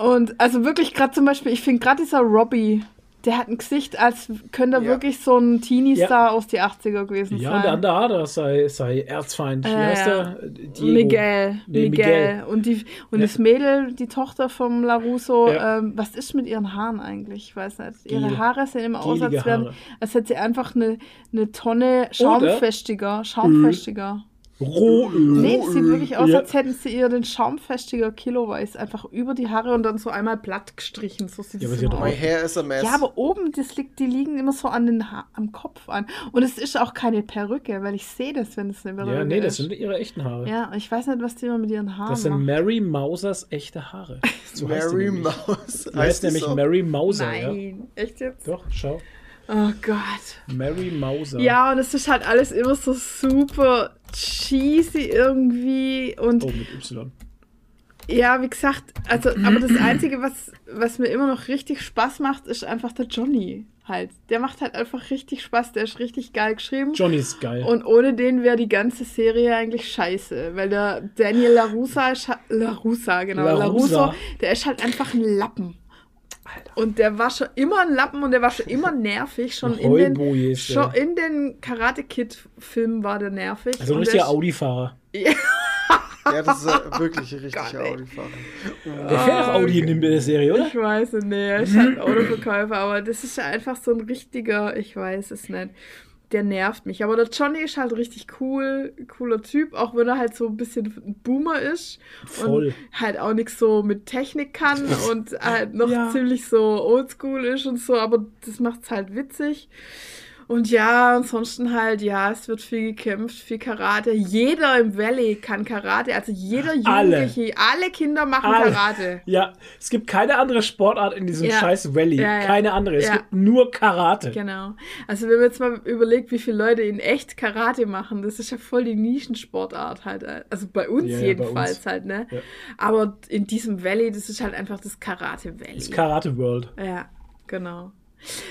Und also wirklich gerade zum Beispiel, ich finde gerade dieser Robbie, der hat ein Gesicht, als könnte er Ja. wirklich so ein Teenie-Star aus die 80er gewesen Ja, sein. und der andere Hader sei, sei Erzfeind. Wie Äh, heißt ja. der? Diego. Miguel, Nee, Miguel. Miguel. Und, die, und Ja. das Mädel, die Tochter vom LaRusso, Ja. ähm, was ist mit ihren Haaren eigentlich? Ich weiß nicht. Ihre Gel. Haare sehen immer aus, als, wären, als hätte sie einfach eine, eine Tonne Schaumfestiger. Schaumfestiger. Rohöl. Nee, das sieht wirklich aus, Ja. als hätten sie ihr den Schaumfestiger Kiloweiß einfach über die Haare und dann so einmal platt gestrichen. So sieht Ja, aber My aus. hair is a mess. Ja, aber oben, das liegt, die liegen immer so an den ha am Kopf an. Und es ist auch keine Perücke, weil ich sehe das, wenn es eine Perücke Ja, nee, das ist. sind ihre echten Haare. Ja, ich weiß nicht, was die immer mit ihren Haaren Das sind. Mary Mausers echte Haare. So Mary. Mouse. Die heißt nämlich so? Mary Mauser, ja. Nein, echt jetzt? Doch, schau. Oh Gott. Mary Mauser. Ja, und es ist halt alles immer so super cheesy irgendwie und Oh, mit Y. ja, wie gesagt, also, aber das Einzige, was, was mir immer noch richtig Spaß macht, ist einfach der Johnny halt. Der macht halt einfach richtig Spaß, der ist richtig geil geschrieben. Johnny ist geil. Und ohne den wäre die ganze Serie eigentlich scheiße, weil der Daniel LaRussa ist halt, LaRussa, genau, La Russa. der ist halt einfach ein Lappen. Und der war schon immer ein Lappen und der war schon immer nervig. Schon, in den, schon in den Karate Kid-Filmen war der nervig. Also ein richtiger Audi-Fahrer. Ja, das ist äh, wirklich ein richtiger. Audi-Fahrer. Der fährt auch Audi in der Serie, oder? Ich weiß es nicht, er ist halt Autoverkäufer, aber das ist ja einfach so ein richtiger, ich weiß es nicht. Der nervt mich. Aber der Johnny ist halt richtig cool, cooler Typ, auch wenn er halt so ein bisschen ein Boomer ist. Voll. Und halt auch nichts so mit Technik kann und halt noch Ja. ziemlich so oldschool ist und so, aber das macht's halt witzig. Und ja, ansonsten halt, ja, es wird viel gekämpft, viel Karate. Jeder im Valley kann Karate, also jeder Alle. Jugendliche, alle Kinder machen Alle. Karate. Ja, es gibt keine andere Sportart in diesem Ja. scheiß Valley. Ja, ja. Keine andere. Es gibt nur Karate. Genau. Also wenn man jetzt mal überlegt, wie viele Leute in echt Karate machen, das ist ja voll die Nischensportart halt. Also bei uns ja, bei jedenfalls uns. halt, ne? Aber in diesem Valley, das ist halt einfach das Karate Valley. Das Karate World. ja, genau.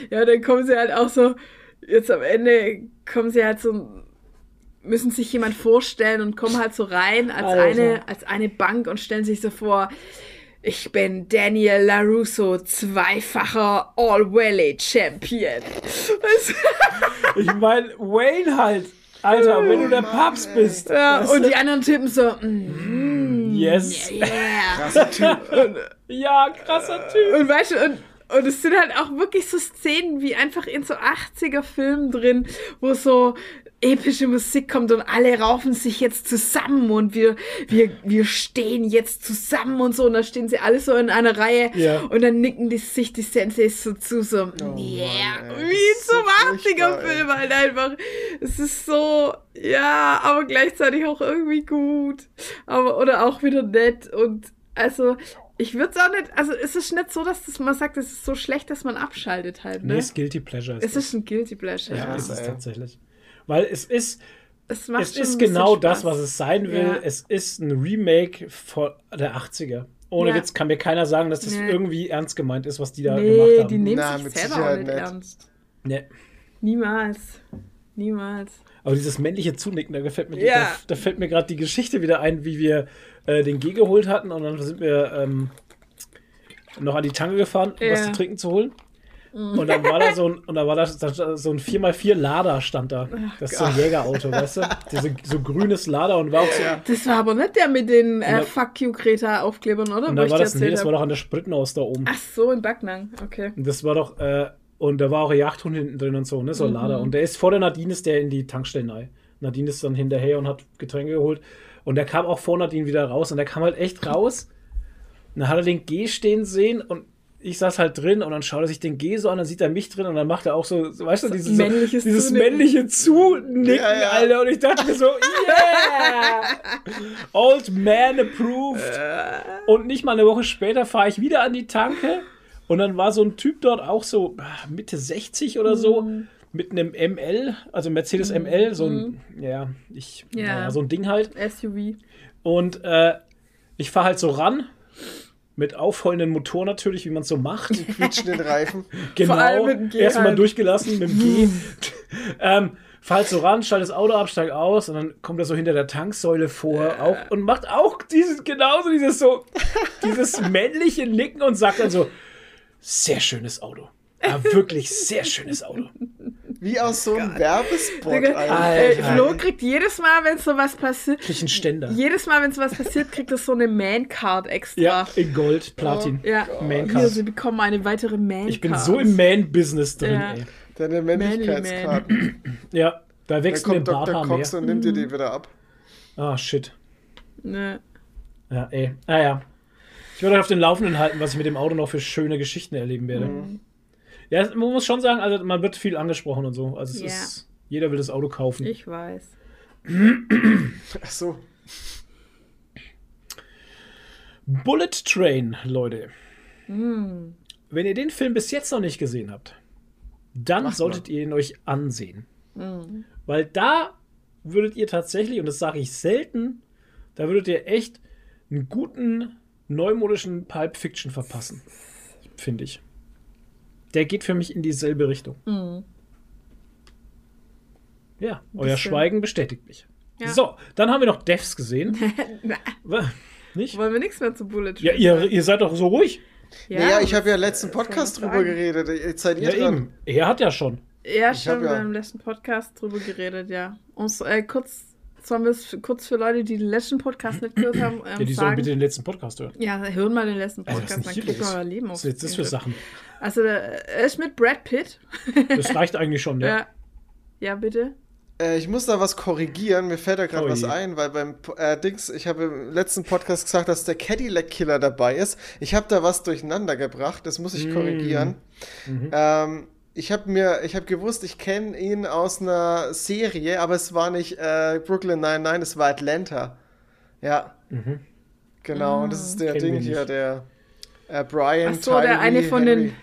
Ja, dann kommen sie halt auch so, jetzt am Ende kommen sie halt so, müssen sich jemand vorstellen und kommen halt so rein als Alter. eine, als eine Bank und stellen sich so vor, ich bin Daniel LaRusso, zweifacher All-Valley Champion. Weißt du? Ich meine, Wayne halt. Alter, wenn du der Papst bist. Ja, und die anderen Typen so, mm, Yes. yeah. Krasser Typ. Ja, krasser Typ. Und weißt du, und, und es sind halt auch wirklich so Szenen wie einfach in so 80er-Filmen drin, wo so epische Musik kommt und alle raufen sich jetzt zusammen und wir, wir, wir stehen jetzt zusammen und so und da stehen sie alle so in einer Reihe Ja. und dann nicken die, sich die Senseis so zu, so, yeah, Mann, ey, wie so furchtbar, 80er-Film halt einfach. Es ist so, ja, aber gleichzeitig auch irgendwie gut, aber, oder auch wieder nett und also, ich würde es auch nicht, also es ist nicht so, dass das, man sagt, es ist so schlecht, dass man abschaltet halt, ne? Nee, ist Guilty Pleasure. Ist es ist ein Guilty Pleasure. ja, Ja, ist es ey. tatsächlich. Weil es ist, es macht es ist genau das, Spaß. was es sein will. Ja. Es ist ein Remake von der 80er. Ohne Ja. Witz kann mir keiner sagen, dass das Nee. irgendwie ernst gemeint ist, was die da gemacht Nee, haben. die nehmen Na, sich selber auch Sicherheit nicht. ernst. Nee. Niemals. Niemals. Aber dieses männliche Zunicken, da gefällt mir, Ja. da, da fällt mir gerade die Geschichte wieder ein, wie wir äh, den G geholt hatten und dann sind wir ähm, noch an die Tanke gefahren, um was Ja. zu trinken zu holen. Und dann war da so ein, und da war da so ein 4x4 Lader stand da. Das ist so ein Jägerauto, weißt du? Diese, so grünes Lader und war auch so. Das war aber nicht der mit den äh, Fuck you Greta Aufklebern, oder? Und da war das, nee, das war doch an der Sprittenhaus da oben. Ach so, in Backnang. Okay. Und das war doch, äh, und da war auch ein Jagdhund hinten drin und so, ne? So ein Lader. Und der ist vor der Nadine ist der in die Tankstellen rein. Nadine ist dann hinterher und hat Getränke geholt. Und der kam auch vor Nadine wieder raus und der kam halt echt raus. Und dann hat er den G stehen sehen und ich saß halt drin und dann schaut er sich den G so an, dann sieht er mich drin und dann macht er auch so, so weißt du, dieses, so, männliches dieses Zunicken. männliche Zunicken, Ja, ja. Alter. Und ich dachte mir so, yeah! Old man approved. Und nicht mal eine Woche später fahre ich wieder an die Tanke und dann war so ein Typ dort auch so ah, Mitte 60 oder so. Mit einem ML, also Mercedes ML, so ein, ja, ich, Mhm. Ja. naja, so ein Ding halt. SUV. Und äh, ich fahre halt so ran, mit aufheulenden Motor natürlich, wie man es so macht. Quietschenden Reifen. Genau, erstmal halt. durchgelassen mit dem G. ähm, fahr halt so ran, schalte das Auto ab, steig aus und dann kommt er so hinter der Tanksäule vor auch, und macht auch dieses, genauso dieses so, dieses männliche Nicken und sagt dann so, sehr schönes Auto. Ja, wirklich sehr schönes Auto. Wie aus so einem Werbespot Digga, Flo kriegt jedes Mal, wenn so was passiert, Krieg einen Ständer. jedes Mal, wenn so was passiert, kriegt er so eine Man-Card extra. Ja, in Gold, Platin. Ja, Man hier, Card. sie bekommen eine weitere Man-Card. Ich bin so im Man-Business drin, Ja. ey. Deine Männlichkeitskarten. Ja, da wächst mir ein kommt Dr. Barthaar Cox mehr. und nimmt dir die wieder ab. Ah, shit. Ne. Ja, ey. Ah ja. Ich werde euch auf den Laufenden halten, was ich mit dem Auto noch für schöne Geschichten erleben werde. Ja, man muss schon sagen, also man wird viel angesprochen und so. Also es Ja. ist, jeder will das Auto kaufen. Ich weiß. Ach so. Bullet Train, Leute. Hm. Wenn ihr den Film bis jetzt noch nicht gesehen habt, dann Macht solltet ihr ihn euch ansehen. Hm. Weil da würdet ihr tatsächlich, und das sage ich selten, da würdet ihr echt einen guten neumodischen Pulp Fiction verpassen. Finde ich. Der geht für mich in dieselbe Richtung. Hm. Ja, euer bisschen. Schweigen bestätigt mich. Ja. So, dann haben wir noch Devs gesehen. Nicht? Wollen wir nichts mehr zu Bullet Ja, ihr, ihr seid doch so ruhig. naja, ich habe ja letzten Podcast drüber geredet. Jetzt seid ihr Ja, dran. eben. Er hat ja schon. Ja, Ich schon, hab ja- letzten Podcast drüber geredet, ja. Uns, äh, kurz, sollen wir es kurz für Leute, die den letzten Podcast nicht gehört haben, ähm, Ja, die sollen sagen? bitte den letzten Podcast hören. Ja, hören mal den letzten Also, Podcast, ist dann kriegt euer Leben auf. Was ist jetzt das für Sachen? Also, äh, er ist mit Brad Pitt. Das reicht eigentlich schon, ja. Ja. Ja, bitte. Äh, ich muss da was korrigieren. Mir fällt da gerade Oh was ein, weil beim äh, Dings, ich habe im letzten Podcast gesagt, dass der Cadillac Killer dabei ist. Ich habe da was durcheinander gebracht. Das muss ich Mm. korrigieren. Mhm. Ähm, ich habe mir, ich habe gewusst, ich kenne ihn aus einer Serie, aber es war nicht äh, Brooklyn 99, es war Atlanta. Ja. Genau, und das ist der Ding hier, der äh, Brian. Ach so, der eine von Henry. den.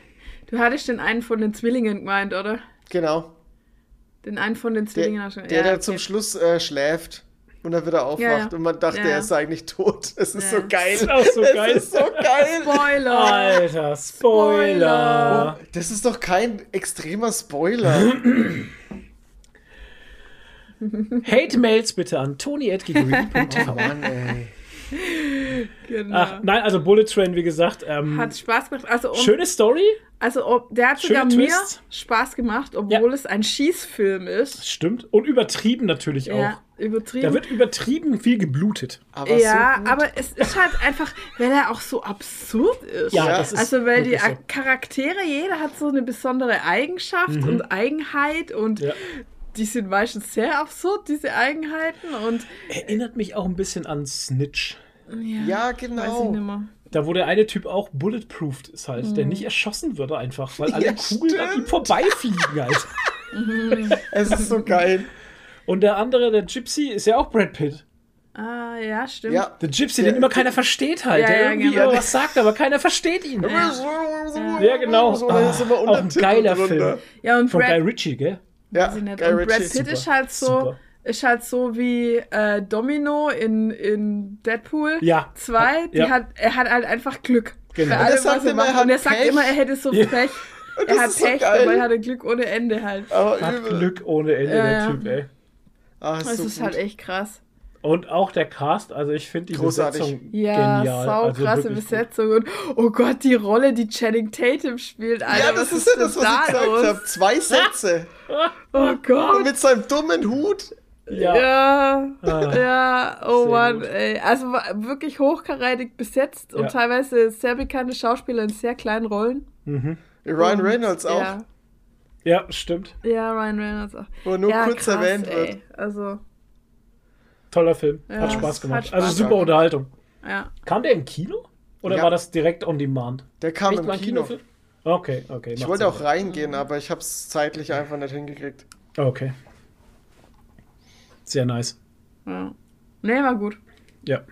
Du hattest den einen von den Zwillingen gemeint, oder? Genau. Den einen von den Der, Zwillingen hast du der, ja, der okay. zum Schluss äh, schläft und dann wieder aufwacht Ja, ja. und man dachte, Ja, ja. er ist eigentlich tot. Es ist Ja. so geil. Das ist auch so geil. ist so geil. Spoiler! Alter, Spoiler. Das ist doch kein extremer Spoiler. Hate-Mails bitte an toni.giguri.tv. Mann, ey. Genau. Ach, nein, also Bullet Train, wie gesagt, ähm, Hat Spaß gemacht. Also, um, schöne Story. Also ob, der hat sogar Schöne mir Twists. Spaß gemacht, obwohl es ein Schießfilm ist. Stimmt. Und übertrieben natürlich auch. Ja, übertrieben. Da wird übertrieben viel geblutet. Aber ja, so aber es ist halt einfach, weil er auch so absurd ist. Ja, Ja. das ist also, weil die so. Charaktere, jeder hat so eine besondere Eigenschaft und Eigenheit und Mhm. Ja. die sind meistens sehr absurd, diese Eigenheiten. Und Erinnert mich auch ein bisschen an Snitch. Ja, weiß ich genau. Da wo der eine Typ auch bulletproofed ist halt, der nicht erschossen wird einfach, weil alle Ja, Kugeln an ihm stimmt. vorbeifliegen halt. Es ist so geil. Und der andere, der Gypsy, ist ja auch Brad Pitt. Ah, ja, stimmt. Ja. Der Gypsy, Der- den immer keiner versteht halt. Ja, der ja, irgendwie genau. was sagt, aber keiner versteht ihn. Ja. Ja, genau. So, Ah, immer auch ein geiler drunter. Film. Ja, und Von Guy Brad, Ritchie, gell? Ja. Guy und Brad. Pitt ist halt so, Super. Ist halt so wie äh, Domino in, in Deadpool Ja. 2. Die Ja. hat, er hat halt einfach Glück. Genau. Für Und er sagt was er immer, er macht. hat Und er sagt Pech. immer, er hätte so Ja. Pech. Und Er hat so Pech, geil. aber er hatte Glück ohne Ende halt. Aber Hat übel. Glück ohne Ende, Ja, der ja. Typ, ey. Ah, ist Das so ist gut. halt echt krass. Und auch der Cast, also ich finde die Großartig. Besetzung Ja, genial. sau also krasse. Besetzung. Und oh Gott, die Rolle, die Channing Tatum spielt. Alter, Ja, das ist ja das, was da ich gesagt habe. Zwei Sätze. Oh Und Gott. mit seinem dummen Hut. Ja. Ja, Ah, ja, oh Mann, gut. ey. Also war wirklich hochkarätig besetzt und Ja. teilweise sehr bekannte Schauspieler in sehr kleinen Rollen. Mhm. Ryan Und, Reynolds auch. Ja, Ja, stimmt. ja Ryan Reynolds auch. Wo er nur ja, kurz krass, erwähnt ey. wird. Also, Toller Film. Ja, hat Spaß hat gemacht. Spaß also super gemacht. Unterhaltung. ja. Kam der im Kino? Oder Ja. war das direkt on demand? Der kam Echt im Kino. Kinofilm? Okay, okay. Ich wollte Sinn. auch reingehen, aber ich habe es zeitlich einfach nicht hingekriegt. Okay. Sehr nice. ja. Nee, war gut. Ja.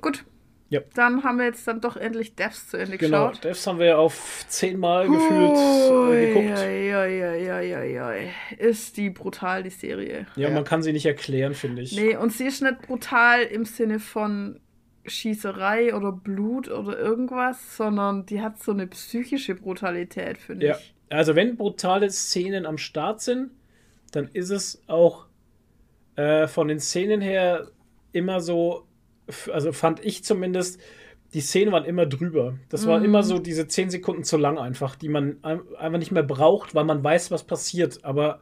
Gut. Ja. Dann haben wir jetzt dann doch endlich Devs zu Ende Genau, geschaut. Devs haben wir auf zehnmal gefühlt äh, geguckt. Ui, ui. Ist die brutal, die Serie. Ja, man kann sie nicht erklären, finde ich. Nee, und sie ist nicht brutal im Sinne von Schießerei oder Blut oder irgendwas, sondern die hat so eine psychische Brutalität, finde Ja, ich. also wenn brutale Szenen am Start sind, dann ist es auch äh, von den Szenen her immer so, also fand ich zumindest, die Szenen waren immer drüber. Das war Mhm. immer so diese 10 Sekunden zu lang einfach, die man ein- einfach nicht mehr braucht, weil man weiß, was passiert. Aber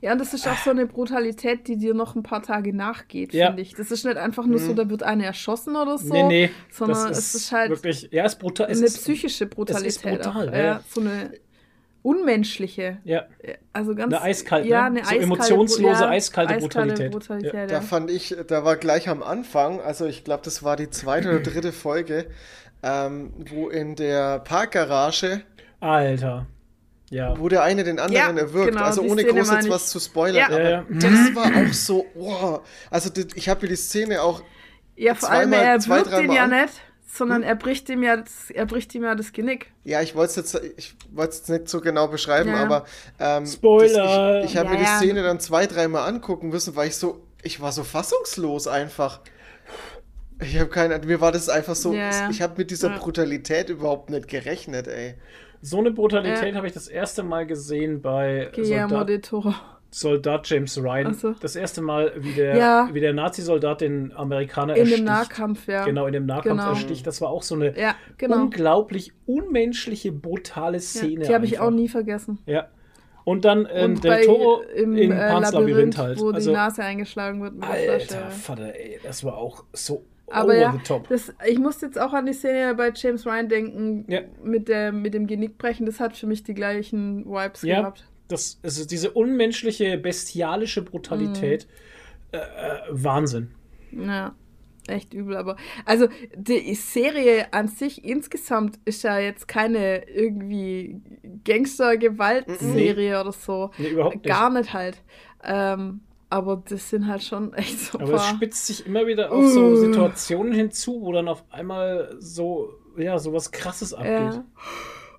Ja, und das ist auch so eine Brutalität, die dir noch ein paar Tage nachgeht, Ja. finde ich. Das ist nicht einfach nur so, da wird einer erschossen oder so, nee, nee, sondern das es ist halt wirklich, ja, es ist brutal. Es eine ist, psychische Brutalität. es ist brutal, auch. ja, ja. so eine unmenschliche. ja, Also ganz, Eine eiskalte, ja, ne? eine So eiskalte, emotionslose, ja, eiskalte Brutalität. ja. Da fand ich, da war gleich am Anfang, also ich glaube, das war die zweite oder dritte Folge, ähm, wo in der Parkgarage, Alter. Ja. wo der eine den anderen Ja, erwürgt, genau, also ohne Szene groß jetzt was zu spoilern, Ja. aber Ja, ja. das war auch so, wow. Also ich habe mir die Szene auch, Ja, vor allem, zweimal- er ihn dreimal ja an. nicht, sondern er bricht ihm ja das, er bricht ihm ja das Genick. ja, ich wollte es jetzt, ich wollte es jetzt nicht so genau beschreiben, Ja. aber ähm, Spoiler. Das, ich ich habe Ja, mir die. Szene dann zwei, dreimal angucken müssen, weil ich so, ich war so fassungslos einfach. Ich habe keine, mir war das einfach so, ja. ich habe mit dieser Ja. Brutalität überhaupt nicht gerechnet, ey. So eine Brutalität Ja. habe ich das erste Mal gesehen bei Guillermo Soldat, de Toro. Soldat James Ryan. So. Das erste Mal, wie der, Ja. wie der Nazi-Soldat den Amerikaner In ersticht. dem Nahkampf, ja. Genau, in dem Nahkampf Genau. ersticht. Das war auch so eine Ja, genau. unglaublich unmenschliche, brutale Ja, Szene. die habe ich auch nie vergessen. Ja. Und dann ähm, Und Del Toro im in äh, Pans Labyrinth, Labyrinth halt. wo Also, die Nase eingeschlagen wird mit alter ja. Vater, ey, das war auch so Aber over ja, the top. das, ich musste jetzt auch an die Szene bei James Ryan denken, Ja. mit, der, mit dem Genickbrechen. Das hat für mich die gleichen Vibes Ja, gehabt. Das ist diese unmenschliche, bestialische Brutalität. Mhm. Äh, äh, Wahnsinn. Ja, echt übel. Aber also die Serie an sich insgesamt ist ja jetzt keine irgendwie Gangster-Gewalt-Serie oder so. Nee, überhaupt nicht. Gar nicht halt. Ähm, aber das sind halt schon echt so Aber es spitzt sich immer wieder auf so Uh. Situationen hinzu, wo dann auf einmal so, ja, so was krasses abgeht. Ja.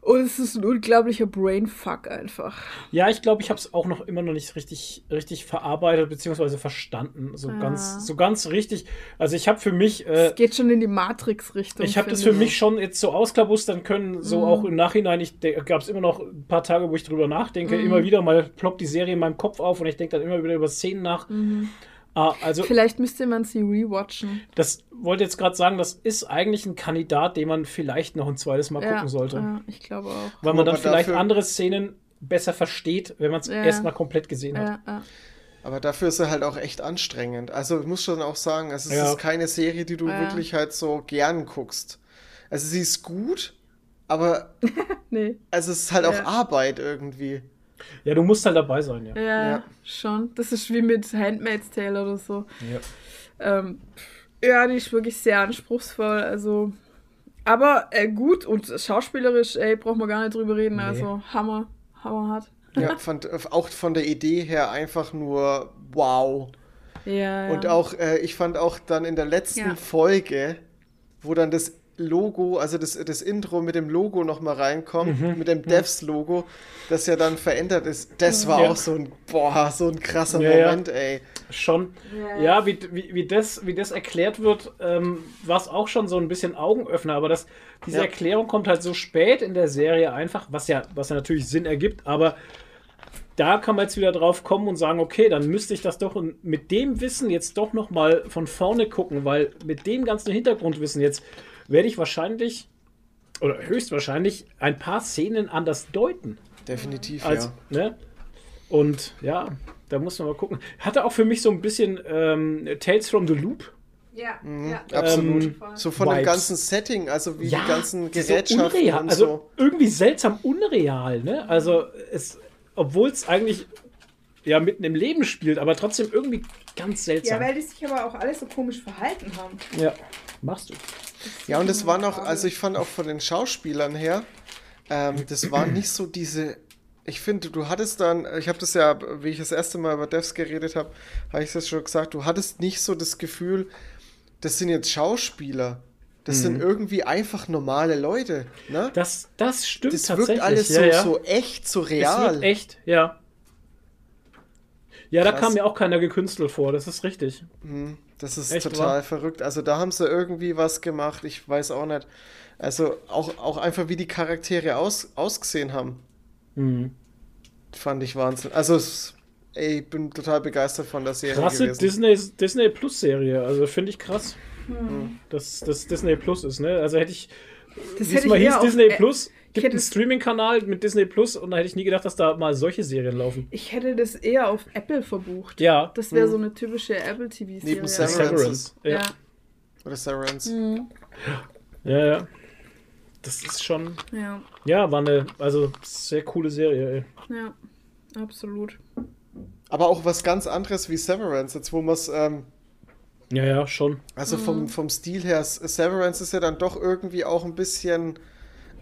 Und es ist ein unglaublicher Brainfuck einfach. Ja, ich glaube, ich habe es auch noch immer noch nicht richtig, richtig verarbeitet bzw. verstanden. So Ja. ganz, so ganz richtig. Also ich habe für mich, äh, Es geht schon in die Matrix-Richtung. ich habe das für mich schon jetzt so ausklabustern können, so Mhm. auch im Nachhinein. Ich gab es immer noch ein paar Tage, wo ich drüber nachdenke. Mhm. Immer wieder mal ploppt die Serie in meinem Kopf auf und ich denke dann immer wieder über Szenen nach. Mhm. Ah, also Vielleicht müsste man sie rewatchen. das wollte jetzt gerade sagen, das ist eigentlich ein Kandidat, den man vielleicht noch ein zweites Mal gucken sollte. Ja, ich glaube auch. Weil man Aber dann vielleicht dafür- andere Szenen besser versteht, wenn man es Ja. erstmal komplett gesehen hat. Ja, ja. Aber dafür ist er halt auch echt anstrengend. Also ich muss schon auch sagen, es ist Ja. keine Serie, die du Ja. wirklich halt so gern guckst. Also sie ist gut, aber Nee. also es ist halt auch Ja. Arbeit irgendwie. Ja, du musst halt dabei sein, ja. Ja, Ja. schon. Das ist wie mit Handmaid's Tale oder so. Ja. Ähm, ja, die ist wirklich sehr anspruchsvoll. Also, aber äh, gut und schauspielerisch, ey, braucht man gar nicht drüber reden. Nee. Also, Hammer, hammerhart. Ja, fand, auch von der Idee her einfach nur wow. Ja, Und ja. auch, äh, ich fand auch dann in der letzten Ja. Folge, wo dann das Logo, also das, das Intro mit dem Logo nochmal reinkommt, Mhm. mit dem Devs-Logo, das ja dann verändert ist, das war Ja. auch so ein, boah, so ein krasser Ja, ja. Moment, ey. Schon. Ja. Ja, wie, wie, wie, das, wie das erklärt wird, ähm, war es auch schon so ein bisschen Augenöffner, aber das, diese Ja. Erklärung kommt halt so spät in der Serie einfach, was ja, was ja natürlich Sinn ergibt, aber da kann man jetzt wieder drauf kommen und sagen, okay, dann müsste ich das doch mit dem Wissen jetzt doch noch mal von vorne gucken, weil mit dem ganzen Hintergrundwissen jetzt werde ich wahrscheinlich oder höchstwahrscheinlich ein paar Szenen anders deuten. Definitiv, Als, ja. ne? Und ja, da muss man mal gucken. Hatte auch für mich so ein bisschen ähm, Tales from the Loop. ja, Mhm, ja. absolut. Ähm, so von dem Vibes. ganzen Setting, also wie die ganzen so Gerätschaften unreal, und also so. irgendwie seltsam unreal, ne? Also es, obwohl es eigentlich ja mitten im Leben spielt, aber trotzdem irgendwie ganz seltsam. die sich aber auch alle so komisch verhalten haben. Ja, machst du. Ja, und es war noch, also ich fand auch von den Schauspielern her, ähm, das war nicht so diese. Ich finde, du hattest dann, ich habe das ja, wie ich das erste Mal über Devs geredet habe, habe ich das schon gesagt, du hattest nicht so das Gefühl, das sind jetzt Schauspieler. Das sind irgendwie einfach normale Leute. Ne? Das, das stimmt Das tatsächlich. wirkt alles ja, so, ja. so echt, so Es real. wird echt, ja. Ja, da Krass. kam mir auch keiner gekünstelt vor, das ist richtig. Das ist Echt total wahr? verrückt. Also da haben sie irgendwie was gemacht, ich weiß auch nicht. Also auch, auch einfach, wie die Charaktere aus, ausgesehen haben, Mhm. fand ich Wahnsinn. Also ey, ich bin total begeistert von der Serie Krasse gewesen. Disney, Disney Plus Serie, also finde ich krass. Dass das Disney Plus ist, ne? Also hätte ich, Das wie hätte es mal ich hieß, Disney Plus, gibt hätte einen Streaming-Kanal mit Disney Plus und da hätte ich nie gedacht, dass da mal solche Serien laufen. Ich hätte das eher auf Apple verbucht. Ja, Das wäre so eine typische Apple TV-Serie. Neben Severance. Severance. Ja. Ja. Oder Severance. Mhm. ja, ja. Das ist schon, ja, ja, war eine, also sehr coole Serie, ey. ja, absolut. Aber auch was ganz anderes wie Severance, jetzt wo man es, ähm, Ja, ja, schon. also vom, vom Stil her, Severance ist ja dann doch irgendwie auch ein bisschen,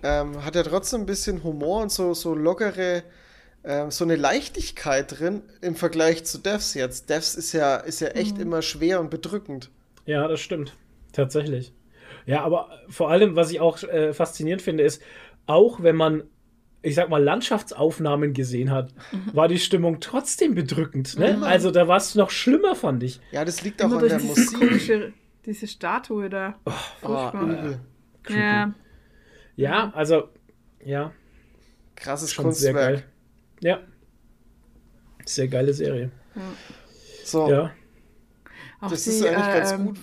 ähm, hat ja trotzdem ein bisschen Humor und so, so lockere, ähm, so eine Leichtigkeit drin im Vergleich zu Devs jetzt. Devs ist ja, ist ja echt immer schwer und bedrückend. Ja, das stimmt. Tatsächlich. Ja, aber vor allem, was ich auch äh, faszinierend finde, ist, auch wenn man, ich sag mal, Landschaftsaufnahmen gesehen hat, war die Stimmung trotzdem bedrückend. Ne? Also da war es noch schlimmer, fand ich. Ja, das liegt auch Immer an durch der diese Musik. komische, diese Statue da. Ah, Furchtbar. übel. ja, Ja, also, ja, Krasses schon sehr Kunstwerk. geil. Ja. Sehr geile Serie. So, Ja. auch das die, ist eigentlich ganz ähm, gut.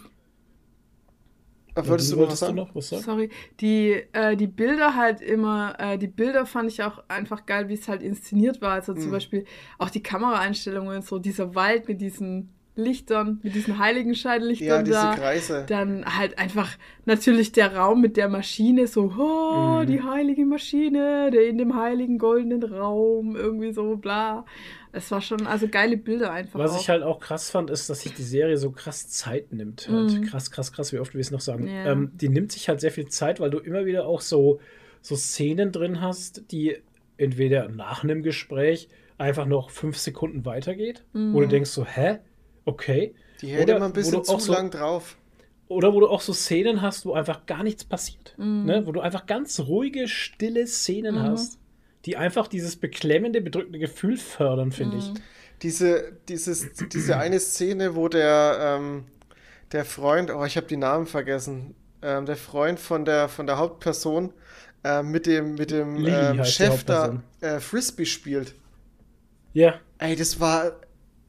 Äh, Wolltest du noch was sagen? noch was sagen? Sorry, die, äh, die Bilder halt immer, äh, die Bilder fand ich auch einfach geil, wie es halt inszeniert war. Also Mhm. zum Beispiel auch die Kameraeinstellungen, so dieser Wald mit diesen Lichtern, mit diesen Heiligenscheinlichtern Ja, diese da. Kreise. Dann halt einfach natürlich der Raum mit der Maschine, so, oh, Mhm. die heilige Maschine, der in dem heiligen goldenen Raum, irgendwie so, bla. Es war schon, also geile Bilder einfach. Was auch. ich halt auch krass fand, ist, dass sich die Serie so krass Zeit nimmt. Halt. Krass, krass, krass, wie oft wir es noch sagen. Mhm. Ja. Ähm, die nimmt sich halt sehr viel Zeit, weil du immer wieder auch so, so Szenen drin hast, die entweder nach einem Gespräch einfach noch fünf Sekunden weitergeht, wo Mhm. du denkst so, hä? Okay. Die hält Oder immer ein wo bisschen du auch zu so- lang drauf. Oder wo du auch so Szenen hast, wo einfach gar nichts passiert. Mhm. Ne? Wo du einfach ganz ruhige, stille Szenen hast, die einfach dieses beklemmende, bedrückende Gefühl fördern, finde ich. Diese, dieses, diese eine Szene, wo der, ähm, der Freund, oh, ich habe die Namen vergessen, ähm, der Freund von der, von der Hauptperson äh, mit dem, mit dem ähm, Chef da äh, Frisbee spielt. Ja. Ey, das war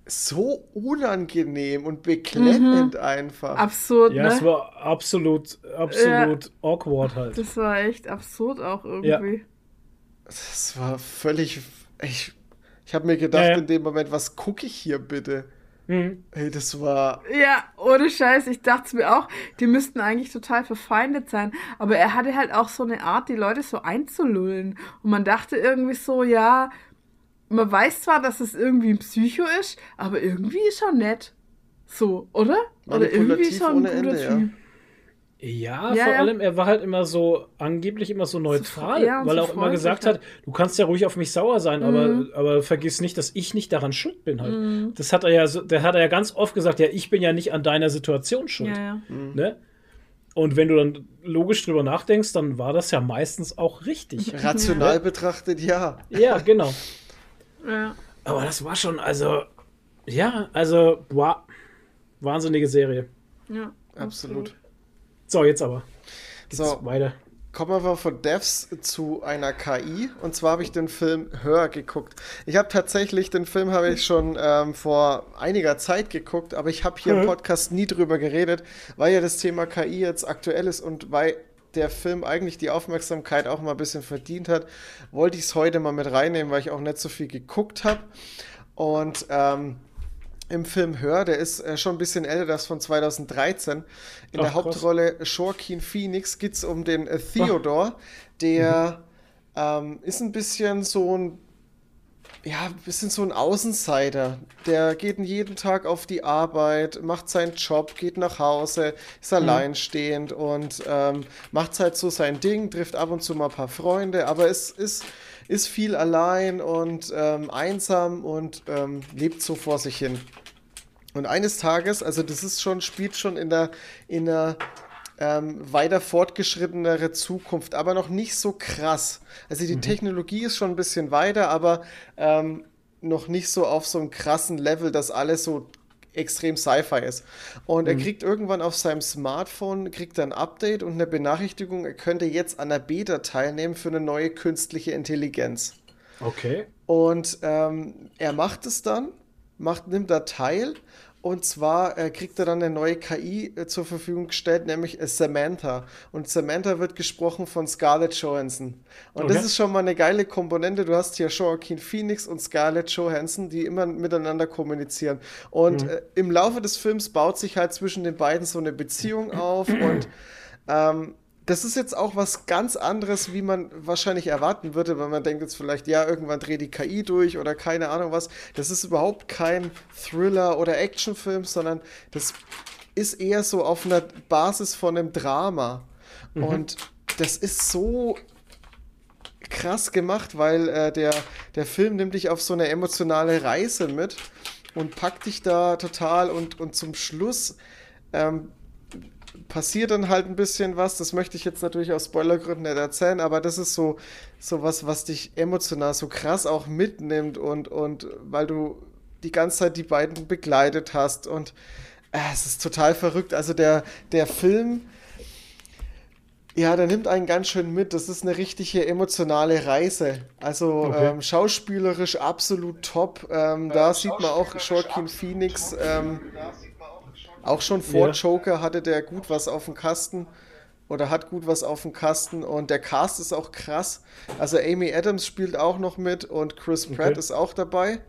so unangenehm und beklemmend einfach. Absurd, Ja, ne? es war absolut, absolut awkward halt. das war echt absurd auch irgendwie. Das war völlig. Ich, ich habe mir gedacht Ja, ja. in dem Moment, was gucke ich hier bitte? Mhm. Ey, das war. Ja, ohne Scheiß, ich dachte es mir auch, die müssten eigentlich total verfeindet sein. Aber er hatte halt auch so eine Art, die Leute so einzulullen. Und man dachte irgendwie so, ja, man weiß zwar, dass es irgendwie ein Psycho ist, aber irgendwie ist er nett. So, oder? Oder irgendwie ist er ein guter Ende, ja. Typ. Ja, Ja, vor ja. allem, er war halt immer so, angeblich immer so neutral, ja, und weil so er auch immer gesagt hat, du kannst ja ruhig auf mich sauer sein, Mhm. aber, aber vergiss nicht, dass ich nicht daran schuld bin halt. Das hat er ja, so, der hat er ja ganz oft gesagt, ja, ich bin ja nicht an deiner Situation schuld. Ja, ja. Ne? Und wenn du dann logisch drüber nachdenkst, dann war das ja meistens auch richtig. Rational betrachtet, ja. ja, genau. Ja. Aber das war schon, also, ja, also, wow, wahnsinnige Serie. ja Absolut. So, jetzt aber. Geht's So. weiter. Kommen wir von Devs zu einer KI. Und zwar habe ich den Film Hör geguckt. Ich habe tatsächlich, den Film habe ich schon ähm, vor einiger Zeit geguckt, aber ich habe hier im Podcast nie drüber geredet, weil ja das Thema KI jetzt aktuell ist und weil der Film eigentlich die Aufmerksamkeit auch mal ein bisschen verdient hat, wollte ich es heute mal mit reinnehmen, weil ich auch nicht so viel geguckt habe. Und ähm, im Film Hör, der ist äh, schon ein bisschen älter, das von 2013. In Ach, der krass. Hauptrolle Joaquin Phoenix geht es um den äh, Theodore, der ähm, ist ein bisschen so ein ja, ein bisschen so ein Außenseiter. Der geht jeden Tag auf die Arbeit, macht seinen Job, geht nach Hause, ist alleinstehend und ähm, macht halt so sein Ding, trifft ab und zu mal ein paar Freunde, aber es ist, ist viel allein und ähm, einsam und ähm, lebt so vor sich hin. Und eines Tages, also das ist schon, spielt schon in der, in der ähm, weiter fortgeschrittenere Zukunft, aber noch nicht so krass. Also die Technologie ist schon ein bisschen weiter, aber ähm, noch nicht so auf so einem krassen Level, dass alles so extrem Sci-Fi ist. Und er kriegt irgendwann auf seinem Smartphone kriegt er ein Update und eine Benachrichtigung, er könnte jetzt an der Beta teilnehmen für eine neue künstliche Intelligenz. Okay. Und ähm, er macht es dann, macht, nimmt da teil. Und zwar äh, kriegt er dann eine neue KI äh, zur Verfügung gestellt, nämlich äh, Samantha. Und Samantha wird gesprochen von Scarlett Johansson. Und Okay. das ist schon mal eine geile Komponente. Du hast hier Joaquin Phoenix und Scarlett Johansson, die immer miteinander kommunizieren. Und äh, im Laufe des Films baut sich halt zwischen den beiden so eine Beziehung auf. und ähm, das ist jetzt auch was ganz anderes, wie man wahrscheinlich erwarten würde, weil man denkt jetzt vielleicht, ja, irgendwann dreht die KI durch oder keine Ahnung was. Das ist überhaupt kein Thriller oder Actionfilm, sondern das ist eher so auf einer Basis von einem Drama. Und das ist so krass gemacht, weil äh, der, der Film nimmt dich auf so eine emotionale Reise mit und packt dich da total und, und zum Schluss ähm, passiert dann halt ein bisschen was. Das möchte ich jetzt natürlich aus Spoilergründen nicht erzählen, aber das ist so, so was, was dich emotional so krass auch mitnimmt und, und weil du die ganze Zeit die beiden begleitet hast und äh, es ist total verrückt. Also der, der Film, ja, der nimmt einen ganz schön mit. Das ist eine richtige emotionale Reise. Also Okay. ähm, schauspielerisch absolut top. Ähm, da sieht man auch Joaquin Phoenix. Ähm, auch schon vor Ja. Joker hatte der gut was auf dem Kasten oder hat gut was auf dem Kasten und der Cast ist auch krass. Also Amy Adams spielt auch noch mit und Chris Pratt Okay. ist auch dabei.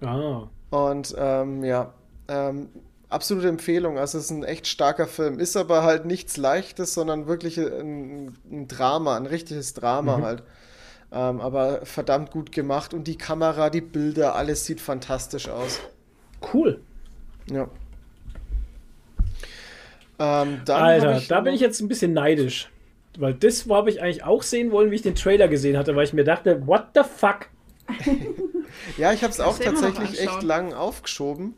Ah. Und ähm, ja, ähm, absolute Empfehlung. Also es ist ein echt starker Film. Ist aber halt nichts Leichtes, sondern wirklich ein, ein Drama, ein richtiges Drama halt. Ähm, aber verdammt gut gemacht und die Kamera, die Bilder, alles sieht fantastisch aus. Cool. Ja. Ähm, dann Alter, da bin ich jetzt ein bisschen neidisch. Weil das habe ich eigentlich auch sehen wollen, wie ich den Trailer gesehen hatte, weil ich mir dachte, what the fuck? Ja, ich habe es auch tatsächlich echt lang aufgeschoben. Mhm.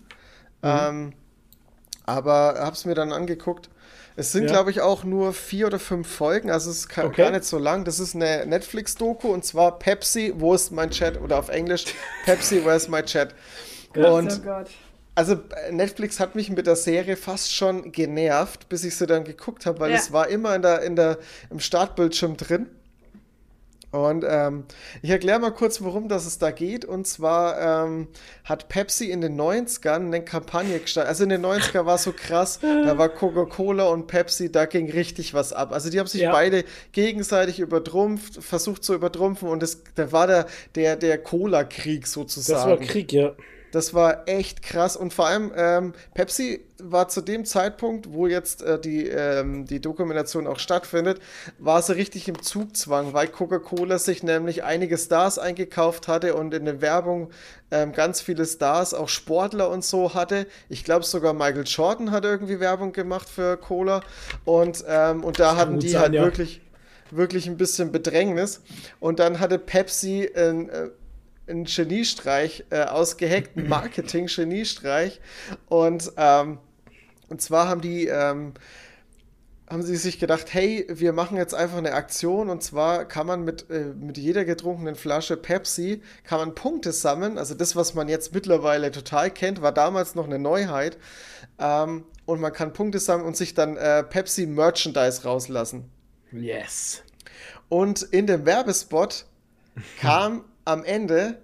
Ähm, aber habe es mir dann angeguckt. Es sind, Ja. glaube ich, auch nur vier oder fünf Folgen, also es ist ka- Okay. gar nicht so lang. Das ist eine Netflix-Doku und zwar Pepsi, wo ist mein Chat? Oder auf Englisch Pepsi, where's my chat? Und oh Gott. Also Netflix hat mich mit der Serie fast schon genervt, bis ich sie dann geguckt habe, weil Ja. es war immer in der, in der, im Startbildschirm drin. Und ähm, ich erkläre mal kurz, worum das es da geht. Und zwar ähm, hat Pepsi in den 90ern eine Kampagne gestartet. Also in den 90er war so krass, da war Coca-Cola und Pepsi, da ging richtig was ab. Also die haben sich Ja. beide gegenseitig übertrumpft, versucht zu übertrumpfen und das, da war der, der, der Cola-Krieg sozusagen. Das war Krieg, ja. Das war echt krass und vor allem ähm, Pepsi war zu dem Zeitpunkt, wo jetzt äh, die, ähm, die Dokumentation auch stattfindet, war sie richtig im Zugzwang, weil Coca-Cola sich nämlich einige Stars eingekauft hatte und in der Werbung ähm, ganz viele Stars, auch Sportler und so hatte. Ich glaube sogar Michael Jordan hat irgendwie Werbung gemacht für Cola und, ähm, und da hatten die sein, halt ja. wirklich wirklich ein bisschen Bedrängnis. Und dann hatte Pepsi ein, äh, einen Geniestreich äh, ausgeheckt, einen Marketing-Geniestreich. Und, ähm, und zwar haben die, ähm, haben sie sich gedacht, hey, wir machen jetzt einfach eine Aktion und zwar kann man mit, äh, mit jeder getrunkenen Flasche Pepsi, kann man Punkte sammeln. Also das, was man jetzt mittlerweile total kennt, war damals noch eine Neuheit. Ähm, und man kann Punkte sammeln und sich dann äh, Pepsi Merchandise rauslassen. Yes. Und in dem Werbespot kam am Ende,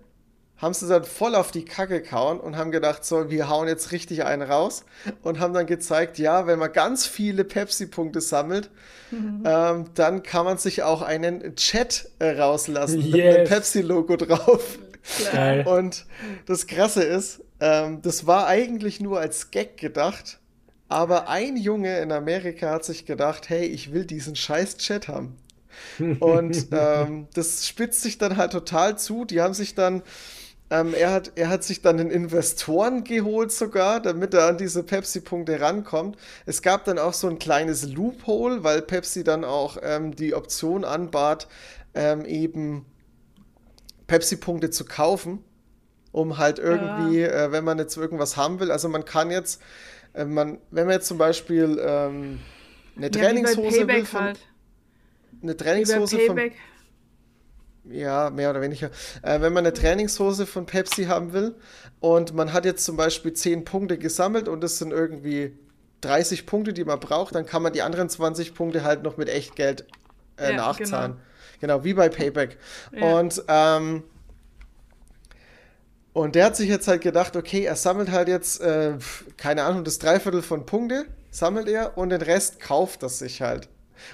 haben sie dann voll auf die Kacke gehauen und haben gedacht, so, wir hauen jetzt richtig einen raus und haben dann gezeigt, ja, wenn man ganz viele Pepsi-Punkte sammelt, ähm, dann kann man sich auch einen Chat äh, rauslassen mit einem Yes. Pepsi-Logo drauf. Geil. Und das Krasse ist, ähm, das war eigentlich nur als Gag gedacht, aber ein Junge in Amerika hat sich gedacht, hey, ich will diesen scheiß Chat haben. Und ähm, das spitzt sich dann halt total zu. Die haben sich dann, ähm, er, hat, er hat sich dann einen Investoren geholt sogar, damit er an diese Pepsi-Punkte rankommt. Es gab dann auch so ein kleines Loophole, weil Pepsi dann auch ähm, die Option anbat, ähm, eben Pepsi-Punkte zu kaufen, um halt irgendwie, äh, wenn man jetzt irgendwas haben will. Also man kann jetzt, äh, man, wenn man jetzt zum Beispiel ähm, eine Ja, Trainingshose will Payback von, halt. Eine Trainingshose von. Ja, mehr oder weniger. Äh, wenn man eine Trainingshose von Pepsi haben will und man hat jetzt zum Beispiel 10 Punkte gesammelt und das sind irgendwie 30 Punkte, die man braucht, dann kann man die anderen 20 Punkte halt noch mit Echtgeld äh, Ja, nachzahlen. Genau. wie bei Payback. Ja. Und, ähm, und der hat sich jetzt halt gedacht, okay, er sammelt halt jetzt, äh, keine Ahnung, das Dreiviertel von Punkte sammelt er und den Rest kauft er sich halt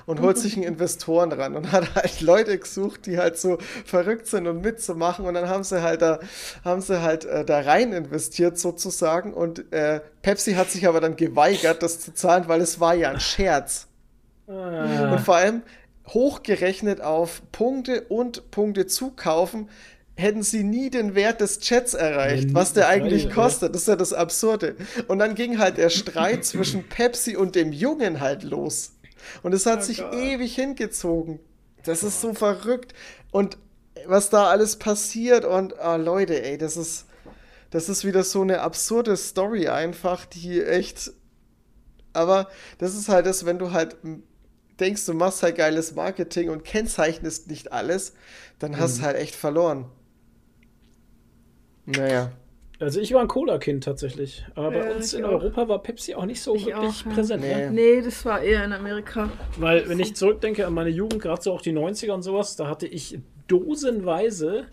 und holt sich einen Investoren ran und hat halt Leute gesucht, die halt so verrückt sind und mitzumachen und dann haben sie halt da haben sie halt äh, da rein investiert sozusagen und äh, Pepsi hat sich aber dann geweigert, das zu zahlen, weil es war ja ein Scherz. Und vor allem hochgerechnet auf Punkte und Punkte zukaufen, hätten sie nie den Wert des Chats erreicht, Ja, was der eigentlich kostet. Das ist ja das Absurde. Und dann ging halt der Streit zwischen Pepsi und dem Jungen halt los. Und es hat sich ewig hingezogen. Das ist so verrückt. Und was da alles passiert und ah, Leute, ey, das ist das ist wieder so eine absurde Story einfach, die echt aber das ist halt das, wenn du halt denkst, du machst halt geiles Marketing und kennzeichnest nicht alles, dann hast du halt echt verloren. Naja. Also ich war ein Cola-Kind tatsächlich. Aber bei Ja, uns ich in auch. Europa war Pepsi auch nicht so Ich wirklich auch, ja. präsent. Nee. Ne? Nee, das war eher in Amerika. Weil, wenn ich zurückdenke an meine Jugend, gerade so auch die 90er und sowas, da hatte ich dosenweise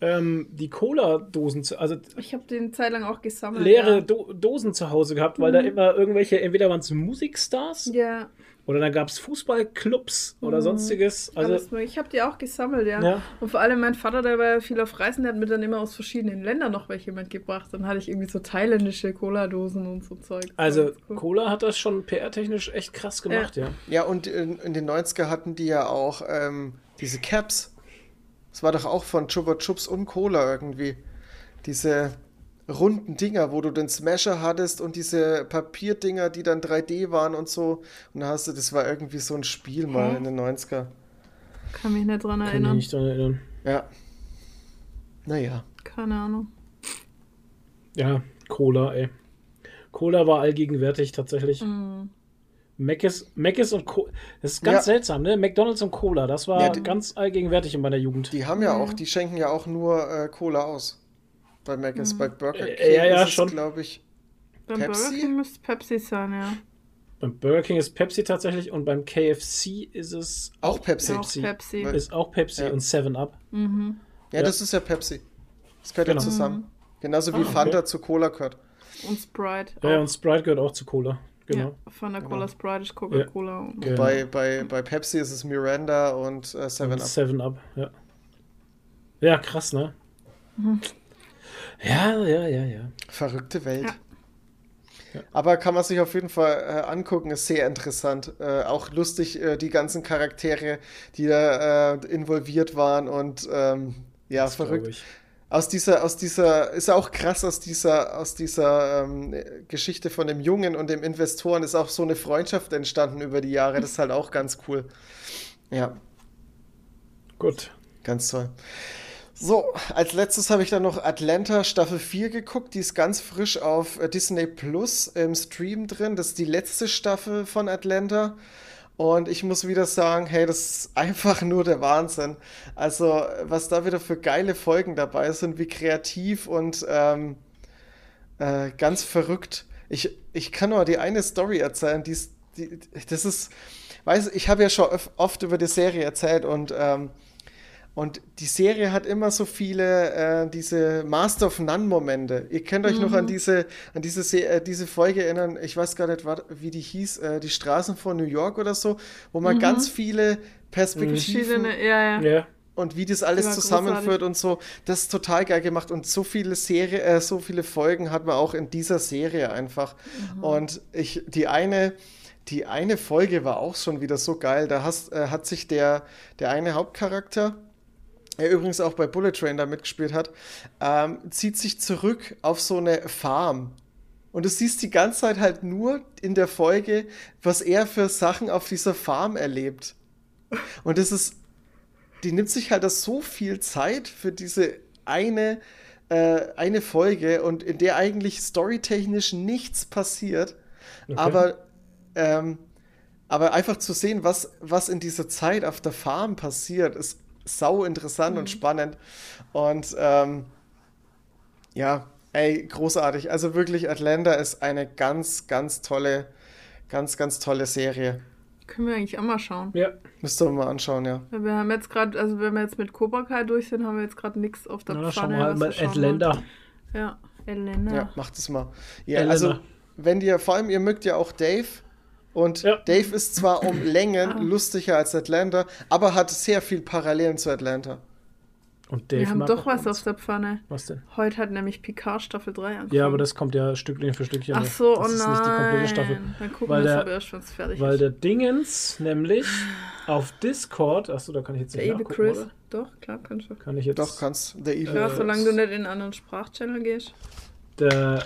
ähm, die Cola-Dosen, zu- also Ich habe den Zeit lang auch gesammelt. leere ja. Do Dosen zu Hause gehabt, weil da immer irgendwelche, entweder waren es Musikstars Ja, oder dann gab es Fußballclubs oder sonstiges. Also, alles ich habe die auch gesammelt, ja. Ja. Und vor allem mein Vater, der war ja viel auf Reisen, der hat mir dann immer aus verschiedenen Ländern noch welche mitgebracht. Dann hatte ich irgendwie so thailändische Cola-Dosen und so Zeug. also cool. Cola hat das schon PR-technisch echt krass gemacht, ja. Ja, und in, in den 90er hatten die ja auch ähm, diese Caps. Das war doch auch von Chupa Chups und Cola irgendwie. Diese runden Dinger, wo du den Smasher hattest und diese Papierdinger, die dann 3D waren und so. Und da hast du, das war irgendwie so ein Spiel mal Hä? in den 90er. Kann mich nicht dran Kann mich erinnern. nicht daran erinnern. Ja. Naja. Keine Ahnung. Ja, Cola, ey. Cola war allgegenwärtig tatsächlich. Mhm. Mc's, Mc's und Cola. Das ist ganz Ja. seltsam, ne? McDonalds und Cola, das war Ja, die- ganz allgegenwärtig in meiner Jugend. Die haben ja auch, die schenken ja auch nur äh, Cola aus. Bei Mc's, bei Burger Äh, King ja, ja, ist es, schon. glaube ich. Beim Pepsi? Burger King müsste Pepsi sein, ja. Beim Burger King ist Pepsi tatsächlich und beim KFC ist es Auch Pepsi. Auch Pepsi. Pepsi. Weil- ist auch Pepsi Ja. und 7 Up. Mhm. Ja, Ja. das ist ja Pepsi. Das gehört Genau. ja zusammen. Genauso wie Ah, okay. Fanta zu Cola gehört. Und Sprite. Ja, auch. und Sprite gehört auch zu Cola. Genau. Ja, von der Cola Sprite ist Coca-Cola. und- Genau. Bei, bei, bei Pepsi ist es Miranda und äh, Seven Und Up. 7 Up, ja. Ja, krass, ne? Ja, ja, ja, ja. Verrückte Welt. Ja. Aber kann man sich auf jeden Fall äh, angucken, ist sehr interessant. Äh, auch lustig, äh, die ganzen Charaktere, die da äh, involviert waren und ähm, ja, Das verrückt. Aus dieser, aus dieser, ist auch krass, aus dieser, aus dieser ähm, Geschichte von dem Jungen und dem Investoren ist auch so eine Freundschaft entstanden über die Jahre. Das ist halt auch ganz cool. Ja, Gut. ganz toll. So, als letztes habe ich dann noch Atlanta Staffel 4 geguckt. Die ist ganz frisch auf äh, Disney Plus im Stream drin. Das ist die letzte Staffel von Atlanta. Und ich muss wieder sagen, hey, das ist einfach nur der Wahnsinn. Also, was da wieder für geile Folgen dabei sind, wie kreativ und ähm, äh, ganz verrückt. Ich, ich kann nur die eine Story erzählen, die die, das ist, weiß ich habe ja schon oft über die Serie erzählt und ähm, und die Serie hat immer so viele äh, diese Master of None-Momente. Ihr könnt euch noch an diese, an diese, Se äh, diese Folge erinnern, ich weiß gar nicht, wie die hieß, äh, die Straßen von New York oder so, wo man ganz viele Perspektiven Verschiedene, ja, ja. Ja. und wie das alles zusammenführt großartig. und so. Das ist total geil gemacht und so viele Serie, äh, so viele Folgen hat man auch in dieser Serie einfach. Und ich, die eine, die eine Folge war auch schon wieder so geil. Da hast, äh, hat sich der, der eine Hauptcharakter, der übrigens auch bei Bullet Train da mitgespielt hat, ähm, zieht sich zurück auf so eine Farm. Und du siehst die ganze Zeit halt nur in der Folge, was er für Sachen auf dieser Farm erlebt. Und das ist, die nimmt sich halt das so viel Zeit für diese eine, äh, eine Folge und in der eigentlich storytechnisch nichts passiert. Aber ähm, aber einfach zu sehen, was, was in dieser Zeit auf der Farm passiert, ist sau interessant und spannend. Und ähm, ja, ey, großartig. Also wirklich, Atlanta ist eine ganz, ganz tolle, ganz, ganz tolle Serie. Können wir eigentlich auch mal schauen. Ja, Müsst ihr mal anschauen, ja. Wir haben jetzt gerade, also wenn wir jetzt mit Cobra Kai durch sind, haben wir jetzt gerade nichts auf der na, dann schauen Pfanne. wir halt mal Atlanta. Ja, Atlanta. Ja, macht es mal. Ja, Elena. also, wenn ihr, vor allem, ihr mögt ja auch Dave. Und Ja. Dave ist zwar um Längen lustiger als Atlanta, aber hat sehr viel Parallelen zu Atlanta. Und Dave Wir haben doch was uns. auf der Pfanne. Was denn? Heute hat nämlich Picard Staffel 3 angefangen. Ja, aber das kommt ja Stückchen für Stückchen. Ach so, das oh ist nein. nicht die komplette Staffel. Dann gucken Weil wir es der- aber erst, wenn es fertig Weil ist. der Dingens nämlich auf Discord, achso, da kann ich jetzt Der nicht Evil nachgucken, Chris. oder? Doch, klar, kannst du. Kann ich jetzt. Doch, kannst. Der Evil. Ja, Äh, solange du nicht in einen anderen Sprachchannel gehst. Der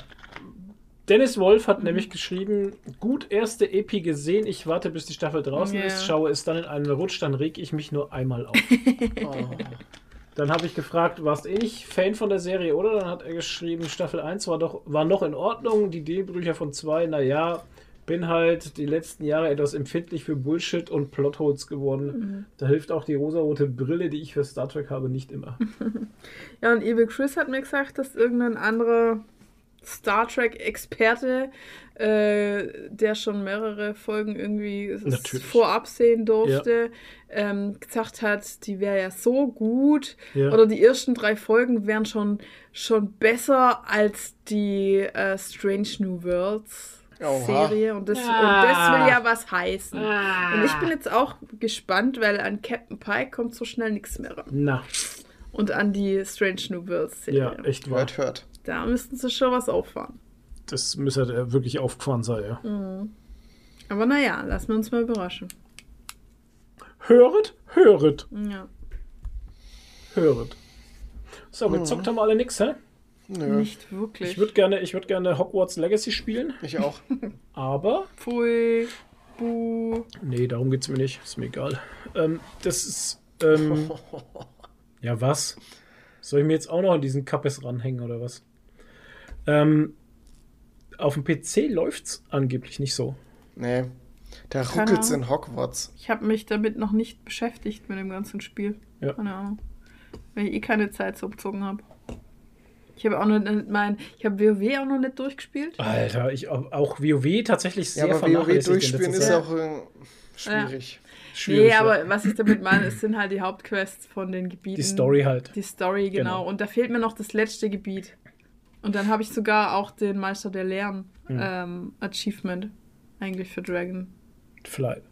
Dennis Wolf hat nämlich geschrieben, gut erste Epi gesehen, ich warte bis die Staffel draußen Ja. ist, schaue es dann in einen Rutsch, dann reg ich mich nur einmal auf. Oh. Dann habe ich gefragt, warst eh nicht Fan von der Serie, oder? Dann hat er geschrieben, Staffel 1 war doch war noch in Ordnung, die Drehbücher von 2, naja, bin halt die letzten Jahre etwas empfindlich für Bullshit und Plotholes geworden. Da hilft auch die rosarote Brille, die ich für Star Trek habe, nicht immer. Ja, und Evil Chris hat mir gesagt, dass irgendein anderer Star Trek-Experte, äh, der schon mehrere Folgen irgendwie Natürlich. vorab sehen durfte, ähm, gesagt hat, die wäre ja so gut. Ja. Oder die ersten drei Folgen wären schon, schon besser als die äh, Strange New Worlds. Oha. Serie und das, und das will ja was heißen. Und ich bin jetzt auch gespannt, weil an Captain Pike kommt so schnell nichts mehr ran. Na, Und an die Strange New Worlds Serie. ja, echt wahr. Hört, hört. Da müssten sie schon was auffahren. Das müsste halt wirklich aufgefahren sein, ja. Aber naja, lassen wir uns mal überraschen. Höret, höret, Ja. höret. So, gezockt haben wir alle nix, hä? Nö, Nicht wirklich. Ich würde gerne, ich würd gerne Hogwarts Legacy spielen, ich auch. aber. Pfui. Buh. Nee, darum geht's mir nicht. Ist mir egal. Ähm, das ist. Ähm, ja, was? Soll ich mir jetzt auch noch an diesen Kappes ranhängen oder was? Ähm, auf dem PC läuft's angeblich nicht so. Nee. Da ruckelt's Ahnung. in Hogwarts. Ich habe mich damit noch nicht beschäftigt mit dem ganzen Spiel. Ja. Keine Ahnung. Weil ich eh keine Zeit so bezogen habe. Ich habe auch noch nicht mein, ich habe WoW auch noch nicht durchgespielt. Alter, ich auch, WoW tatsächlich Ja, sehr aber WoW durchspielen ist auch äh, schwierig. schwierig. nee, ja. aber was ich damit meine, es sind halt die Hauptquests von den Gebieten. Die Story halt. Die Story, genau. Genau. Und da fehlt mir noch das letzte Gebiet. Und dann habe ich sogar auch den Meister der Lehren Hm. ähm, Achievement eigentlich für Dragon Vielleicht.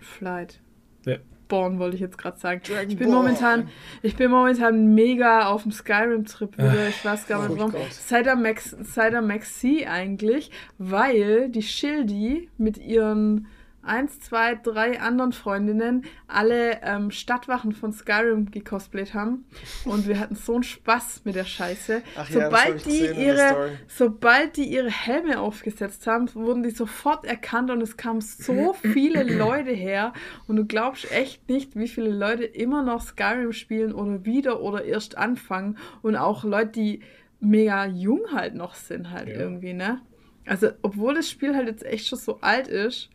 Flight. Ja. Born wollte ich jetzt gerade sagen. ich bin Dragonborn. momentan, ich bin momentan mega auf dem Skyrim-Trip wieder. Ich weiß gar nicht Oh warum. Gott. Seit der Max, seit der Maxi eigentlich, weil die Schildi mit ihren eins, zwei, drei anderen Freundinnen alle ähm, Stadtwachen von Skyrim gecosplayt haben. Und wir hatten so einen Spaß mit der Scheiße. Ach ja, sobald, ich die ihre, sobald die ihre Helme aufgesetzt haben, wurden die sofort erkannt und es kamen so viele Leute her. Und du glaubst echt nicht, wie viele Leute immer noch Skyrim spielen oder wieder oder erst anfangen. Und auch Leute, die mega jung halt noch sind, halt Ja. irgendwie, ne? Also, obwohl das Spiel halt jetzt echt schon so alt ist,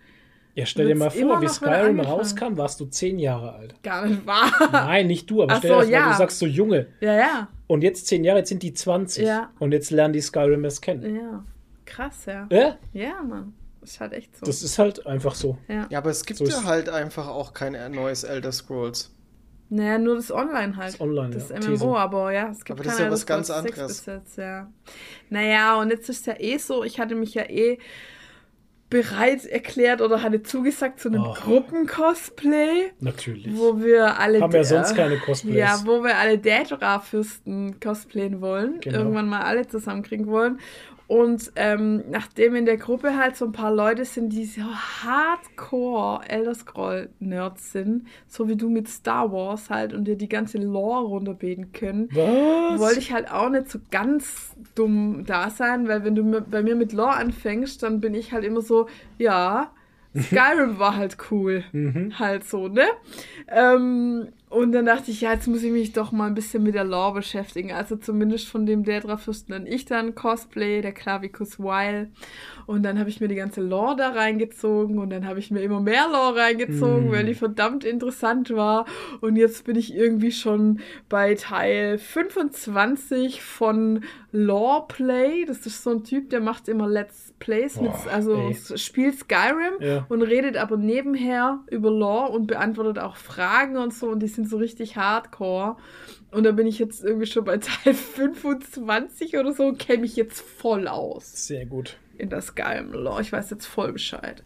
Ja, stell dir mal vor, wie Skyrim rauskam, warst du zehn Jahre alt. gar nicht wahr. Nein, nicht du, aber Ach stell so, dir das mal, ja. du sagst so Junge. ja, ja, Und jetzt zehn Jahre, jetzt sind die 20. Ja. Und jetzt lernen die Skyrim erst kennen. ja. Krass, ja. Ja? Ja, Mann. Ist halt echt so. Das ist halt einfach so. ja. Ja, aber es gibt So ja halt einfach auch kein neues Elder Scrolls. Naja, nur das Online halt. Das Online, Das ja. MMO, Teso. aber ja, es gibt Aber das ist ja was Elder ganz Scrolls 6 anderes. bis jetzt, ja. Naja, und jetzt ist es ja eh so, ich hatte mich ja eh bereit erklärt oder hatte zugesagt zu einem Oh. Gruppen-Cosplay, Natürlich. wo wir alle... Haben ja sonst keine Cosplays. Ja, wo wir alle Daedra-Fürsten cosplayen wollen. Genau. Irgendwann mal alle zusammenkriegen wollen. Und ähm, nachdem in der Gruppe halt so ein paar Leute sind, die so hardcore Elder Scroll-Nerds sind, so wie du mit Star Wars halt und dir die ganze Lore runterbeten können, Was? wollte ich halt auch nicht so ganz dumm da sein, weil wenn du bei mir mit Lore anfängst, dann bin ich halt immer so, ja, Skyrim war halt cool. Mhm. Halt so, ne? Ähm, Und dann dachte ich, ja, jetzt muss ich mich doch mal ein bisschen mit der Lore beschäftigen. Also zumindest von dem Daedra-Fürsten dann ich dann Cosplay, der Clavicus Weil. Und dann habe ich mir die ganze Lore da reingezogen und dann habe ich mir immer mehr Lore reingezogen, weil die verdammt interessant war. Und jetzt bin ich irgendwie schon bei Teil 25 von Loreplay. Das ist so ein Typ, der macht immer Let's Plays, mit, Boah, also ey. spielt Skyrim Ja. und redet aber nebenher über Lore und beantwortet auch Fragen und so und die sind so richtig hardcore. Und da bin ich jetzt irgendwie schon bei Teil 25 oder so und kenne mich jetzt voll aus Sehr gut. In der Skyrim-Lore. Ich weiß jetzt voll Bescheid.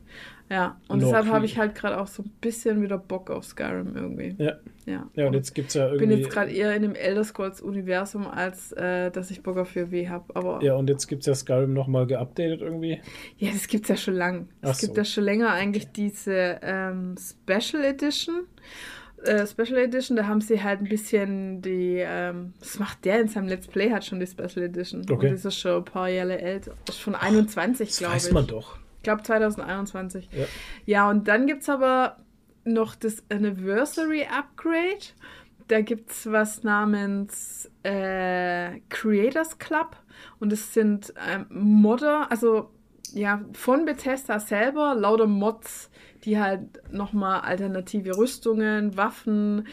Ja, und Lore deshalb habe ich halt gerade auch so ein bisschen wieder Bock auf Skyrim irgendwie. Ja. Ja, Ja, und jetzt gibt es ja ich irgendwie. bin jetzt gerade eher in dem Elder Scrolls-Universum, als äh, dass ich Bock auf WoW habe. Aber Ja, und jetzt gibt es ja Skyrim nochmal geupdatet irgendwie. Ja, das gibt's ja schon lang. Es gibt so. ja schon länger eigentlich diese ähm, Special Edition. Äh, Special Edition, da haben sie halt ein bisschen die, ähm, das macht der in seinem Let's Play, hat schon die Special Edition. Okay. Und das ist schon ein paar Jahre. Das ist von 21, Das glaube ich. weiß man doch. Ich glaube 2021. Ja. Ja, und dann gibt es aber noch das Anniversary Upgrade. Da gibt es was namens äh, Creators Club. Und es sind ähm, Modder, also ja, von Bethesda selber, lauter Mods, die halt nochmal alternative Rüstungen, Waffen,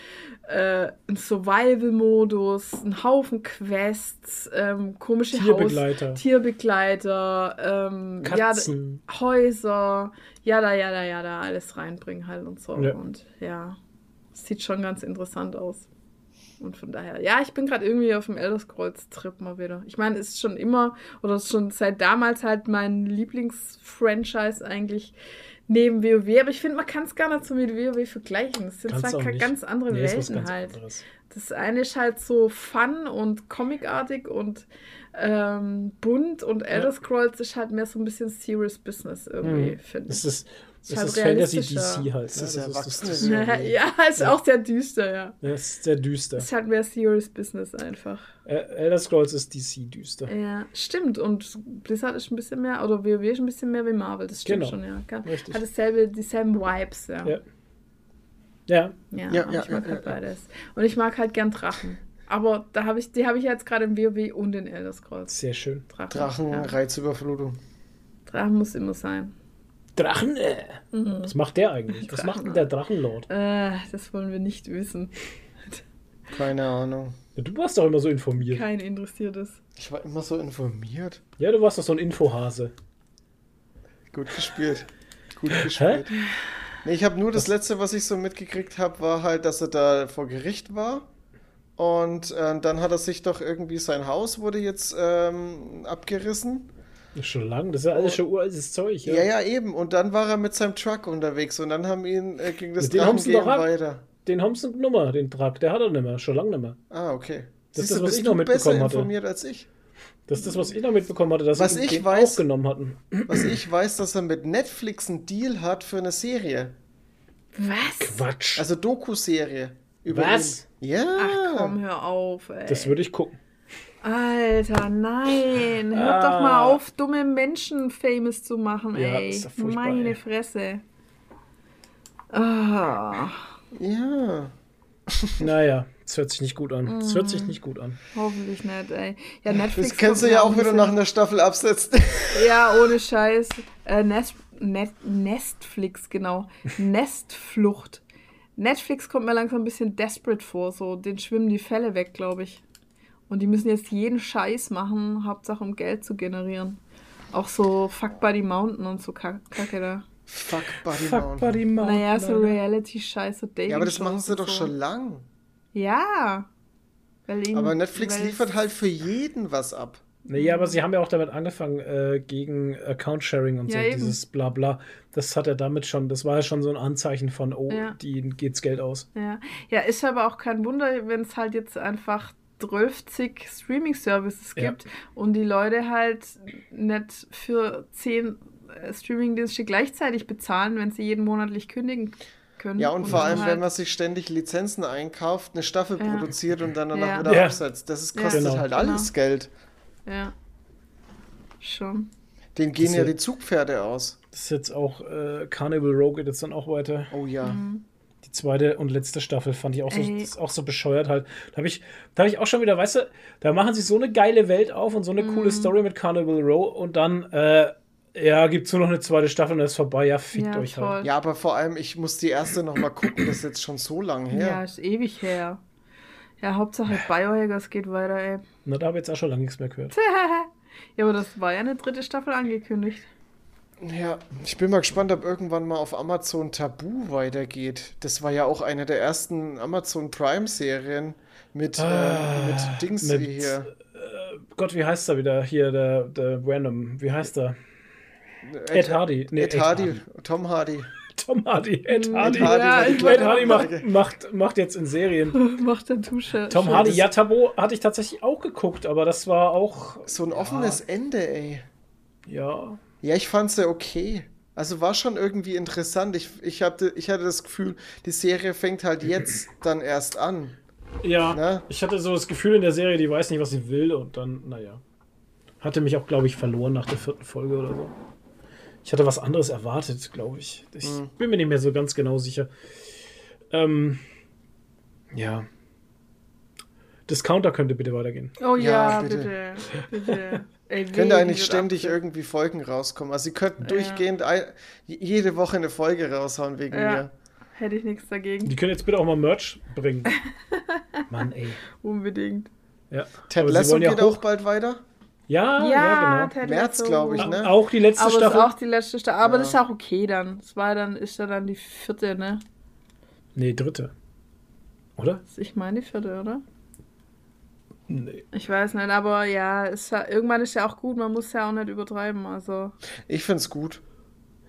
äh, einen Survival-Modus, einen Haufen Quests, ähm, komische Tierbegleiter. Haus Tierbegleiter, ähm, Katzen. Ja, Häuser, jada, jada, jada, alles reinbringen halt und so. Ja. Und ja, sieht schon ganz interessant aus. Und von daher, ja, ich bin gerade irgendwie auf dem Elder Scrolls Trip mal wieder. Ich meine, es ist schon immer oder ist schon seit damals halt mein Lieblingsfranchise eigentlich neben WoW, aber ich finde, man kann es gar nicht so mit WoW vergleichen. Das sind Kannst zwei ganz andere Nee, Welten ganz halt. anderes. Das eine ist halt so fun und comicartig und ähm, bunt und Elder Scrolls ist halt mehr so ein bisschen serious business irgendwie, Mhm. finde Das ich. ist, das Ist halt ist Fantasy realistischer. DC halt. Das ne? ist ja das, erwachsene das, Ja, ja, ist auch sehr düster, ja. das ist sehr düster. Ist halt mehr serious business einfach. Äh, Elder Scrolls ist DC düster. Ja, stimmt. Und Blizzard ist ein bisschen mehr, oder WoW ist ein bisschen mehr wie Marvel, das stimmt Genau. schon, ja. Kann, Richtig. hat dasselbe, dieselben Vibes, ja. Ja. Ja, Ja, Ja, ja, ich mag ja, halt ja. beides. Und ich mag halt gern Drachen. Aber da habe ich, die habe ich jetzt gerade im WoW und in Elder Scrolls. sehr schön. Drachen. Drachen, Ja. Reizüberflutung. Drachen muss immer sein. Drachen, äh. Was macht der eigentlich? Was Drachen. macht denn der Drachenlord? Äh, das wollen wir nicht wissen. Keine Ahnung. Ja, Du warst doch immer so informiert. Kein interessiertes. Ich war immer so informiert. Ja, du warst doch so ein Infohase. Gut gespielt. Gut gespielt. Nee, ich habe nur das letzte, was ich so mitgekriegt habe, war halt, dass er da vor Gericht war. Und äh, dann hat er sich doch irgendwie sein Haus wurde jetzt ähm, abgerissen. Das ist schon lang, das ist ja alles schon uraltes Zeug. Ja, Ja. ja, eben. Und dann war er mit seinem Truck unterwegs und dann haben ihn äh, ging das ab- weiter. Den haben sie Nummer, den Truck, der hat er nicht mehr, schon lange nicht mehr. Ah, okay. Das ist Siehst das, du, was bist ich noch du mitbekommen besser hatte. informiert als ich. Das ist das, was ich noch mitbekommen hatte, dass Was sie ich weiß- auch genommen hatten. Was ich weiß, dass er mit Netflix einen Deal hat für eine Serie. Was? Quatsch. Also Doku-Serie. über Was? ihn. Ja. Ach komm, hör auf, ey. das würde ich gucken. Alter, nein. Hört Ah. doch mal auf, dumme Menschen famous zu machen, Ja, ey. ist doch furchtbar, Meine ey. Fresse. Ah, Ja. Naja, es hört sich nicht gut an. Es hört Mm. sich nicht gut an. hoffentlich nicht, ey. Ja, Netflix. Das kannst du ja auch wieder bisschen- nach einer Staffel absetzen. Ja, ohne Scheiß. Äh, Nest, Net, Nestflix, genau. Nestflucht. Netflix kommt mir langsam ein bisschen desperate vor. So, den schwimmen die Fälle weg, glaube ich. Und die müssen jetzt jeden Scheiß machen, Hauptsache um Geld zu generieren. Auch so Fuck Buddy Mountain und so Kack- Kacke da. Fuck Buddy Fuck Mountain. Buddy Mountain. Naja, so Reality-Scheiß, so Dating. Ja, aber das machen sie doch so. schon lang. Ja. Weil ihnen- Aber Netflix weil liefert halt für jeden was ab. Naja, aber sie haben ja auch damit angefangen, äh, gegen Account-Sharing und Ja, so, eben. dieses Blabla. Das hat er damit schon, das war ja schon so ein Anzeichen von, oh, Ja. die geht's Geld aus. Ja. ja, ist aber auch kein Wunder, wenn es halt jetzt einfach 12 Streaming-Services Ja. gibt und die Leute halt nicht für 10 äh, Streaming-Dienste gleichzeitig bezahlen, wenn sie jeden monatlich kündigen können. Ja, und vor dann allem, halt, wenn man sich ständig Lizenzen einkauft, eine Staffel Ja. produziert und dann danach Ja. wieder Ja. absetzt. Das ist, Ja. kostet Genau. halt alles Geld. Ja. Schon. Den gehen Das ja die Zugpferde aus. Das ist jetzt auch, äh, Carnival Row geht jetzt dann auch weiter. Oh ja. Die zweite und letzte Staffel fand ich auch so, auch so bescheuert halt. Da habe ich, da hab ich auch schon wieder, weißt du, da machen sie so eine geile Welt auf und so eine Mhm. coole Story mit Carnival Row und dann, äh, ja, gibt's nur noch eine zweite Staffel und dann ist vorbei. Ja, fickt Ja, euch voll. halt. Ja, aber vor allem, ich muss die erste noch mal gucken, das ist jetzt schon so lang her. Ja, ist ewig her. Ja, Hauptsache Biohackers geht weiter, ey. Na, da habe ich jetzt auch schon lange nichts mehr gehört. Ja, aber das war ja eine dritte Staffel angekündigt. Ja, ich bin mal gespannt, ob irgendwann mal auf Amazon Tabu weitergeht. Das war ja auch eine der ersten Amazon Prime-Serien mit, äh, mit Dings mit- hier. Gott, wie heißt er wieder? Hier, der, der Random. Wie heißt er? Ed Hardy. Nee, Ed Hardy, Tom Hardy. Tom Hardy. Ed Hardy. Hardy Ja, Ed Hardy macht, macht, macht jetzt in Serien. Macht der Dusche. Tom. Hardy, ja, Tabo hatte ich tatsächlich auch geguckt, aber das war auch, So ein offenes Ende, ey. ja. Ja, ich fand's ja okay. Also war schon irgendwie interessant. Ich, ich, hatte, ich hatte das Gefühl, die Serie fängt halt jetzt dann erst an. Ja, Ne? ich hatte so das Gefühl in der Serie, die weiß nicht, was sie will und dann, naja. Hatte mich auch, glaube ich, verloren nach der vierten Folge oder so. Ich hatte was anderes erwartet, glaube ich. Ich Mhm. bin mir nicht mehr so ganz genau sicher. Ähm, ja. Discounter könnte bitte weitergehen. Oh ja, Ja, bitte. bitte. Bitte. Ey, Könnte eigentlich ständig irgendwie Folgen rauskommen. Also sie könnten durchgehend ein, jede Woche eine Folge raushauen wegen Ja. mir. Hätte ich nichts dagegen. Die können jetzt bitte auch mal Merch bringen. Mann, ey. Unbedingt. Ja. Ted Lasso ja geht hoch- auch bald weiter. Ja, ja, genau. Ted März, Lasso. glaub ich, ne? Auch die letzte Aber es ist Staffel. auch die letzte Staffel. Aber das ist auch okay dann. Es war dann, ist ja dann die vierte, ne? Nee, dritte. Oder? Ich meine die vierte, oder? Nee. Ich weiß nicht, aber ja, ist ja, irgendwann ist ja auch gut, man muss ja auch nicht übertreiben, also, Ich find's gut.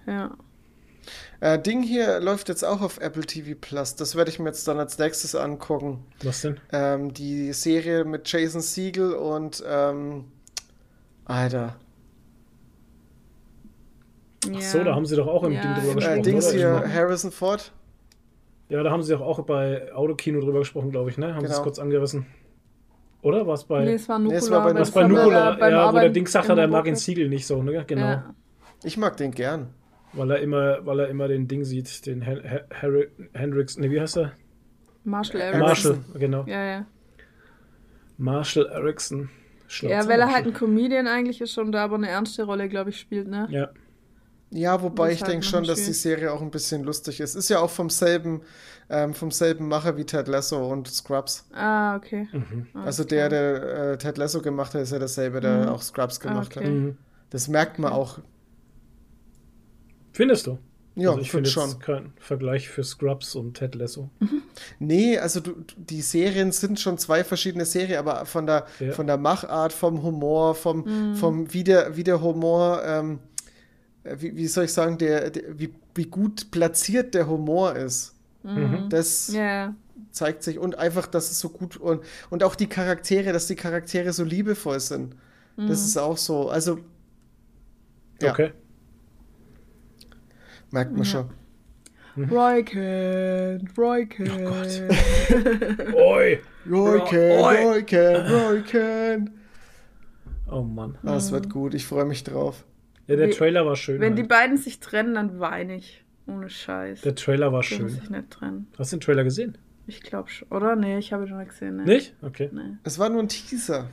ja. Äh, Ding hier läuft jetzt auch auf Apple TV Plus. Das werde ich mir jetzt dann als nächstes angucken. Was denn? Ähm, die Serie mit Jason Siegel und ähm, Alter. Ach so, da haben sie doch auch im Ja, Ding drüber im gesprochen. Äh, Dings oder? hier, Harrison Ford. Ja, da haben sie doch auch bei Autokino drüber gesprochen, glaube ich, ne? Haben sie Genau. es kurz angerissen. Oder war es bei. Nee, es war Nee, Nukular. es war bei- was bei Nukola, ja, wo der Arbeiten Ding sagt hat, er mag den Siegel nicht so, ne? Genau. Ja. Ich mag den gern. Weil er immer, weil er immer den Ding sieht, den Hen Hen Harry Hendrix, ne, wie heißt er? Marshall Erickson. Marshall, genau. Ja, ja. Marshall Erickson. Ja, weil er halt ein Comedian eigentlich ist und da aber eine ernste Rolle, glaube ich, spielt, ne? Ja. Ja, wobei Das ich halt denke noch schon, dass die. Serie auch ein bisschen lustig ist. Ist ja auch vom selben, ähm, vom selben Macher wie Ted Lasso und Scrubs. Ah, okay. Mhm. Also der, der äh, Ted Lasso gemacht hat, ist ja derselbe, der auch Scrubs gemacht Ah, okay. hat. Mhm. Das merkt man auch. Findest du? Ja, also ich finde schon. keinen Vergleich für Scrubs und Ted Lasso. Nee, also du, die Serien sind schon zwei verschiedene Serien, aber von der, Ja. von der Machart, vom Humor, vom, vom wie, der, wie der Humor, ähm, äh, wie, wie soll ich sagen, der, der, wie, wie gut platziert der Humor ist. Mhm. Das Ja, zeigt sich und einfach, dass es so gut und, und auch die Charaktere, dass die Charaktere so liebevoll sind. Das ist auch so, also Ja. Okay. Merkt man schon. Roy Kent, Roy Kent. Oi! Roy Ken, Roy Ken, Roy Ken. Oh Mann. Ah, Das wird gut, ich freue mich drauf. Ja, der Trailer war schön. Wenn die halt. beiden sich trennen, dann weine ich. Ohne Scheiß. Der Trailer war Die muss schön. sich nicht trennen. Hast du den Trailer gesehen? Ich glaube schon. Oder? Nee, ich habe ihn noch nicht gesehen. Nee. Nicht? Okay. Nee. Es war nur ein Teaser,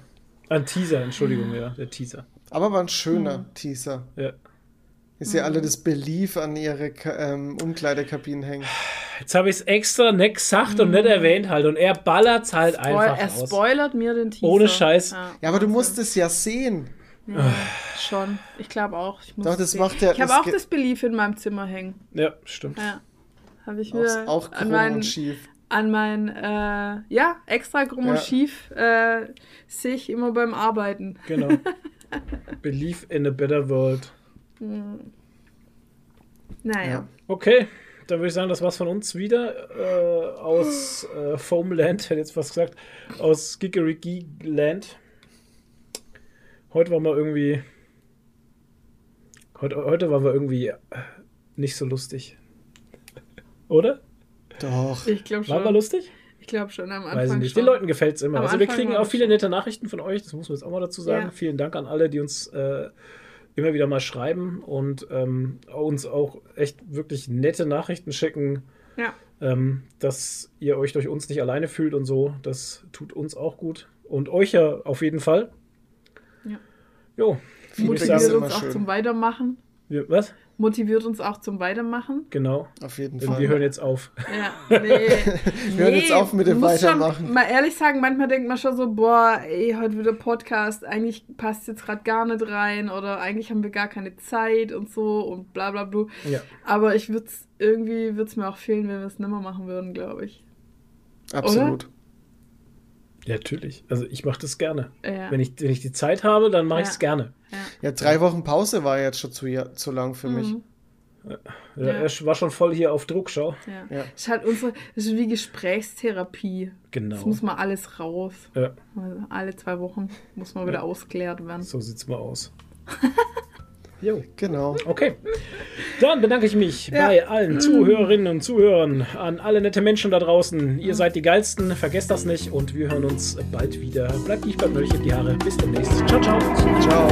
Ein Teaser, Entschuldigung, ja, der Teaser. aber war ein schöner Teaser. Ja. Ist ja alle das Belief an ihre ähm, Umkleidekabinen hängen. Jetzt habe ich es extra nicht gesagt und nicht erwähnt halt und er ballert's halt Spoil einfach er aus. spoilert mir den Teaser. Ohne Scheiß. Ja, aber du musst es ja sehen. Ja, schon. Ich glaube auch. Ich muss Doch, das sehen. macht ja- Ich habe auch das Belief in meinem Zimmer hängen. Ja, stimmt. Ja. Habe ich Auch, mir auch an krumm mein, und schief. an mein äh, ja, extra krumm und Ja. schief äh, sehe ich immer beim Arbeiten. Genau. Believe in a better world. Naja. Ja. Okay, dann würde ich sagen, das war's von uns wieder. Äh, aus äh, Foamland, hätte jetzt was gesagt. Aus Gigeriki Land. Heute waren wir irgendwie. Heute, heute waren wir irgendwie nicht so lustig. Oder? Doch. Ich glaube Waren wir schon. lustig? Ich glaube schon am Anfang. Weiß ich nicht. schon. Den Leuten gefällt es immer. Am also wir Anfang kriegen war auch viele schon. nette Nachrichten von euch, das muss man jetzt auch mal dazu sagen. Ja. Vielen Dank an alle, die uns äh, immer wieder mal schreiben und ähm, uns auch echt wirklich nette Nachrichten schicken. Ja. ähm, dass ihr euch durch uns nicht alleine fühlt und so. Das tut uns auch gut. Und euch ja auf jeden Fall. Ja. Jo, Motiviert uns auch schön. zum Weitermachen. Wir, was? Motiviert uns auch zum Weitermachen. Genau. Auf jeden Und Fall. wir hören jetzt auf. Ja, nee. Wir hören jetzt auf mit dem Weitermachen. Schon, mal ehrlich sagen, manchmal denkt man schon so, boah, ey, heute wieder Podcast, eigentlich passt jetzt gerade gar nicht rein oder eigentlich haben wir gar keine Zeit und so und bla bla bla. Ja. Aber ich würde irgendwie würde es mir auch fehlen, wenn wir es nimmer machen würden, glaube ich. Absolut. Ja, natürlich. Also ich mache das gerne. Ja. Wenn, ich, wenn ich die Zeit habe, dann mache ich es Ja. gerne. Ja, drei Wochen Pause war jetzt schon zu, ja, zu lang für mich. Mhm. Ja, Ja. Er war schon voll hier auf Druck, schau. Ja. Ja. Ist halt unsere, das ist wie Gesprächstherapie. Das Genau. muss mal alles raus. Ja, Also alle zwei Wochen muss mal wieder Ja. ausgeklärt werden. so sieht's mal aus. jo. Genau. Okay. Dann bedanke ich mich Ja. bei allen Zuhörerinnen und Zuhörern, an alle nette Menschen da draußen. Ihr seid die geilsten, vergesst das nicht und wir hören uns bald wieder. Bleibt nicht bleibt neulich in die Haare. Bis demnächst. Ciao, ciao. Ciao.